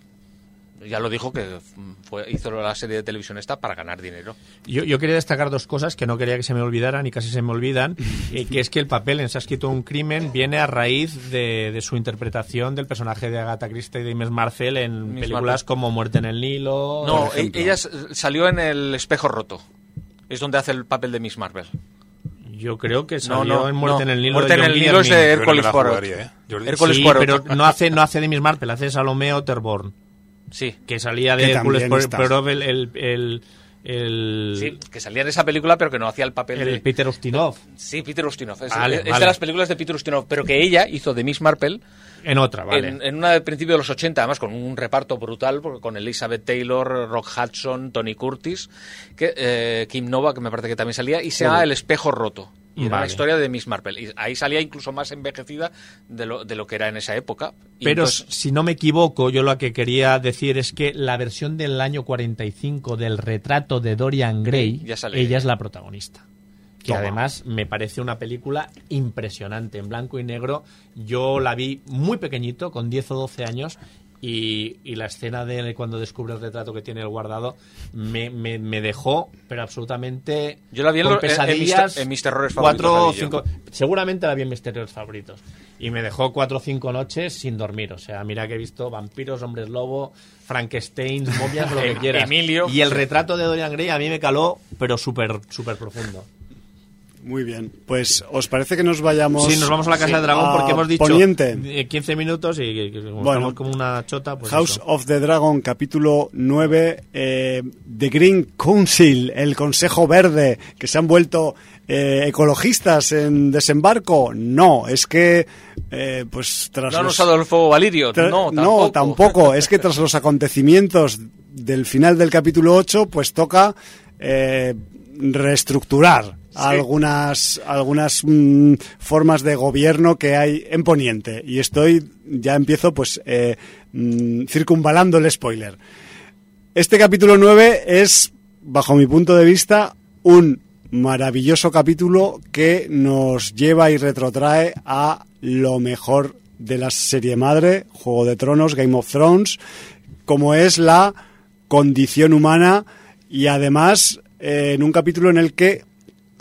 ya lo dijo que fue, hizo la serie de televisión esta para ganar dinero. Yo, yo quería destacar dos cosas que no quería que se me olvidaran y casi se me olvidan, eh, que es que el papel en Se ha escrito un crimen viene a raíz de, de su interpretación del personaje de Agatha Christie y de Miss Marcel en Miss películas como Muerte en el Nilo. No, e- ella salió en El espejo roto. Es donde hace el papel de Miss Marvel. Yo creo que No, salió no, en Muerte no. en el Nilo. Muerte de en el Nilo es de no Hércules Poirot. ¿eh? Sí, Poirot. pero no hace, no hace de Miss Marple, hace de Salomé Otterborn, Sí. que salía de Hércules. Poirot, el, el, el, el- Sí, que salía en esa película, pero que no hacía el papel el de... Peter Ustinov. Sí, Peter Ustinov. Es, Vale, es vale. de las películas de Peter Ustinov, pero que ella hizo de Miss Marple En otra, vale. en, en una de principio de los 80, además con un reparto brutal, porque con Elizabeth Taylor, Rock Hudson, Tony Curtis, que, eh, Kim Nova, que me parece que también salía, y se llama El espejo roto. Y era Vale. la historia de Miss Marple. Y ahí salía incluso más envejecida de lo, de lo que era en esa época. Y Pero entonces- si no me equivoco, yo lo que quería decir es que la versión del año 45 del retrato de Dorian Gray, Ya sale ella es la protagonista. Que además me parece una película impresionante, en blanco y negro. Yo la vi muy pequeñito, con 10 o 12 años, Y, y la escena de cuando descubre el retrato que tiene el guardado me, me, me dejó, pero absolutamente. Yo la vi en con lo- en- en mis pesadillas. mis terrores cuatro o favoritos, vi cinco. Seguramente la vi en mis terrores favoritos. Y me dejó cuatro o cinco noches sin dormir. O sea, mira que he visto vampiros, hombres lobo, Frankenstein, momias, lo que quieras. Emilio. Y el retrato de Dorian Gray a mí me caló, pero súper, súper profundo. Muy bien. Pues, ¿os parece que nos vayamos? Sí, nos vamos a la Casa Sí. de Dragón porque hemos dicho Poniente. eh, 15 minutos y como Bueno. estamos como una chota, pues House eso. of the Dragon, capítulo 9, eh, The Green Council, el Consejo Verde, que se han vuelto eh, ecologistas en desembarco. No, es que, eh, pues tras ¿No han los- usado el fuego valirio? tra- No, tampoco. tampoco. Es que tras los acontecimientos del final del capítulo 8, pues toca eh, algunas, algunas mm, formas de gobierno que hay en Poniente. Y estoy, ya empiezo pues eh, mm, circunvalando el spoiler. Este capítulo 9 es, bajo mi punto de vista, un maravilloso capítulo que nos lleva y retrotrae a lo mejor de la serie madre, Juego de Tronos, Game of Thrones, como es la condición humana y además eh, en un capítulo en el que,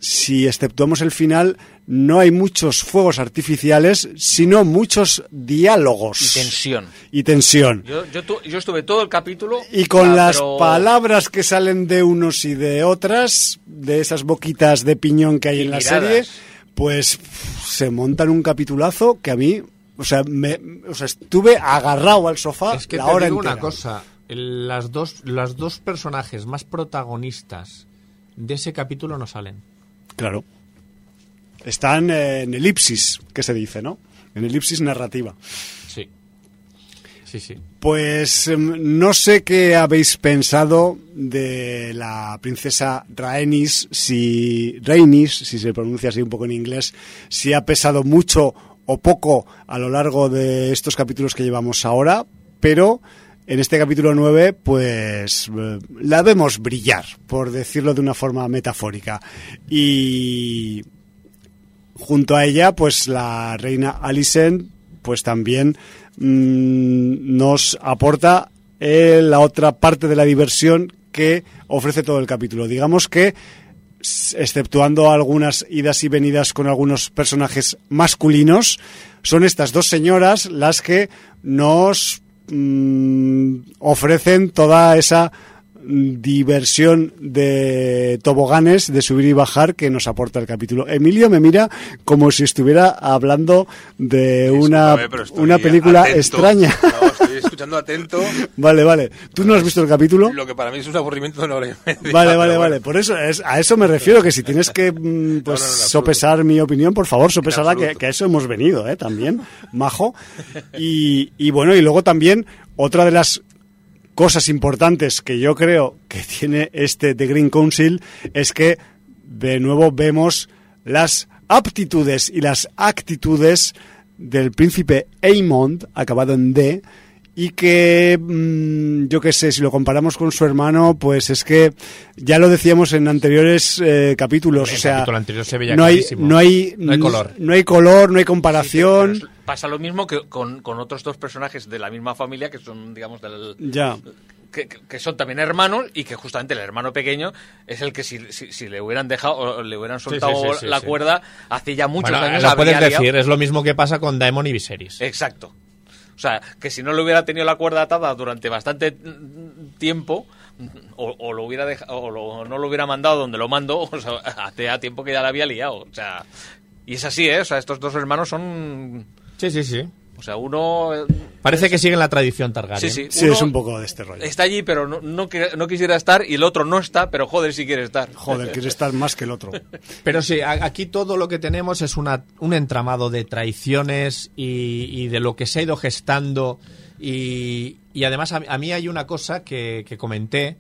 si exceptuamos el final, no hay muchos fuegos artificiales, sino muchos diálogos. Y tensión. Y tensión. Yo, yo, tu- yo estuve todo el capítulo... Y con ah, las pero- palabras que salen de unos y de otras, de esas boquitas de piñón que hay Y en la serie, pues se montan un capitulazo que a mí, o sea, me, o sea estuve agarrado al sofá Es que la te hora digo entera. una cosa, las dos, las dos personajes más protagonistas de ese capítulo no salen. Claro. Están en elipsis, que se dice, ¿no? En elipsis narrativa. Sí. Sí, sí. Pues em, no sé qué habéis pensado de la princesa Rhaenys, si Rhaenys, si se pronuncia así un poco en inglés, si ha pesado mucho o poco a lo largo de estos capítulos que llevamos ahora, pero en este capítulo 9 pues eh, la vemos brillar, por decirlo de una forma metafórica. Y junto a ella, pues la reina Alicent, pues también mm, nos aporta eh, la otra parte de la diversión que ofrece todo el capítulo. Digamos que, exceptuando algunas idas y venidas con algunos personajes masculinos, son estas dos señoras las que nos mm, ofrecen toda esa diversión de toboganes de subir y bajar que nos aporta el capítulo. Emilio me mira como si estuviera hablando de una, una película atento. extraña. No, estoy escuchando atento. vale, vale. ¿Tú no has visto el capítulo? Lo que para mí es un aburrimiento de una hora y media. Vale, vale, bueno. vale. Por eso es, a eso me refiero, que si tienes que mm, pues, No, sopesar mi opinión, por favor, sopesarla, que, que a eso hemos venido, ¿eh? También, majo. Y, y bueno, y luego también, otra de las cosas importantes que yo creo que tiene este The Green Council es que de nuevo vemos las aptitudes y las actitudes del príncipe Aemond, acabado en D, y que mm, yo qué sé, si lo comparamos con su hermano, pues es que ya lo decíamos en anteriores eh, capítulos, El o sea, capítulo anterior se veía no hay, no hay, No hay color. no hay color, no hay comparación, pasa lo mismo que con, con otros dos personajes de la misma familia que son, digamos, del, ya. que, son también hermanos y que justamente el hermano pequeño es el que si, si, si le hubieran dejado o le hubieran soltado sí, sí, la sí. cuerda hace ya muchos Bueno, años lo puedes liado- decir, es lo mismo que pasa con Daemon y Viserys. Exacto. O sea, que si no le hubiera tenido la cuerda atada durante bastante mm, tiempo, mm, o, o lo hubiera dejado, o lo- no lo hubiera mandado donde lo mando, o sea, hace ya tiempo que ya la había liado. O sea, y es así, ¿eh? O sea, estos dos hermanos son. Sí, sí, sí. O sea, uno. eh, Parece que siguen la tradición Targaryen. Sí, sí. Es un poco de este rollo. Está allí, pero no, no, no quisiera estar, y el otro no está, pero joder, si quiere estar. Joder, quiere estar más que el otro. Pero sí, aquí todo lo que tenemos es una, un entramado de traiciones y, y de lo que se ha ido gestando. Y, y además a, a mí hay una cosa que, que comenté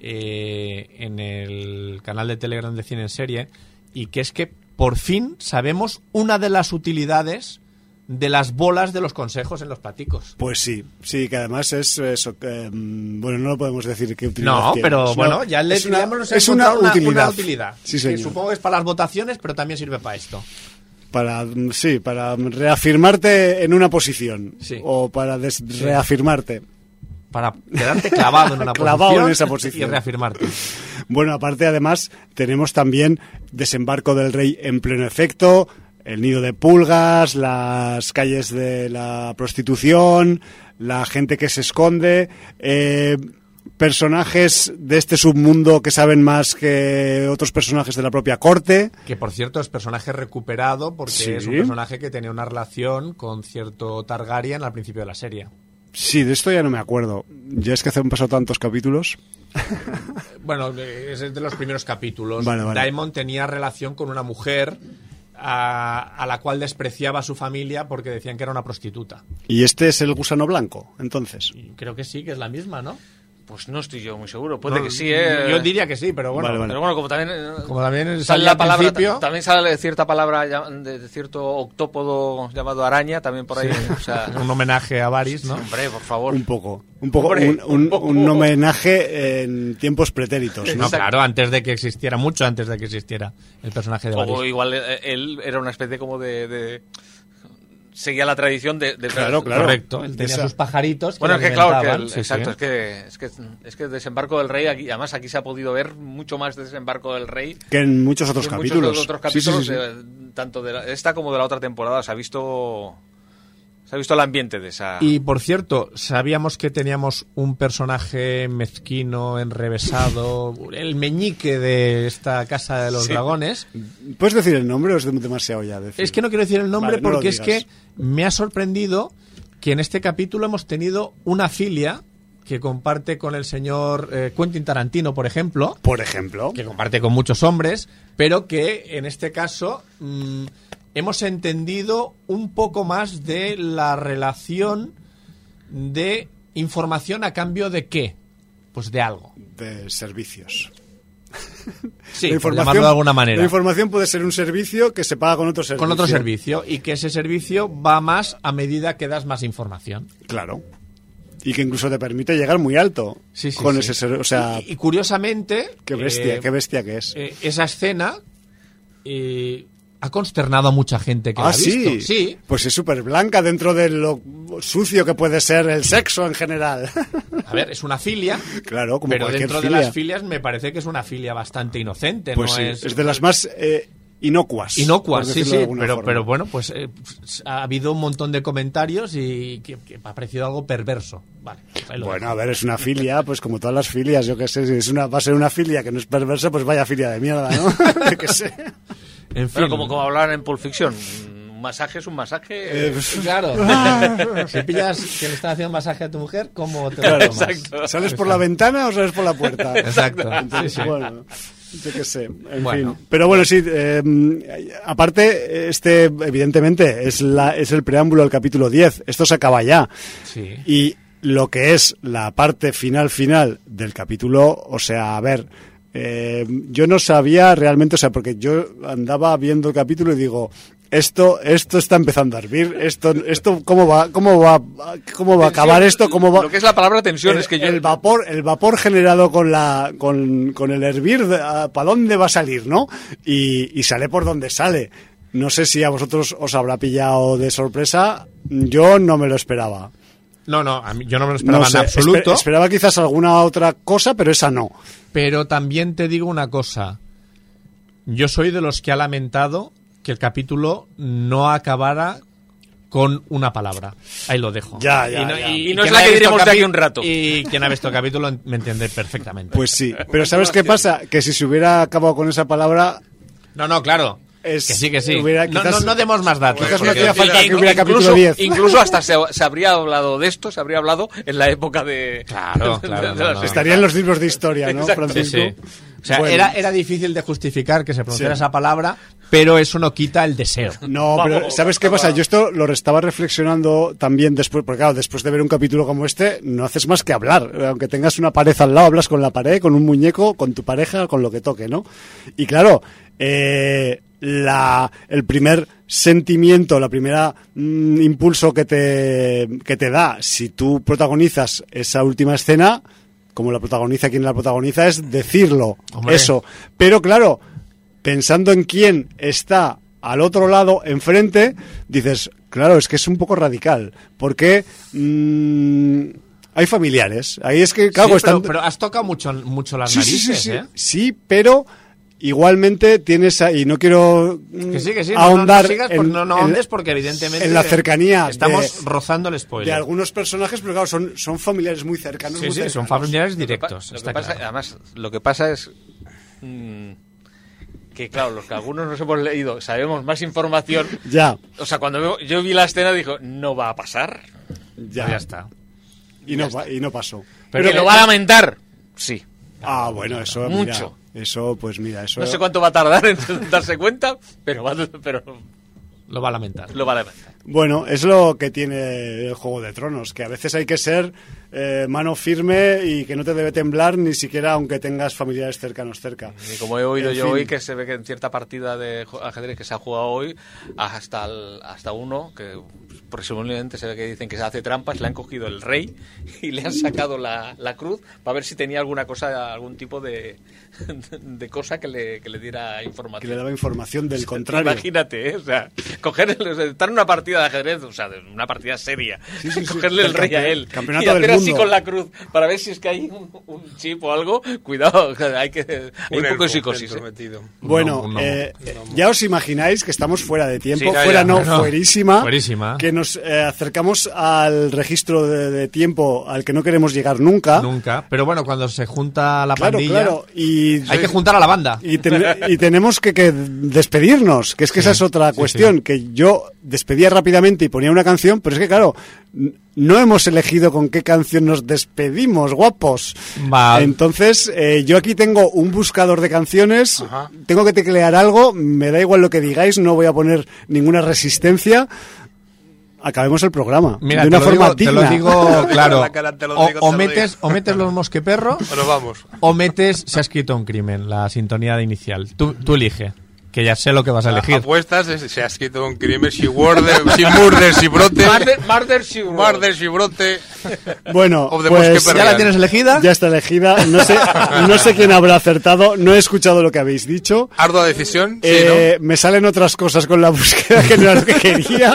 eh, en el canal de Telegram de Cine en Serie y que es que por fin sabemos una de las utilidades de las bolas de los consejos en los platicos. Pues sí, sí, que además es eso. que, mm, bueno, no lo podemos decir qué utilidad No, tiene. pero bueno, ya le es una, es una utilidad. una utilidad. Sí, que señor. supongo que es para las votaciones, pero también sirve para esto. Para, mm, sí, para reafirmarte en una posición. Sí. O para des- reafirmarte. Para quedarte clavado en una Clavado posición, en esa posición. y reafirmarte. Bueno, aparte además tenemos también desembarco del rey en pleno efecto, el nido de pulgas, las calles de la prostitución, la gente que se esconde, eh, personajes de este submundo que saben más que otros personajes de la propia corte. Que por cierto es personaje recuperado porque Sí. es un personaje que tenía una relación con cierto Targaryen al principio de la serie. Sí, de esto ya no me acuerdo. Ya es que han pasado tantos capítulos. Bueno, es de los primeros capítulos. Vale, vale. Daemon tenía relación con una mujer a, a la cual despreciaba a su familia porque decían que era una prostituta. Y este es el gusano blanco, entonces. Creo que sí, que es la misma, ¿no? Pues no estoy yo muy seguro. Puede No, que sí, ¿eh? Yo diría que sí, pero bueno. Vale, vale. Pero bueno, como también... eh, Como también sale la al palabra, principio- también sale cierta palabra de, de cierto octópodo llamado araña, también por ahí. O sea, Un homenaje a Varys, ¿no? hombre, por favor. Un poco. Un poco. Hombre, un, un- un poco. un homenaje en tiempos pretéritos, ¿no? Claro, antes de que existiera, mucho antes de que existiera el personaje de Varys. O igual eh, él era una especie como de... de- seguía la tradición de... de- Claro, claro. Correcto, él tenía Esa- sus pajaritos. Bueno, es que claro, que el- sí, exacto, sí. Es, que, es que es que desembarco del rey, aquí, además aquí se ha podido ver mucho más de desembarco del rey Que en muchos otros que en capítulos. muchos otros capítulos, sí, sí. eh, tanto de la- esta como de la otra temporada, se ha visto se ha visto el ambiente de esa... Y por cierto, sabíamos que teníamos un personaje mezquino, enrevesado, el meñique de esta casa de los Sí. dragones. ¿Puedes decir el nombre o es demasiado ya? decir? Es que no quiero decir el nombre Vale, no lo porque es que me ha sorprendido que en este capítulo hemos tenido una filia que comparte con el señor eh, Quentin Tarantino, por ejemplo, Por ejemplo. que comparte con muchos hombres, pero que en este caso mm, hemos entendido un poco más de la relación de información a cambio de qué. Pues de algo. De servicios. Sí, La llamarlo de alguna manera. La información puede ser un servicio que se paga con otro servicio. Con otro servicio y que ese servicio va más a medida que das más información. Claro. Y que incluso te permite llegar muy alto Sí, sí, con sí. ese O sea, y, y curiosamente, qué bestia, eh, qué bestia que es. eh, esa escena eh, ha consternado a mucha gente que la ah, ha visto. sí. Sí, Pues es súper blanca dentro de lo sucio que puede ser el sexo en general. a ver, es una filia, claro, como pero cualquier dentro de filia. las filias me parece que es una filia bastante inocente. Pues no sí, es, es, de las más eh, inocuas. Inocuas, sí, sí, de pero, forma. pero bueno, pues eh, ha habido un montón de comentarios y que, que ha parecido algo perverso. Vale, pues Bueno, dejo. a ver, es una filia, pues como todas las filias, yo qué sé, si es una, va a ser una filia que no es perversa, pues vaya filia de mierda, ¿no? Qué sé. En fin, Bueno, como, como hablaban en Pulp Fiction, un masaje es un masaje... Eh, pues, Claro. si pillas que le están haciendo un masaje a tu mujer, ¿cómo te lo tomas? Exacto. ¿Sales por la ventana o sales por la puerta? Exacto. Entonces, Sí, sí. bueno, yo qué sé, en Bueno. fin. Pero bueno, sí, eh, aparte, este, evidentemente, es, la, es el preámbulo al capítulo 10. Esto se acaba ya. Sí. Y lo que es la parte final final del capítulo, o sea, a ver, eh, yo no sabía realmente, o sea, porque yo andaba viendo el capítulo y digo, esto, esto está empezando a hervir, esto, esto, cómo va, cómo va, cómo va a acabar esto, cómo va. Lo que es la palabra tensión el, es que yo... el vapor, el vapor generado con la, con, con el hervir, ¿para dónde va a salir, no? Y, y sale por donde sale. No sé si a vosotros os habrá pillado de sorpresa. Yo no me lo esperaba. No, no, a mí- yo no me lo esperaba No sé, en absoluto. espe- esperaba quizás alguna otra cosa, pero esa no. Pero también te digo una cosa. Yo soy de los que ha lamentado que el capítulo no acabara con una palabra. Ahí lo dejo. Ya, ya, ya. Y no quien es la que diremos de aquí un rato. Y quien ha visto el capítulo me entiende perfectamente. Pues sí. Pero ¿sabes qué pasa? Que si se hubiera acabado con esa palabra, no, no, claro. Es- que sí, que sí. hubiera- no, quizás- no, no demos más datos. quizás no porque- hacía falta que Incluso- hubiera capítulo 10. Incluso hasta se, se habría hablado de esto, se habría hablado en la época de... Claro, claro, de no, las- no. estaría en los libros de historia, ¿no, Exacto. Sí, Francisco? sí. O sea, Bueno. era, era difícil de justificar que se pronunciara Sí. esa palabra, pero eso no quita el deseo. No, pero ¿sabes qué pasa? Yo esto lo estaba reflexionando también después, porque claro, después de ver un capítulo como este, no haces más que hablar. Aunque tengas una pared al lado, hablas con la pared, con un muñeco, con tu pareja, con lo que toque, ¿no? Y claro, eh, la, el primer sentimiento, la primera mm, impulso que te, que te da, si tú protagonizas esa última escena, como la protagoniza quien la protagoniza, es decirlo, Hombre. eso. Pero claro, pensando en quién está al otro lado, enfrente, dices, claro, es que es un poco radical, porque mm, hay familiares. Ahí es que, claro, Sí, están... pero, pero has tocado mucho, mucho las sí, narices, sí, ¿eh? sí, pero igualmente tienes ahí, no quiero Que sí, que sí. no, no, no ahondar sigas, en, no, no ahondes porque evidentemente... en la cercanía Estamos de- rozando el de spoiler. algunos personajes, pero claro, son, son familiares muy cercanos. Sí, muy sí, son familiares Lo que pa- directos. lo que está pasa- claro. Además, lo que pasa es mm, que, claro, los que algunos nos hemos leído, sabemos más información. Ya, O sea, cuando veo- yo vi la escena, dijo, no va a pasar. ya, Pues ya está. Y no, pa- y no pasó. Pero ¿Que que- lo va a lamentar? Sí. Ah, bueno, eso Mucho. mira, eso, pues mira, eso. No sé cuánto va a tardar en darse cuenta, pero, va, pero Lo va a lamentar. lo va a lamentar. Bueno, es lo que tiene el Juego de Tronos, que a veces hay que ser eh, mano firme y que no te debe temblar ni siquiera aunque tengas familiares cercanos cerca. Y como he oído En yo fin. hoy, que se ve que en cierta partida de ajedrez que se ha jugado hoy, hasta, el- hasta uno, que presumiblemente se ve que dicen que se hace trampas, le han cogido el rey y le han sacado la, la cruz para ver si tenía alguna cosa, algún tipo de, de cosa que le, que le diera Que información. le daba información del contrario. Imagínate, ¿eh? o sea, coger el- o sea, estar en una partida de ajedrez, o sea, una partida seria, Sí, sí, sí, cogerle el rey a él campeonato y hacer del así mundo. con la cruz para ver si es que hay un, un chip o algo. Cuidado, hay que hay un, poco de psicosis. ¿eh? Bueno, No, no. eh, ya os imagináis que estamos fuera de tiempo, fuera ya. no, No, fuerísima, fuerísima. que nos eh, acercamos al registro de, de tiempo al que no queremos llegar nunca. Nunca. Pero bueno, cuando se junta la Claro, pandilla, claro, y, hay que juntar a la banda. y, ten- y tenemos que, que despedirnos, que es que esa es otra sí, cuestión, sí. que yo despedía rápidamente y ponía una canción, pero es que claro, no hemos elegido con qué canción nos despedimos, guapos. Va. Entonces, eh, yo aquí tengo un buscador de canciones, Ajá. tengo que teclear algo, me da igual lo que digáis, no voy a poner ninguna resistencia. Acabemos el programa Mira, de te, una lo forma digo, te digna. lo digo claro. Te lo O, digo, o te lo metes, o metes los mosqueperros Bueno, vamos. o metes Se ha escrito un crimen, la sintonía de inicial. Tú, tú elige, que ya sé lo que vas a elegir. Apuestas, es- se ha escrito un crimen, si murder, si murder, si brote, Murder, wrote. murder, si brote. Bueno, pues ¿Ya la tienes elegida? ya está elegida. No sé, no sé quién habrá acertado. No he escuchado lo que habéis dicho. Ardua decisión, sí, Eh, Me salen otras cosas con la búsqueda que no era lo que quería,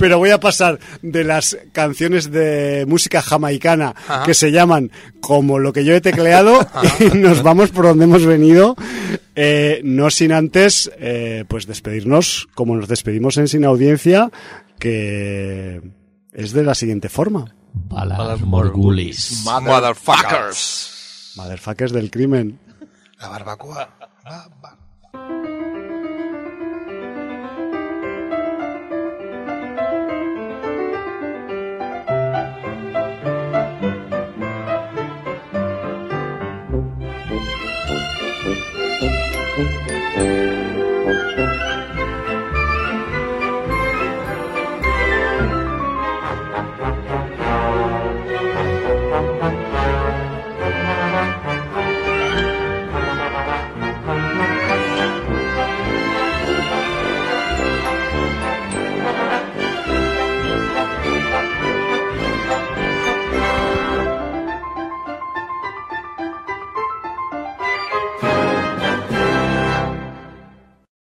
pero voy a pasar de las canciones de música jamaicana Ajá. que se llaman como lo que yo he tecleado y nos vamos por donde hemos venido. Eh, no sin antes, eh, pues despedirnos como nos despedimos en Sin Audiencia, que es de la siguiente forma. Morgulis. ¿no? Motherfuckers. Motherfuckers del crimen. La barbacoa. Bar-